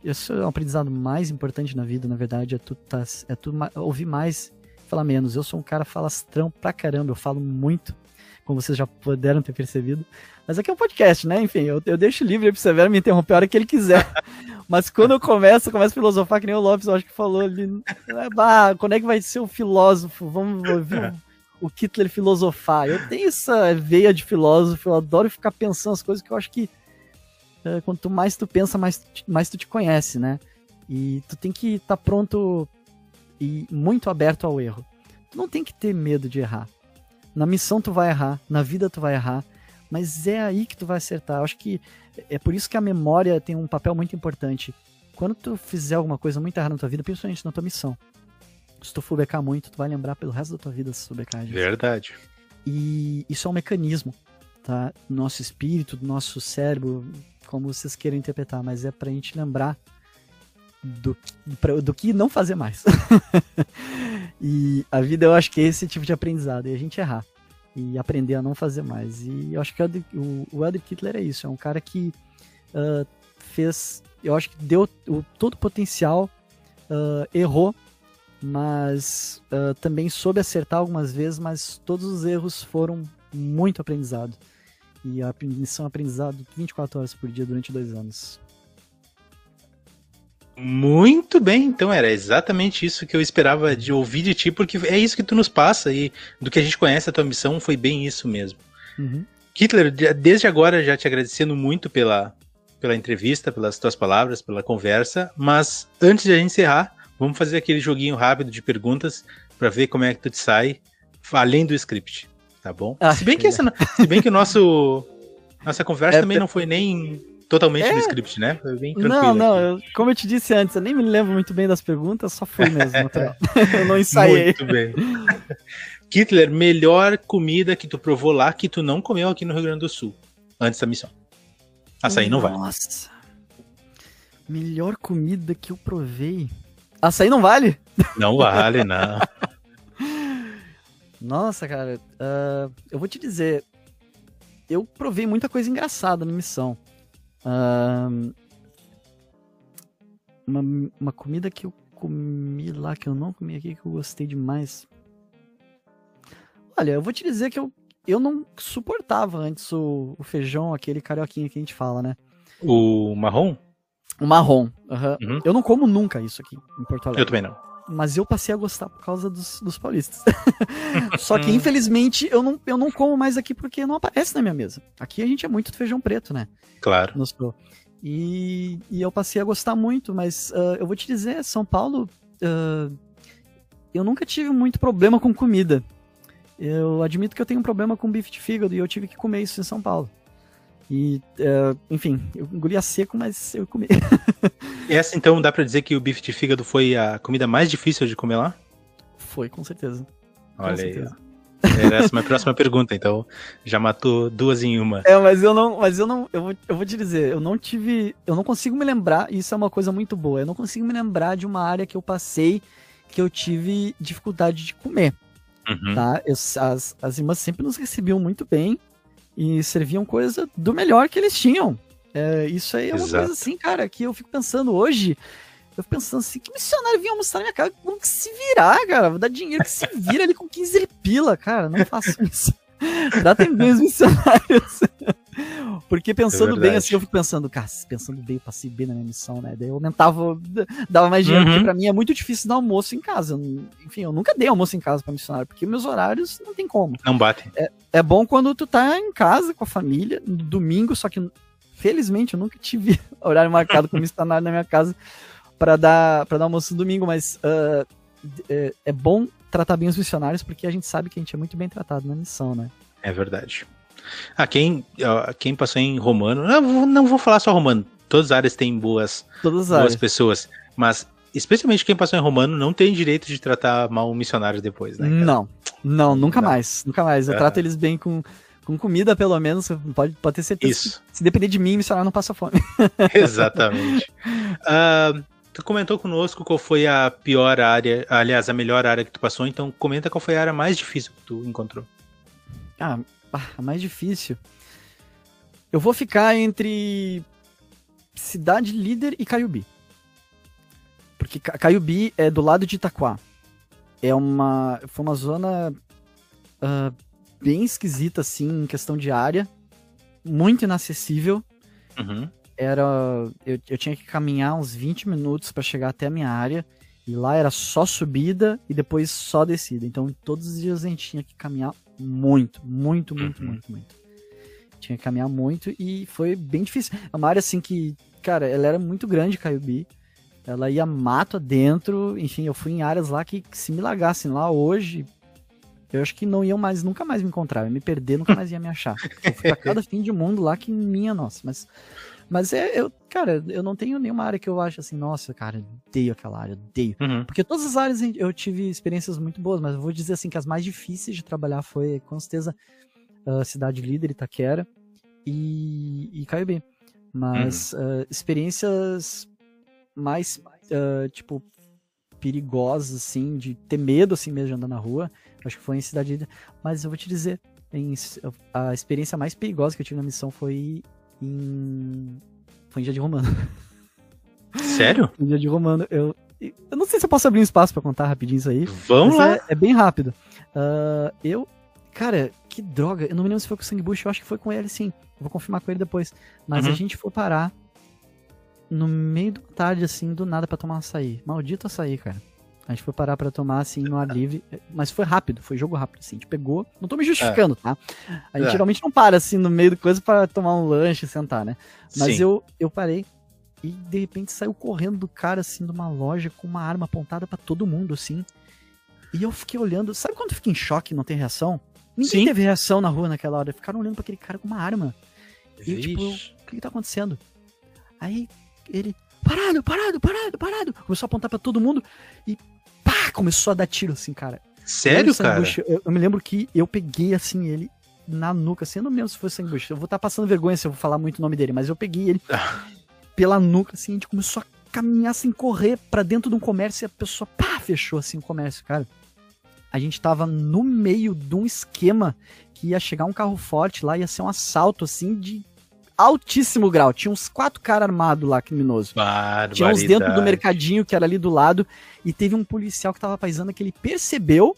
esse é o aprendizado mais importante na vida, na verdade, é tu, tá, é tu ouvir mais falar menos. Eu sou um cara falastrão pra caramba, eu falo muito, como vocês já puderam ter percebido. Mas aqui é um podcast, né? Enfim, eu, eu deixo livre pro Severo me interromper a hora que ele quiser. Mas quando eu começo, eu começo a filosofar, que nem o Lopes, eu acho que falou ali. Bah, quando é que vai ser o filósofo? Vamos ouvir o, o Hitler filosofar. Eu tenho essa veia de filósofo, eu adoro ficar pensando as coisas que eu acho que uh, quanto mais tu pensa, mais, mais tu te conhece, né? E tu tem que estar tá pronto e muito aberto ao erro. Tu não tem que ter medo de errar. Na missão tu vai errar, na vida tu vai errar, mas é aí que tu vai acertar. Eu acho que é por isso que a memória tem um papel muito importante. Quando tu fizer alguma coisa muito errada na tua vida, principalmente na tua missão, se tu fubecar muito, tu vai lembrar pelo resto da tua vida dessas fubecagens. Verdade. E isso é um mecanismo, tá? Do nosso espírito, do nosso cérebro, como vocês queiram interpretar, mas é pra gente lembrar do, pra, do que não fazer mais. e a vida eu acho que é esse tipo de aprendizado, e a gente errar. E aprender a não fazer mais. E eu acho que o, o Elder Hitler é isso, é um cara que uh, fez, eu acho que deu o, todo o potencial, uh, errou, mas uh, também soube acertar algumas vezes, mas todos os erros foram muito aprendizado e a missão aprendizado 24 horas por dia durante dois anos. Muito bem, então era exatamente isso que eu esperava de ouvir de ti, porque é isso que tu nos passa e do que a gente conhece a tua missão foi bem isso mesmo. Uhum. Hitler, desde agora já te agradecendo muito pela, pela entrevista, pelas tuas palavras, pela conversa, mas antes de a gente encerrar, vamos fazer aquele joguinho rápido de perguntas para ver como é que tu te sai além do script tá bom? Ah, se bem que essa, se bem que o nosso nossa conversa é, também não foi nem totalmente é. no script, né? Foi bem tranquilo. Não, não, eu, como eu te disse antes, eu nem me lembro muito bem das perguntas, só fui mesmo. eu não ensaiei. Muito bem. Hitler, melhor comida que tu provou lá que tu não comeu aqui no Rio Grande do Sul, antes da missão. Açaí não vai. Nossa. Melhor comida que eu provei. Açaí não vale? Não vale, não. Nossa, cara, uh, eu vou te dizer, eu provei muita coisa engraçada na missão. Uh, uma, uma comida que eu comi lá, que eu não comi aqui, que eu gostei demais. Olha, eu vou te dizer que eu, eu não suportava antes o, o feijão, aquele carioquinho que a gente fala, né? O marrom? O marrom. Uhum. Uhum. Eu não como nunca isso aqui em Porto Alegre. Eu também não. Mas eu passei a gostar por causa dos, dos paulistas. Só que, infelizmente, eu não, eu não como mais aqui porque não aparece na minha mesa. Aqui a gente é muito feijão preto, né? Claro. No e, e eu passei a gostar muito, mas uh, eu vou te dizer, São Paulo, uh, eu nunca tive muito problema com comida. Eu admito que eu tenho um problema com bife de fígado e eu tive que comer isso em São Paulo. E, uh, enfim, eu engolia seco, mas eu comi. Essa, então, dá para dizer que o bife de fígado foi a comida mais difícil de comer lá? Foi, com certeza. Olha com certeza. aí. Era essa é a minha próxima pergunta, então já matou duas em uma. É, mas eu não, mas eu não, eu vou, eu vou te dizer, eu não tive, eu não consigo me lembrar, e isso é uma coisa muito boa, eu não consigo me lembrar de uma área que eu passei que eu tive dificuldade de comer, uhum. tá? Eu, as, as irmãs sempre nos recebiam muito bem e serviam coisa do melhor que eles tinham. É, isso aí é uma Exato. coisa assim, cara, que eu fico pensando hoje, eu fico pensando assim, que missionário vinha almoçar na minha casa? Como que se virar, cara? Vou dar dinheiro que se vira ali com 15 pila, cara. Não faço isso. Tratem bem os missionários. Porque pensando é bem assim, eu fico pensando, cara, pensando bem, eu passei bem na minha missão, né? Daí eu aumentava, dava mais dinheiro, uhum. porque pra mim é muito difícil dar almoço em casa. Enfim, eu nunca dei almoço em casa pra missionário, porque meus horários não tem como. Não bate. É, é bom quando tu tá em casa com a família, no domingo, só que felizmente eu nunca tive horário marcado com missionário na minha casa para dar para dar almoço no domingo, mas uh, é, é, bom tratar bem os missionários porque a gente sabe que a gente é muito bem tratado na missão, né? É verdade. Ah, quem, quem passou em Romano, não, não vou falar só Romano, todas as áreas têm boas, todas boas áreas. pessoas, mas especialmente quem passou em Romano não tem direito de tratar mal missionários depois, né? Cara? Não, não, nunca não. mais, nunca mais. Eu trato eles bem com, com comida, pelo menos, pode, pode ter certeza. Isso. se depender de mim, missionário não passa fome. Exatamente. uh, Tu comentou conosco qual foi a pior área, aliás, a melhor área que tu passou, então comenta qual foi a área mais difícil que tu encontrou. Ah, a mais difícil. Eu vou ficar entre Cidade Líder e Caiubi. Porque Caiubi é do lado de Itaquá. É uma. Foi uma zona uh, bem esquisita, assim, em questão de área. Muito inacessível. Uhum era. Eu, eu tinha que caminhar uns 20 minutos para chegar até a minha área. E lá era só subida e depois só descida. Então todos os dias a gente tinha que caminhar muito, muito, muito, uhum. muito, muito. Tinha que caminhar muito e foi bem difícil. É uma área assim que, cara, ela era muito grande, Caiubi. Ela ia mato adentro. Enfim, eu fui em áreas lá que, que se me largassem lá hoje, eu acho que não iam mais, nunca mais me encontrar. Eu ia me perder, nunca mais ia me achar. Eu fui pra cada fim de mundo lá que minha nossa. Mas mas é, eu, cara, eu não tenho nenhuma área que eu acho assim, nossa, cara, odeio aquela área, odeio. Uhum. Porque todas as áreas eu tive experiências muito boas, mas eu vou dizer assim que as mais difíceis de trabalhar foi, com certeza, a Cidade Líder, Itaquera e, e Caiobê. Mas uhum. uh, experiências mais, uh, tipo, perigosas, assim, de ter medo, assim mesmo, de andar na rua, acho que foi em Cidade Líder. Mas eu vou te dizer, em, a experiência mais perigosa que eu tive na missão foi em. Foi em dia de romano. Sério? em dia de romano. Eu, eu não sei se eu posso abrir um espaço para contar rapidinho isso aí. Vamos lá! É, é, bem rápido. Uh, eu. Cara, que droga. Eu não me lembro se foi com o Sangue Bush, eu acho que foi com ele sim. Eu vou confirmar com ele depois. Mas uhum. a gente foi parar no meio da tarde, assim, do nada para tomar açaí. Maldito açaí, cara. A gente foi parar para tomar, assim, no ar livre. Mas foi rápido, foi jogo rápido, assim. A gente pegou. Não tô me justificando, é. tá? A gente é. geralmente não para, assim, no meio do coisa para tomar um lanche e sentar, né? Mas eu, eu parei e de repente saiu correndo do cara, assim, de uma loja com uma arma apontada para todo mundo, assim. E eu fiquei olhando. Sabe quando fica em choque e não tem reação? Ninguém Sim. teve reação na rua naquela hora. Ficaram olhando para aquele cara com uma arma. E eu, tipo, o que, que tá acontecendo? Aí ele, parado, parado, parado, parado. Começou a apontar para todo mundo e começou a dar tiro assim, cara. Sério, eu, cara? eu, eu, me lembro que eu peguei assim ele na nuca, assim, eu não lembro se foi sanguibush. Eu vou estar tá passando vergonha se eu vou falar muito o nome dele, mas eu peguei ele pela nuca, assim, a gente começou a caminhar sem correr pra dentro de um comércio e a pessoa, pá, fechou assim o comércio, cara. A gente tava no meio de um esquema que ia chegar um carro forte lá, ia ser um assalto, assim, de altíssimo grau. Tinha uns quatro caras armados lá, criminoso. Tinha uns dentro do mercadinho, que era ali do lado, e teve um policial que tava paisando que ele percebeu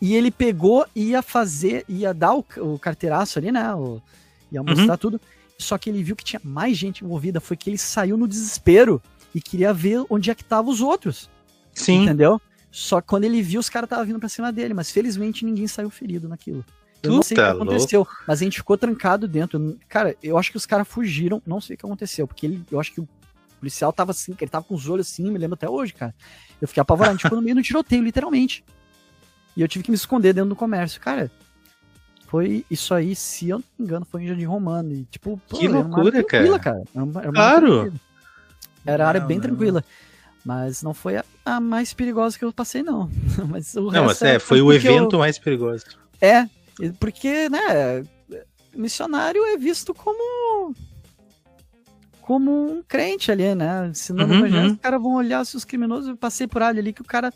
e ele pegou e ia fazer, ia dar o, o carteiraço ali, né? O, ia mostrar uhum. tudo. Só que ele viu que tinha mais gente envolvida. Foi que ele saiu no desespero e queria ver onde é que estavam os outros. Sim. Entendeu? Só que quando ele viu, os caras estavam vindo pra cima dele. Mas felizmente ninguém saiu ferido naquilo. Eu não sei o que aconteceu, louco. mas a gente ficou trancado dentro. Cara, eu acho que os caras fugiram, não sei o que aconteceu, porque ele, eu acho que o policial tava assim, ele tava com os olhos assim, me lembro até hoje, cara. Eu fiquei apavorado, a gente ficou no meio do tiroteio, literalmente. E eu tive que me esconder dentro do comércio. Cara, foi isso aí, se eu não me engano, foi em Jardim Romano. E, tipo, pô, que loucura, cara. cara. Era uma, era claro! Era área bem não, tranquila. Mas não foi a, a, mais perigosa que eu passei, não. mas o não, mas é, foi o evento eu... mais perigoso. É, porque, né, missionário é visto como como um crente ali, né? Se não uhum, uhum. os caras vão olhar se os criminosos, eu passei por ali ali que o cara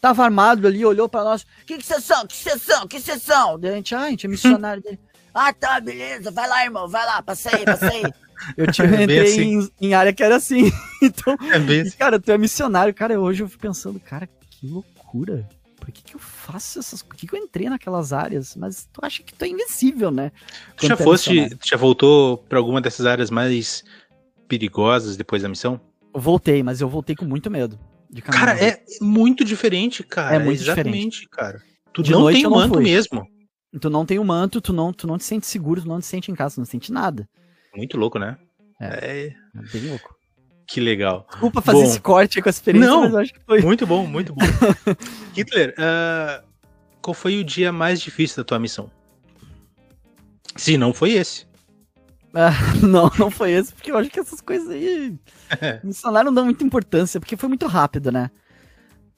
tava armado ali, olhou para nós. Que que vocês são? Que vocês são? Que vocês são? Daí a gente, ah, a gente é missionário dele. Ah, tá, beleza. Vai lá, irmão. Vai lá, passei, passei. Eu tive, é entrei assim. em, em, área que era assim. então, é assim. cara, tu é missionário. Cara, hoje eu fico pensando, cara, que loucura. Por que, que eu faço essas Por que, que eu entrei naquelas áreas? Mas tu acha que tu é invencível, né? Tu já é foste, já voltou para alguma dessas áreas mais perigosas depois da missão? Eu voltei, mas eu voltei com muito medo. cara, é muito diferente, cara. É muito Exatamente, diferente. cara. Tu de não tem o manto mesmo. Tu não tem o manto, tu não, tu não te sente seguro, tu não te sente em casa, tu não sente nada. Muito louco, né? É, é... é bem louco. Que legal. Desculpa fazer bom, esse corte com a experiência, não, mas acho que foi. Muito bom, muito bom. Hitler, uh, qual foi o dia mais difícil da tua missão? Se não foi esse. Ah, não, não foi esse, porque eu acho que essas coisas aí. missionário não dá muita importância, porque foi muito rápido, né?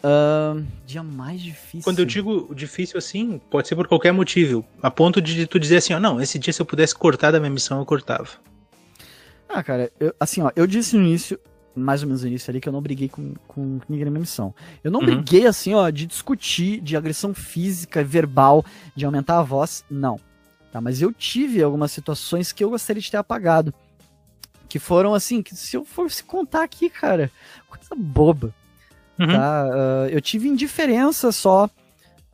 Uh, dia mais difícil. Quando eu digo difícil assim, pode ser por qualquer motivo. A ponto de tu dizer assim, ó, não, esse dia se eu pudesse cortar da minha missão, eu cortava. Ah, cara, eu, assim, ó, eu disse no início, mais ou menos no início ali, que eu não briguei com, com ninguém na minha missão. Eu não uhum. briguei, assim, ó, de discutir, de agressão física, verbal, de aumentar a voz, não. Tá, mas eu tive algumas situações que eu gostaria de ter apagado. Que foram, assim, que se eu fosse contar aqui, cara, coisa boba. Uhum. Tá? Uh, eu tive indiferença só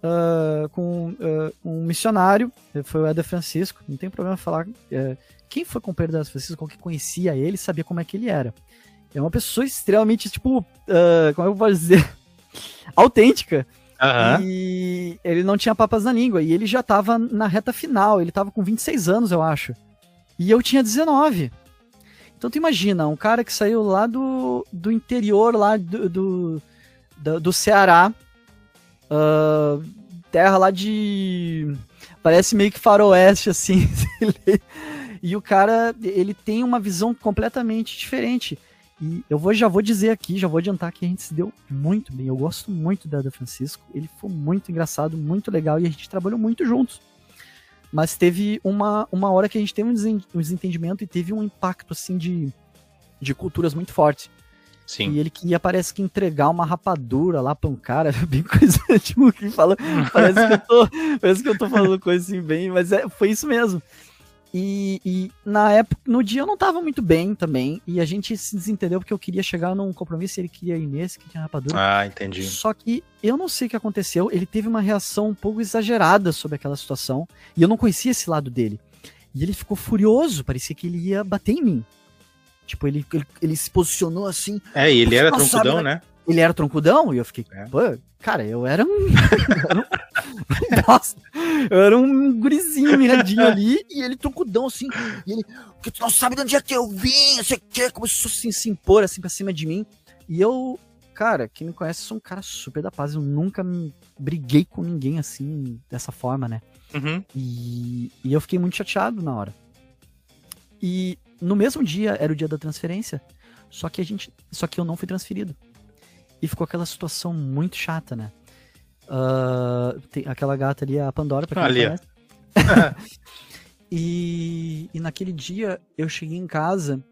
uh, com uh, um missionário, foi o Eder Francisco, não tem problema falar eh, quem foi companheiro da Francisco, que conhecia ele, sabia como é que ele era. É uma pessoa extremamente, tipo, uh, como eu posso dizer, autêntica. Uhum. E ele não tinha papas na língua. E ele já tava na reta final. Ele tava com 26 anos, eu acho. E eu tinha 19. Então tu imagina, um cara que saiu lá do, do interior, lá do, do, do, do Ceará, uh, terra lá de. Parece meio que faroeste, assim. E o cara, ele tem uma visão completamente diferente. E eu vou, já vou dizer aqui, já vou adiantar que a gente se deu muito bem. Eu gosto muito da Ada Francisco. Ele foi muito engraçado, muito legal e a gente trabalhou muito juntos. Mas teve uma, uma hora que a gente teve um desentendimento e teve um impacto assim de, de culturas muito forte. Sim. E ele queria, parece que, entregar uma rapadura lá pra um cara, bem coisa, tipo, que fala, parece que eu tô, parece que eu tô falando coisa assim bem, mas é, foi isso mesmo. E, e, na época, no dia eu não tava muito bem também. E a gente se desentendeu porque eu queria chegar num compromisso e ele queria ir nesse, que tinha rapadura. Ah, entendi. Só que eu não sei o que aconteceu. Ele teve uma reação um pouco exagerada sobre aquela situação. E eu não conhecia esse lado dele. E ele ficou furioso, parecia que ele ia bater em mim. Tipo, ele, ele, ele se posicionou assim. É, e ele era troncudão, sabe, né? Ele era troncudão, e eu fiquei, é. pô, cara, eu era um. Nossa, eu era um gurizinho miradinho ali, e ele troncudão assim, e ele, que tu não sabe de onde é que eu vim, não sei o que, começou assim, se impor assim pra cima de mim. E eu, cara, quem me conhece, sou um cara super da paz, eu nunca me briguei com ninguém assim, dessa forma, né? Uhum. E, e eu fiquei muito chateado na hora. E no mesmo dia era o dia da transferência, só que a gente, só que eu não fui transferido. E ficou aquela situação muito chata, né? Uh, tem aquela gata ali, a Pandora, pra quem ali. e, e naquele dia eu cheguei em casa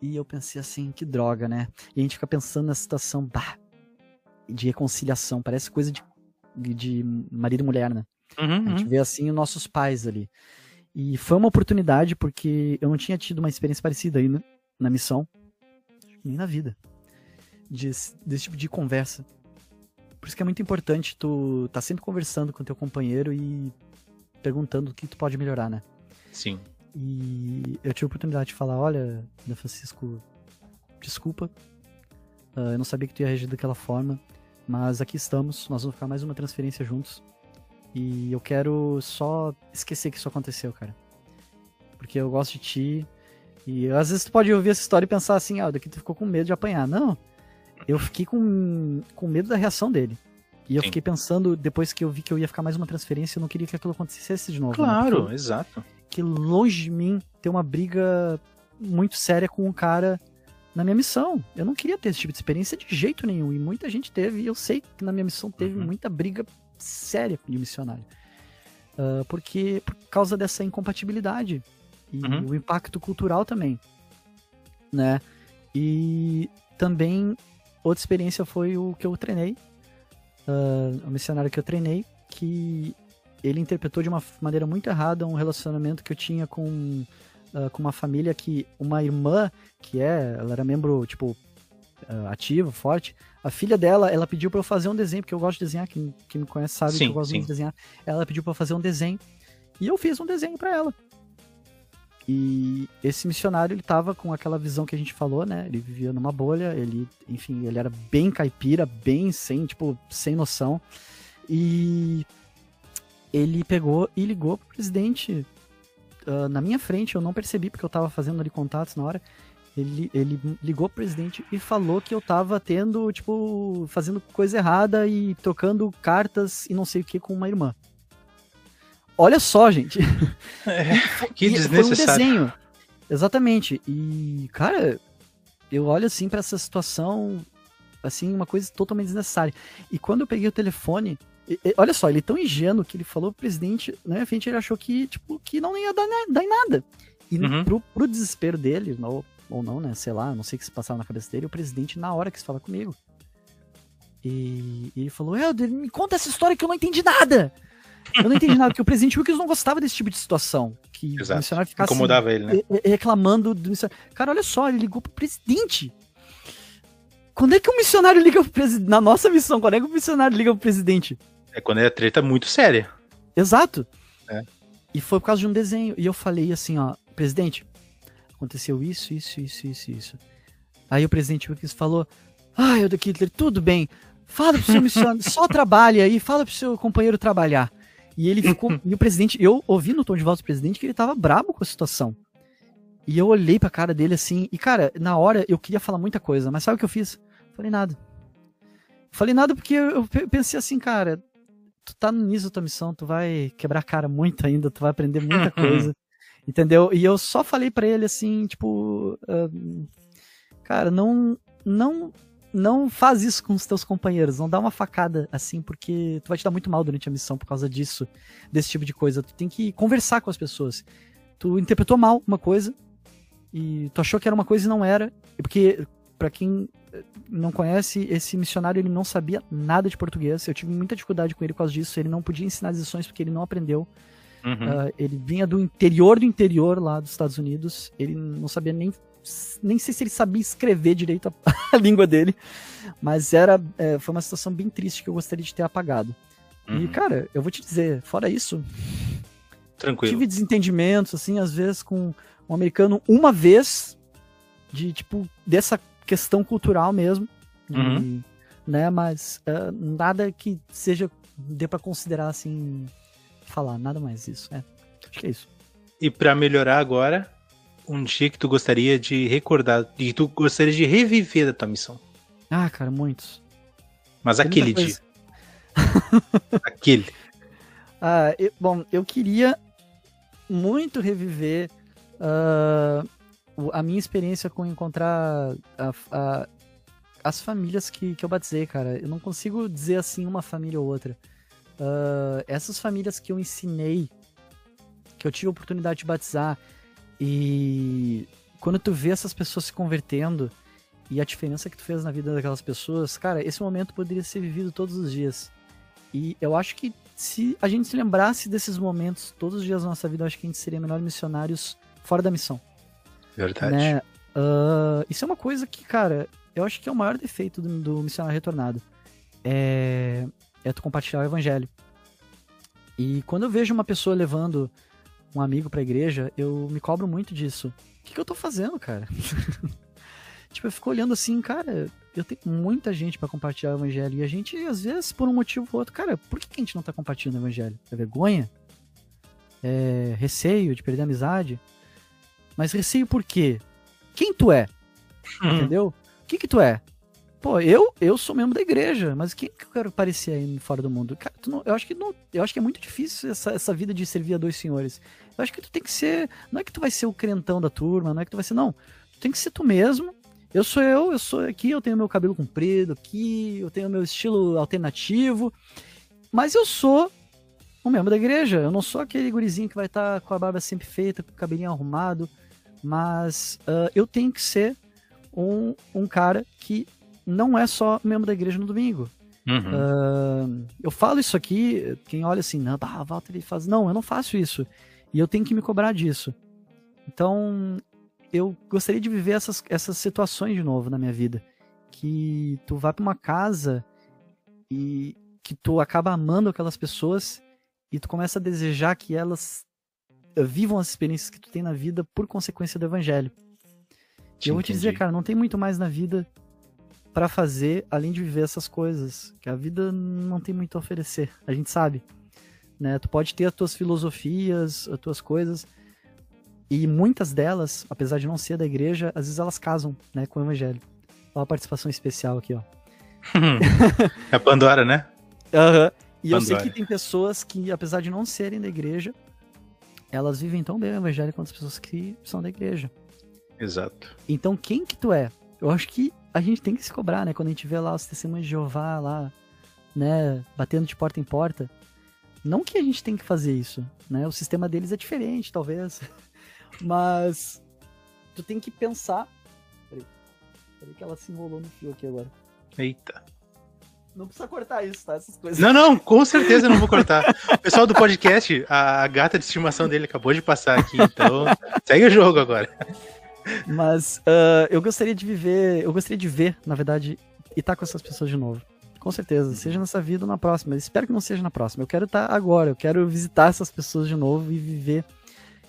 E eu pensei assim, que droga, né? E a gente fica pensando na situação bah, de reconciliação. Parece coisa de, de marido e mulher, né? Uhum, A gente uhum. vê assim os nossos pais ali. E foi uma oportunidade porque eu não tinha tido uma experiência parecida aí né, na missão, nem na vida, de, desse tipo de conversa. Por isso que é muito importante tu tá sempre conversando com teu companheiro e perguntando o que tu pode melhorar, né? Sim. E eu tive a oportunidade de falar, olha, Dan Francisco, desculpa, ah, eu não sabia que tu ia reagir daquela forma, mas aqui estamos, nós vamos ficar mais uma transferência juntos. E eu quero só esquecer que isso aconteceu, cara. Porque eu gosto de ti. E às vezes tu pode ouvir essa história e pensar assim, ah, daqui tu ficou com medo de apanhar. Não. Eu fiquei com, com medo da reação dele. E eu Sim. fiquei pensando, depois que eu vi que eu ia ficar mais uma transferência, eu não queria que aquilo acontecesse de novo. né? Claro, Porque exato. que longe de mim ter uma briga muito séria com um cara na minha missão. Eu não queria ter esse tipo de experiência de jeito nenhum. E muita gente teve. E eu sei que na minha missão teve Uhum. muita briga séria de missionário. Ah, porque por causa dessa incompatibilidade. E Uhum. o impacto cultural também. Né? E também outra experiência foi o que eu treinei. ah, o missionário que eu treinei, que ele interpretou de uma maneira muito errada um relacionamento que eu tinha com, ah, com uma família que uma irmã que é, ela era membro tipo ah, ativo, forte. A filha dela, ela pediu pra eu fazer um desenho porque eu gosto de desenhar. Quem, quem me conhece sabe que Sim, eu gosto sim. muito de desenhar. Ela pediu pra eu fazer um desenho e eu fiz um desenho pra ela. E esse missionário, ele tava com aquela visão que a gente falou, né? Ele vivia numa bolha, ele, enfim, ele era bem caipira, bem sem, tipo, sem noção. E ele pegou e ligou pro presidente ah, na minha frente, eu não percebi porque eu tava fazendo ali contatos na hora. Ele, ele ligou pro presidente e falou que eu tava tendo, tipo, fazendo coisa errada e trocando cartas e não sei o que com uma irmã. Olha só, gente. Que E desnecessário. Foi um desenho. Exatamente. E, cara, eu olho assim pra essa situação, assim, uma coisa totalmente desnecessária. E quando eu peguei o telefone, e- e- olha só, ele é tão ingênuo que ele falou pro presidente, na minha frente ele achou que, tipo, que não ia dar, dar em nada. E Uhum. pro, pro desespero dele, ou, ou não, né, sei lá, não sei o que se passava na cabeça dele, o presidente na hora quis falar comigo. E, e ele falou, Helder, me conta essa história que eu não entendi nada. Eu não entendi nada, porque o presidente Wilkes não gostava desse tipo de situação. Que o Exato. missionário ficasse Incomodava ele, né? re- re- reclamando do missionário. Cara, olha só, ele ligou pro presidente. Quando é que o missionário liga pro presidente? Na nossa missão, quando é que o missionário liga pro presidente? É quando é treta muito séria. Exato. É. E foi por causa de um desenho. E eu falei assim, ó, presidente, aconteceu isso, isso, isso, isso, isso. Aí o presidente Wilkes falou, ah, Elder Hitler, tudo bem. Fala pro seu missionário, só trabalhe aí, fala pro seu companheiro trabalhar. E ele ficou, e o presidente, eu ouvi no tom de voz do presidente que ele tava brabo com a situação. E eu olhei pra cara dele assim, e cara, na hora eu queria falar muita coisa, mas sabe o que eu fiz? Falei nada. Falei nada porque eu eu pe- pensei assim, cara, tu tá no início da tua missão, tu vai quebrar a cara muito ainda, tu vai aprender muita coisa. Entendeu? E eu só falei pra ele assim, tipo, ah, cara, não não não faz isso com os teus companheiros, não dá uma facada assim, porque tu vai te dar muito mal durante a missão por causa disso, desse tipo de coisa. Tu tem que conversar com as pessoas. Tu interpretou mal uma coisa e tu achou que era uma coisa e não era, porque pra quem eh, não conhece, esse missionário ele não sabia nada de português. Eu tive muita dificuldade com ele por causa disso. Ele não podia ensinar as lições porque ele não aprendeu. Uhum. Ah, ele vinha do interior do interior lá dos Estados Unidos. Ele não sabia nem. Nem sei se ele sabia escrever direito a, a língua dele. Mas era. é, foi uma situação bem triste que eu gostaria de ter apagado. E, Uhum. cara, eu vou te dizer, fora isso, Tranquilo. tive desentendimentos, assim, às vezes com um americano uma vez, de tipo, dessa questão cultural mesmo. Uhum. né? Mas ah, nada que seja. dê pra considerar assim. falar, nada mais isso. É. Acho que é isso. E pra melhorar agora, um dia que tu gostaria de recordar, que tu gostaria de reviver da tua missão. Ah, cara, muitos. Mas Tem aquele dia. aquele. Ah, eu- bom, eu queria muito reviver o- a minha experiência com encontrar a- a- as famílias que, que eu batizei, cara. Eu não consigo dizer assim uma família ou outra. Ah, essas famílias que eu ensinei, que eu tive a oportunidade de batizar e quando tu vê essas pessoas se convertendo e a diferença que tu fez na vida daquelas pessoas, cara, esse momento poderia ser vivido todos os dias. E eu acho que se a gente se lembrasse desses momentos todos os dias da nossa vida, eu acho que a gente seria melhores missionários fora da missão. Verdade. Né? Uh, isso é uma coisa que, cara, eu acho que é o maior defeito do, do missionário retornado. É, é tu compartilhar o evangelho. E quando eu vejo uma pessoa levando um amigo pra igreja, eu me cobro muito disso. O que, que eu tô fazendo, cara? tipo, eu fico olhando assim, cara, eu tenho muita gente para compartilhar o evangelho. E a gente, às vezes, por um motivo ou outro, cara, por que a gente não tá compartilhando o evangelho? É vergonha? É receio de perder a amizade? Mas receio por quê? Quem tu é? Hum. Entendeu? O que que tu é? Pô, eu, eu sou membro da igreja, mas quem que eu quero parecer aí fora do mundo? Cara, não, eu, acho que não, eu acho que é muito difícil essa, essa vida de servir a dois senhores. Eu acho que tu tem que ser. Não é que tu vai ser o crentão da turma, não é que tu vai ser. Não. Tu tem que ser tu mesmo. Eu sou eu, eu sou aqui, eu tenho meu cabelo comprido aqui, eu tenho meu estilo alternativo. Mas eu sou um membro da igreja. Eu não sou aquele gurizinho que vai estar tá com a barba sempre feita, com o cabelinho arrumado. Mas uh, eu tenho que ser um, um cara que não é só membro da igreja no domingo. Uhum. Uh, eu falo isso aqui, quem olha assim, não, ah, Walter ele faz. Não, eu não faço isso. E eu tenho que me cobrar disso. Então, eu gostaria de viver essas, essas situações de novo na minha vida. Que tu vai para uma casa e que tu acaba amando aquelas pessoas e tu começa a desejar que elas vivam as experiências que tu tem na vida por consequência do evangelho. e eu vou te dizer, cara, não tem muito mais na vida para fazer além de viver essas coisas, que a vida não tem muito a oferecer, a gente sabe. Né? Tu pode ter as tuas filosofias, as tuas coisas, e muitas delas, apesar de não ser da igreja, às vezes elas casam né, com o evangelho. Olha uma participação especial aqui, ó. é Pandora, né? Aham. Uhum. E Pandora. eu sei que tem pessoas que, apesar de não serem da igreja, elas vivem tão bem o evangelho quanto as pessoas que são da igreja. Exato. Então, quem que tu é? Eu acho que a gente tem que se cobrar, né? Quando a gente vê lá os testemunhos de Jeová lá, né, batendo de porta em porta. Não que a gente tem que fazer isso, né? O sistema deles é diferente, talvez. Mas tu tem que pensar. Peraí. Peraí que ela se enrolou no fio aqui agora. Eita. Não precisa cortar isso, tá? Essas coisas. Não, não, com certeza não vou cortar. O pessoal do podcast, a gata de estimação dele acabou de passar aqui, então segue o jogo agora. Mas uh, eu gostaria de viver, eu gostaria de ver, na verdade, e estar tá com essas pessoas de novo. Com certeza, seja nessa vida ou na próxima. espero que não seja na próxima. Eu quero estar tá agora, eu quero visitar essas pessoas de novo e viver.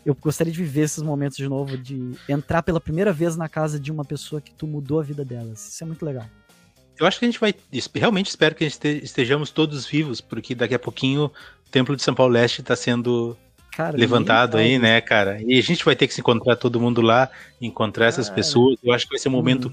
Eu gostaria de viver esses momentos de novo, de entrar pela primeira vez na casa de uma pessoa que tu mudou a vida delas. Isso é muito legal. Eu acho que a gente vai. Realmente espero que a gente estejamos todos vivos, porque daqui a pouquinho o Templo de São Paulo Leste está sendo Cara, levantado aí, né, cara? E a gente vai ter que se encontrar todo mundo lá, encontrar essas pessoas. Eu acho que vai ser um momento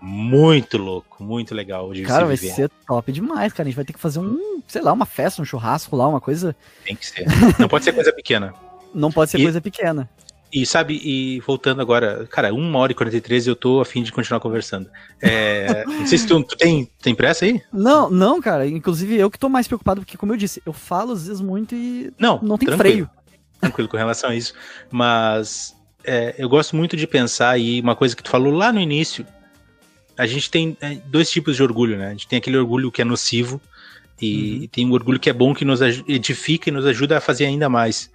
uhum. muito louco, muito legal de Cara, vai ser top demais, cara. A gente vai ter que fazer um, sei lá, uma festa, um churrasco lá, uma coisa. Tem que ser. Não pode ser coisa pequena. Não pode ser e, coisa pequena. E sabe, e voltando agora, cara, 1 hora e 43 eu tô afim de continuar conversando. É, não sei se tu, tu, tem, tem pressa aí? Não, não, cara. Inclusive eu que tô mais preocupado, porque, como eu disse, eu falo às vezes muito e não, não tem tranquilo. freio tranquilo com relação a isso. Mas é, eu gosto muito de pensar aí uma coisa que tu falou lá no início. A gente tem é, dois tipos de orgulho, né? A gente tem aquele orgulho que é nocivo e uhum. tem um orgulho que é bom, que nos edifica e nos ajuda a fazer ainda mais.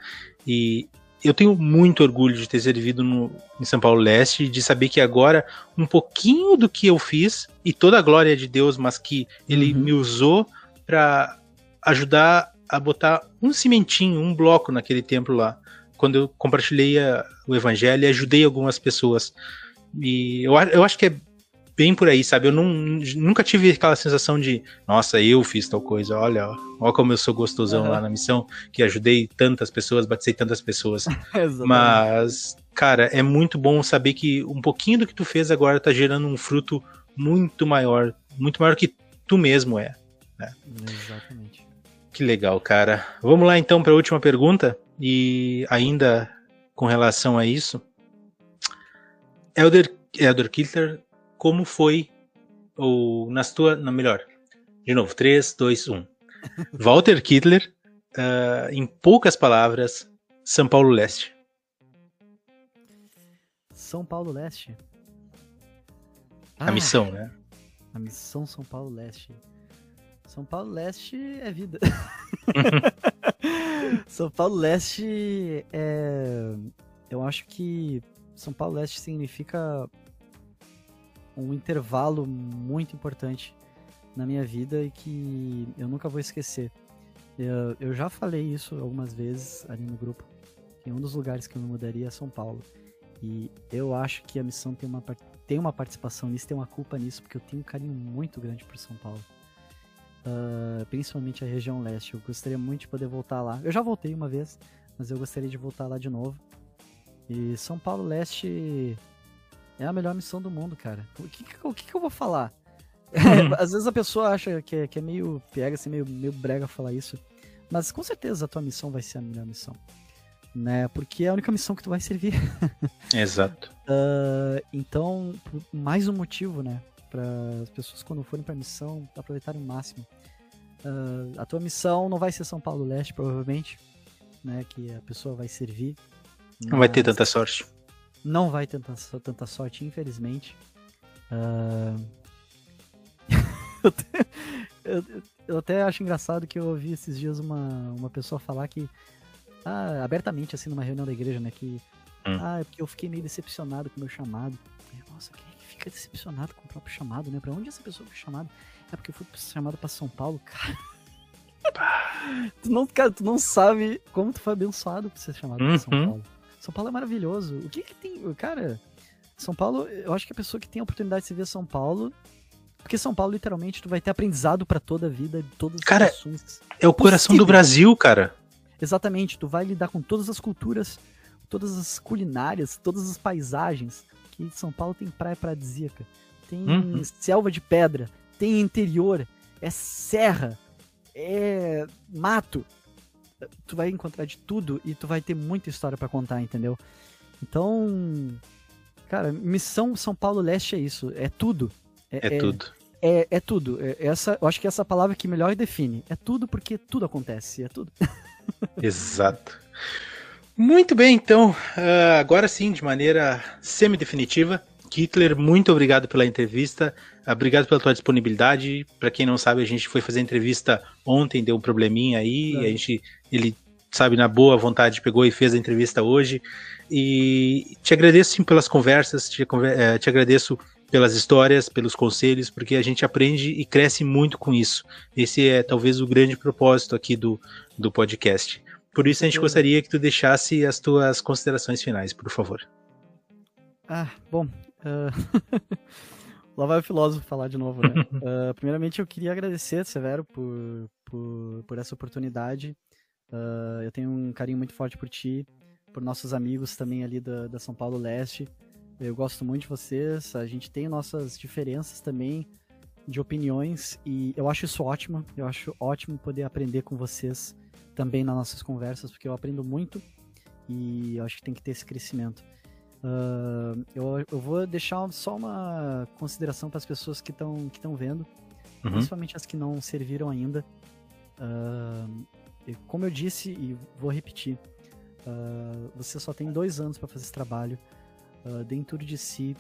E eu tenho muito orgulho de ter servido no, em São Paulo Leste e de saber que agora um pouquinho do que eu fiz e toda a glória de Deus, mas que Ele uhum. me usou para ajudar a botar um cimentinho, um bloco naquele templo lá, quando eu compartilhei a, o evangelho e ajudei algumas pessoas. E eu, eu acho que é bem por aí, sabe? Eu não, nunca tive aquela sensação de, nossa, eu fiz tal coisa, olha, olha como eu sou gostosão uhum. lá na missão, que ajudei tantas pessoas, batizei tantas pessoas. Mas, cara, é muito bom saber que um pouquinho do que tu fez agora tá gerando um fruto muito maior, muito maior que tu mesmo é. Né? Exatamente. Que legal, cara. Vamos lá então para a última pergunta. E ainda com relação a isso, Elder, Elder Kittler, como foi, ou nas tua, na melhor, de novo, 3, 2, 1. Walter Kittler, uh, em poucas palavras, São Paulo Leste. São Paulo Leste. A missão, né? A missão São Paulo Leste. São Paulo Leste é vida. São Paulo Leste é. Eu acho que São Paulo Leste significa um intervalo muito importante na minha vida e que eu nunca vou esquecer. Eu, eu já falei isso algumas vezes ali no grupo. Que um dos lugares que eu me mudaria é São Paulo. E eu acho que a missão tem uma, tem uma participação nisso, tem uma culpa nisso, porque eu tenho um carinho muito grande por São Paulo. Uh, principalmente a região leste. Eu gostaria muito de poder voltar lá. Eu já voltei uma vez, mas eu gostaria de voltar lá de novo. E São Paulo Leste é a melhor missão do mundo, cara. O que, o que, eu vou falar? Uhum. Às vezes a pessoa acha que é, que é meio pega, assim, meio, meio brega falar isso. Mas com certeza a tua missão vai ser a melhor missão. Né? Porque é a única missão que tu vai servir. Exato. uh, então, mais um motivo, né? Para as pessoas, quando forem para missão, aproveitarem o máximo. Uh, a tua missão não vai ser São Paulo Leste, provavelmente. Né, que a pessoa vai servir. Não vai ter tanta sorte. Não vai ter tanta, tanta sorte, infelizmente. Uh, eu, até, eu, eu, até acho engraçado que eu ouvi esses dias uma, uma pessoa falar que. Ah, abertamente, assim, numa reunião da igreja, né? Que. Hum. Ah, é porque eu fiquei meio decepcionado com o meu chamado. Nossa, que fica decepcionado com o próprio chamado, né? Pra onde essa pessoa foi chamada? É porque eu fui chamado pra São Paulo, cara. tu não, cara, tu não sabe como tu foi abençoado por ser chamado uhum. pra São Paulo. São Paulo é maravilhoso. O que que tem. Cara, São Paulo, eu acho que a pessoa que tem a oportunidade de se ver São Paulo porque São Paulo, literalmente, tu vai ter aprendizado para toda a vida, de todas as cara, situações. É o coração do Brasil, cara. Exatamente, tu vai lidar com todas as culturas, todas as culinárias, todas as paisagens. Que São Paulo tem praia paradisíaca, tem uhum. selva de pedra, tem interior, é serra, é mato. Tu vai encontrar de tudo e tu vai ter muita história para contar, entendeu? Então, cara, missão São Paulo Leste é isso, é tudo. É, é, tudo. É, é tudo. É, essa, eu acho que essa palavra que melhor define. É tudo porque tudo acontece. É tudo. Exato. Muito bem, então, uh, agora sim, de maneira semi-definitiva, Hitler, muito obrigado pela entrevista, obrigado pela tua disponibilidade. Para quem não sabe, a gente foi fazer a entrevista ontem, deu um probleminha aí, é. a gente, ele sabe, na boa vontade, pegou e fez a entrevista hoje. E te agradeço sim pelas conversas, te, eh, te agradeço pelas histórias, pelos conselhos, porque a gente aprende e cresce muito com isso. Esse é talvez o grande propósito aqui do, do podcast. Por isso a gente gostaria que tu deixasse as tuas considerações finais, por favor. Ah, bom. Uh... Lá vai o filósofo falar de novo, né? uh, primeiramente, eu queria agradecer, Severo, por, por, por essa oportunidade. Uh, eu tenho um carinho muito forte por ti, por nossos amigos também ali da, da São Paulo Leste. Eu gosto muito de vocês. A gente tem nossas diferenças também de opiniões e eu acho isso ótimo. Eu acho ótimo poder aprender com vocês também nas nossas conversas, porque eu aprendo muito e acho que tem que ter esse crescimento. Uh, eu, eu, vou deixar só uma consideração para as pessoas que estão que vendo, uhum. principalmente as que não serviram ainda. Uh, como eu disse e vou repetir, uh, você só tem dois anos para fazer esse trabalho dentro de si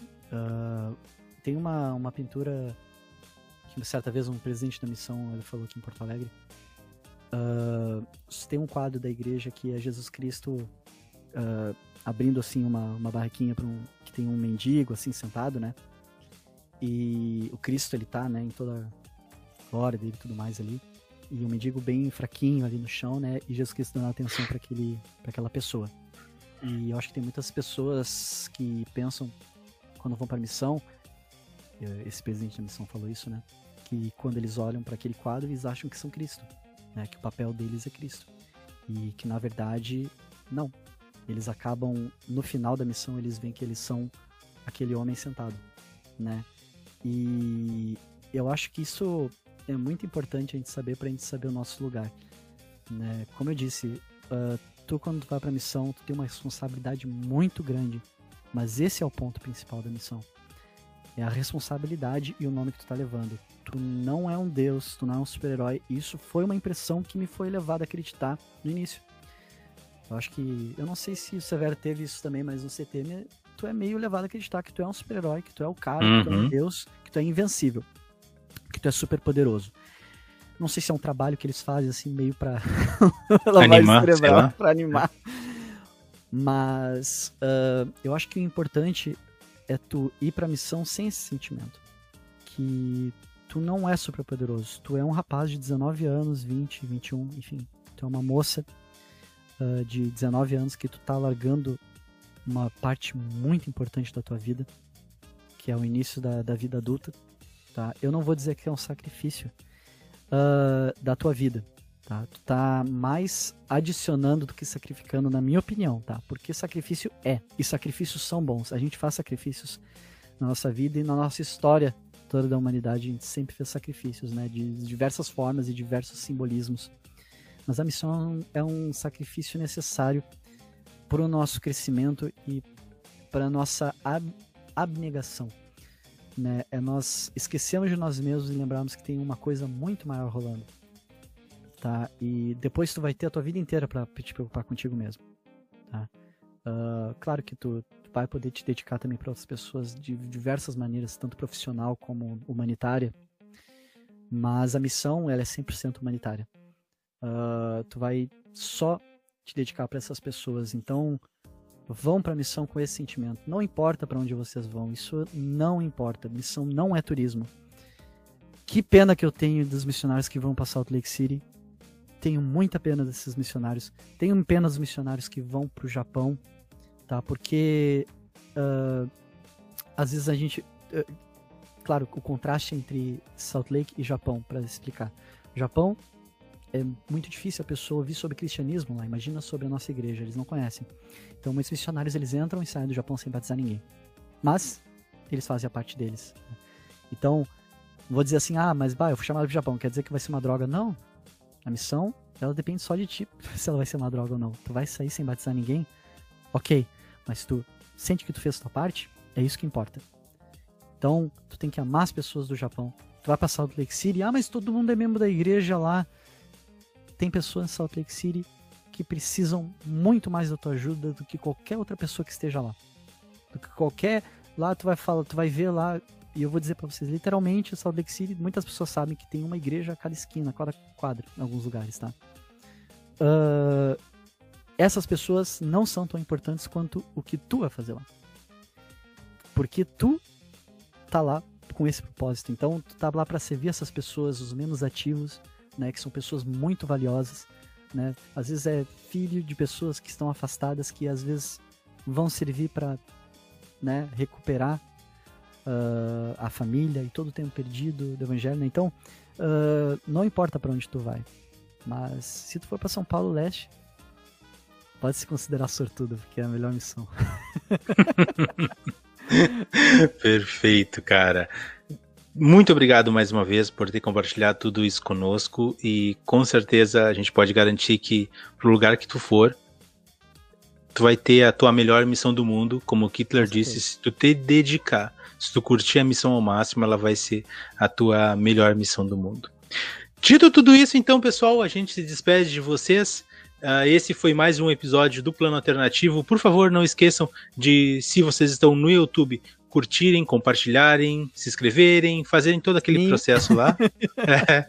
tem uma, uma pintura que certa vez um presidente da missão ele falou aqui em Porto Alegre uh, tem um quadro da igreja que é Jesus Cristo abrindo assim uma, uma barraquinha para um que tem um mendigo assim sentado né? E o Cristo ele tá né em toda a glória dele e tudo mais ali. E o mendigo bem fraquinho ali no chão né? E Jesus Cristo dando atenção para aquele para aquela pessoa. E eu acho que tem muitas pessoas que pensam, quando vão para missão, eh, esse presidente da missão falou isso, né? Que quando eles olham para aquele quadro, eles acham que são Cristo, né? Que o papel deles é Cristo. E que na verdade, não. Eles acabam, no final da missão, eles veem que eles são aquele homem sentado, né? E eu acho que isso é muito importante a gente saber para a gente saber o nosso lugar, né? Como eu disse, uh, tu quando tu vai pra missão, tu tem uma responsabilidade muito grande. Mas esse é o ponto principal da missão. É a responsabilidade e o nome que tu tá levando. Tu não é um deus, tu não é um super-herói. Isso foi uma impressão que me foi levada a acreditar no início. Eu acho que. Eu não sei se o Severo teve isso também, mas no CTM tu é meio levado a acreditar que tu é um super-herói, que tu é o cara, uhum. que tu é um uhum. deus, que tu é invencível, que tu é super poderoso. Não sei se é um trabalho que eles fazem assim meio para animar, cerebral, para animar. Mas uh, eu acho que o importante é tu ir pra missão sem esse sentimento. Que tu não é super poderoso. Tu é um rapaz de 19 anos, 20, 21, enfim. Tu é uma moça uh, de 19 anos que tu tá largando uma parte muito importante da tua vida, que é o início da, da vida adulta. Tá? Eu não vou dizer que é um sacrifício uh, da tua vida. Tá? Tu tá mais adicionando do que sacrificando, na minha opinião, tá? Porque sacrifício é, e sacrifícios são bons. A gente faz sacrifícios na nossa vida e na nossa história toda da humanidade, a gente sempre fez sacrifícios, né? De diversas formas e diversos simbolismos. Mas a missão é um sacrifício necessário para o nosso crescimento e para nossa ab abnegação. Né? É nós esquecemos de nós mesmos e lembrarmos que tem uma coisa muito maior rolando tá? E depois tu vai ter a tua vida inteira para te preocupar contigo mesmo, tá? Uh, claro que tu, tu, vai poder te dedicar também para outras pessoas de diversas maneiras, tanto profissional como humanitária, mas a missão ela é 100% humanitária. Uh, tu vai só te dedicar para essas pessoas, então vão para a missão com esse sentimento. Não importa para onde vocês vão, isso não importa. Missão não é turismo. Que pena que eu tenho dos missionários que vão para Salt Lake City tenho muita pena desses missionários. Tenho pena dos missionários que vão para o Japão, tá? Porque uh, às vezes a gente, uh, claro, o contraste entre Salt Lake e Japão para explicar. Japão é muito difícil a pessoa ouvir sobre cristianismo lá. Imagina sobre a nossa igreja, eles não conhecem. Então, muitos missionários eles entram e saem do Japão sem batizar ninguém. Mas eles fazem a parte deles. Então, vou dizer assim, ah, mas bah, eu fui chamado pro Japão, quer dizer que vai ser uma droga? Não, a missão, ela depende só de ti, se ela vai ser uma droga ou não. Tu vai sair sem batizar ninguém? Ok, mas tu sente que tu fez a tua parte, é isso que importa. Então, tu tem que amar as pessoas do Japão. Tu vai pra Salt Lake City, ah, mas todo mundo é membro da igreja lá. Tem pessoas em Salt Lake City que precisam muito mais da tua ajuda do que qualquer outra pessoa que esteja lá. Do que qualquer lá tu vai falar, tu vai ver lá e eu vou dizer para vocês, literalmente, Salt Lake City, muitas pessoas sabem que tem uma igreja a cada esquina, a cada quadra, em alguns lugares, tá? Uh, essas pessoas não são tão importantes quanto o que tu vai fazer lá. Porque tu tá lá com esse propósito. Então, tu tá lá para servir essas pessoas, os menos ativos, né, que são pessoas muito valiosas, né? Às vezes é filho de pessoas que estão afastadas que às vezes vão servir para, né, recuperar uh, a família e todo o tempo perdido do evangelho, né? Então, uh, não importa para onde tu vai, mas se tu for para São Paulo Leste, pode se considerar sortudo, porque é a melhor missão. Perfeito, cara. Muito obrigado mais uma vez por ter compartilhado tudo isso conosco e com certeza a gente pode garantir que pro lugar que tu for, tu vai ter a tua melhor missão do mundo, como o Hitler disse, se tu te dedicar se tu curtir a missão ao máximo, ela vai ser a tua melhor missão do mundo. Dito tudo isso, então, pessoal, a gente se despede de vocês. Uh, esse foi mais um episódio do Plano Alternativo. Por favor, não esqueçam de, se vocês estão no YouTube, curtirem, compartilharem, se inscreverem, fazerem todo aquele Sim. processo lá. é.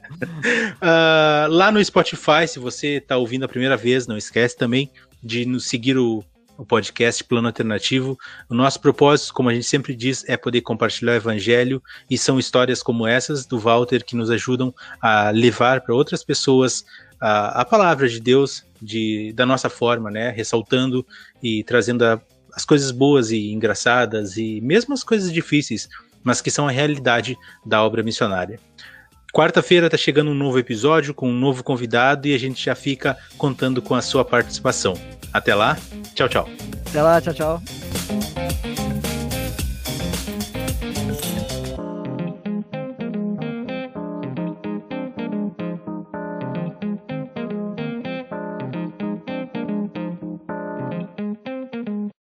uh, lá no Spotify, se você está ouvindo a primeira vez, não esquece também de nos seguir o o podcast Plano Alternativo. O nosso propósito, como a gente sempre diz, é poder compartilhar o evangelho e são histórias como essas do Walter que nos ajudam a levar para outras pessoas a, a, palavra de Deus de, da nossa forma, né? Ressaltando e trazendo a, as coisas boas e engraçadas e mesmo as coisas difíceis, mas que são a realidade da obra missionária. Quarta-feira está chegando um novo episódio com um novo convidado e a gente já fica contando com a sua participação. Até lá. Tchau, tchau. Até lá, tchau, tchau.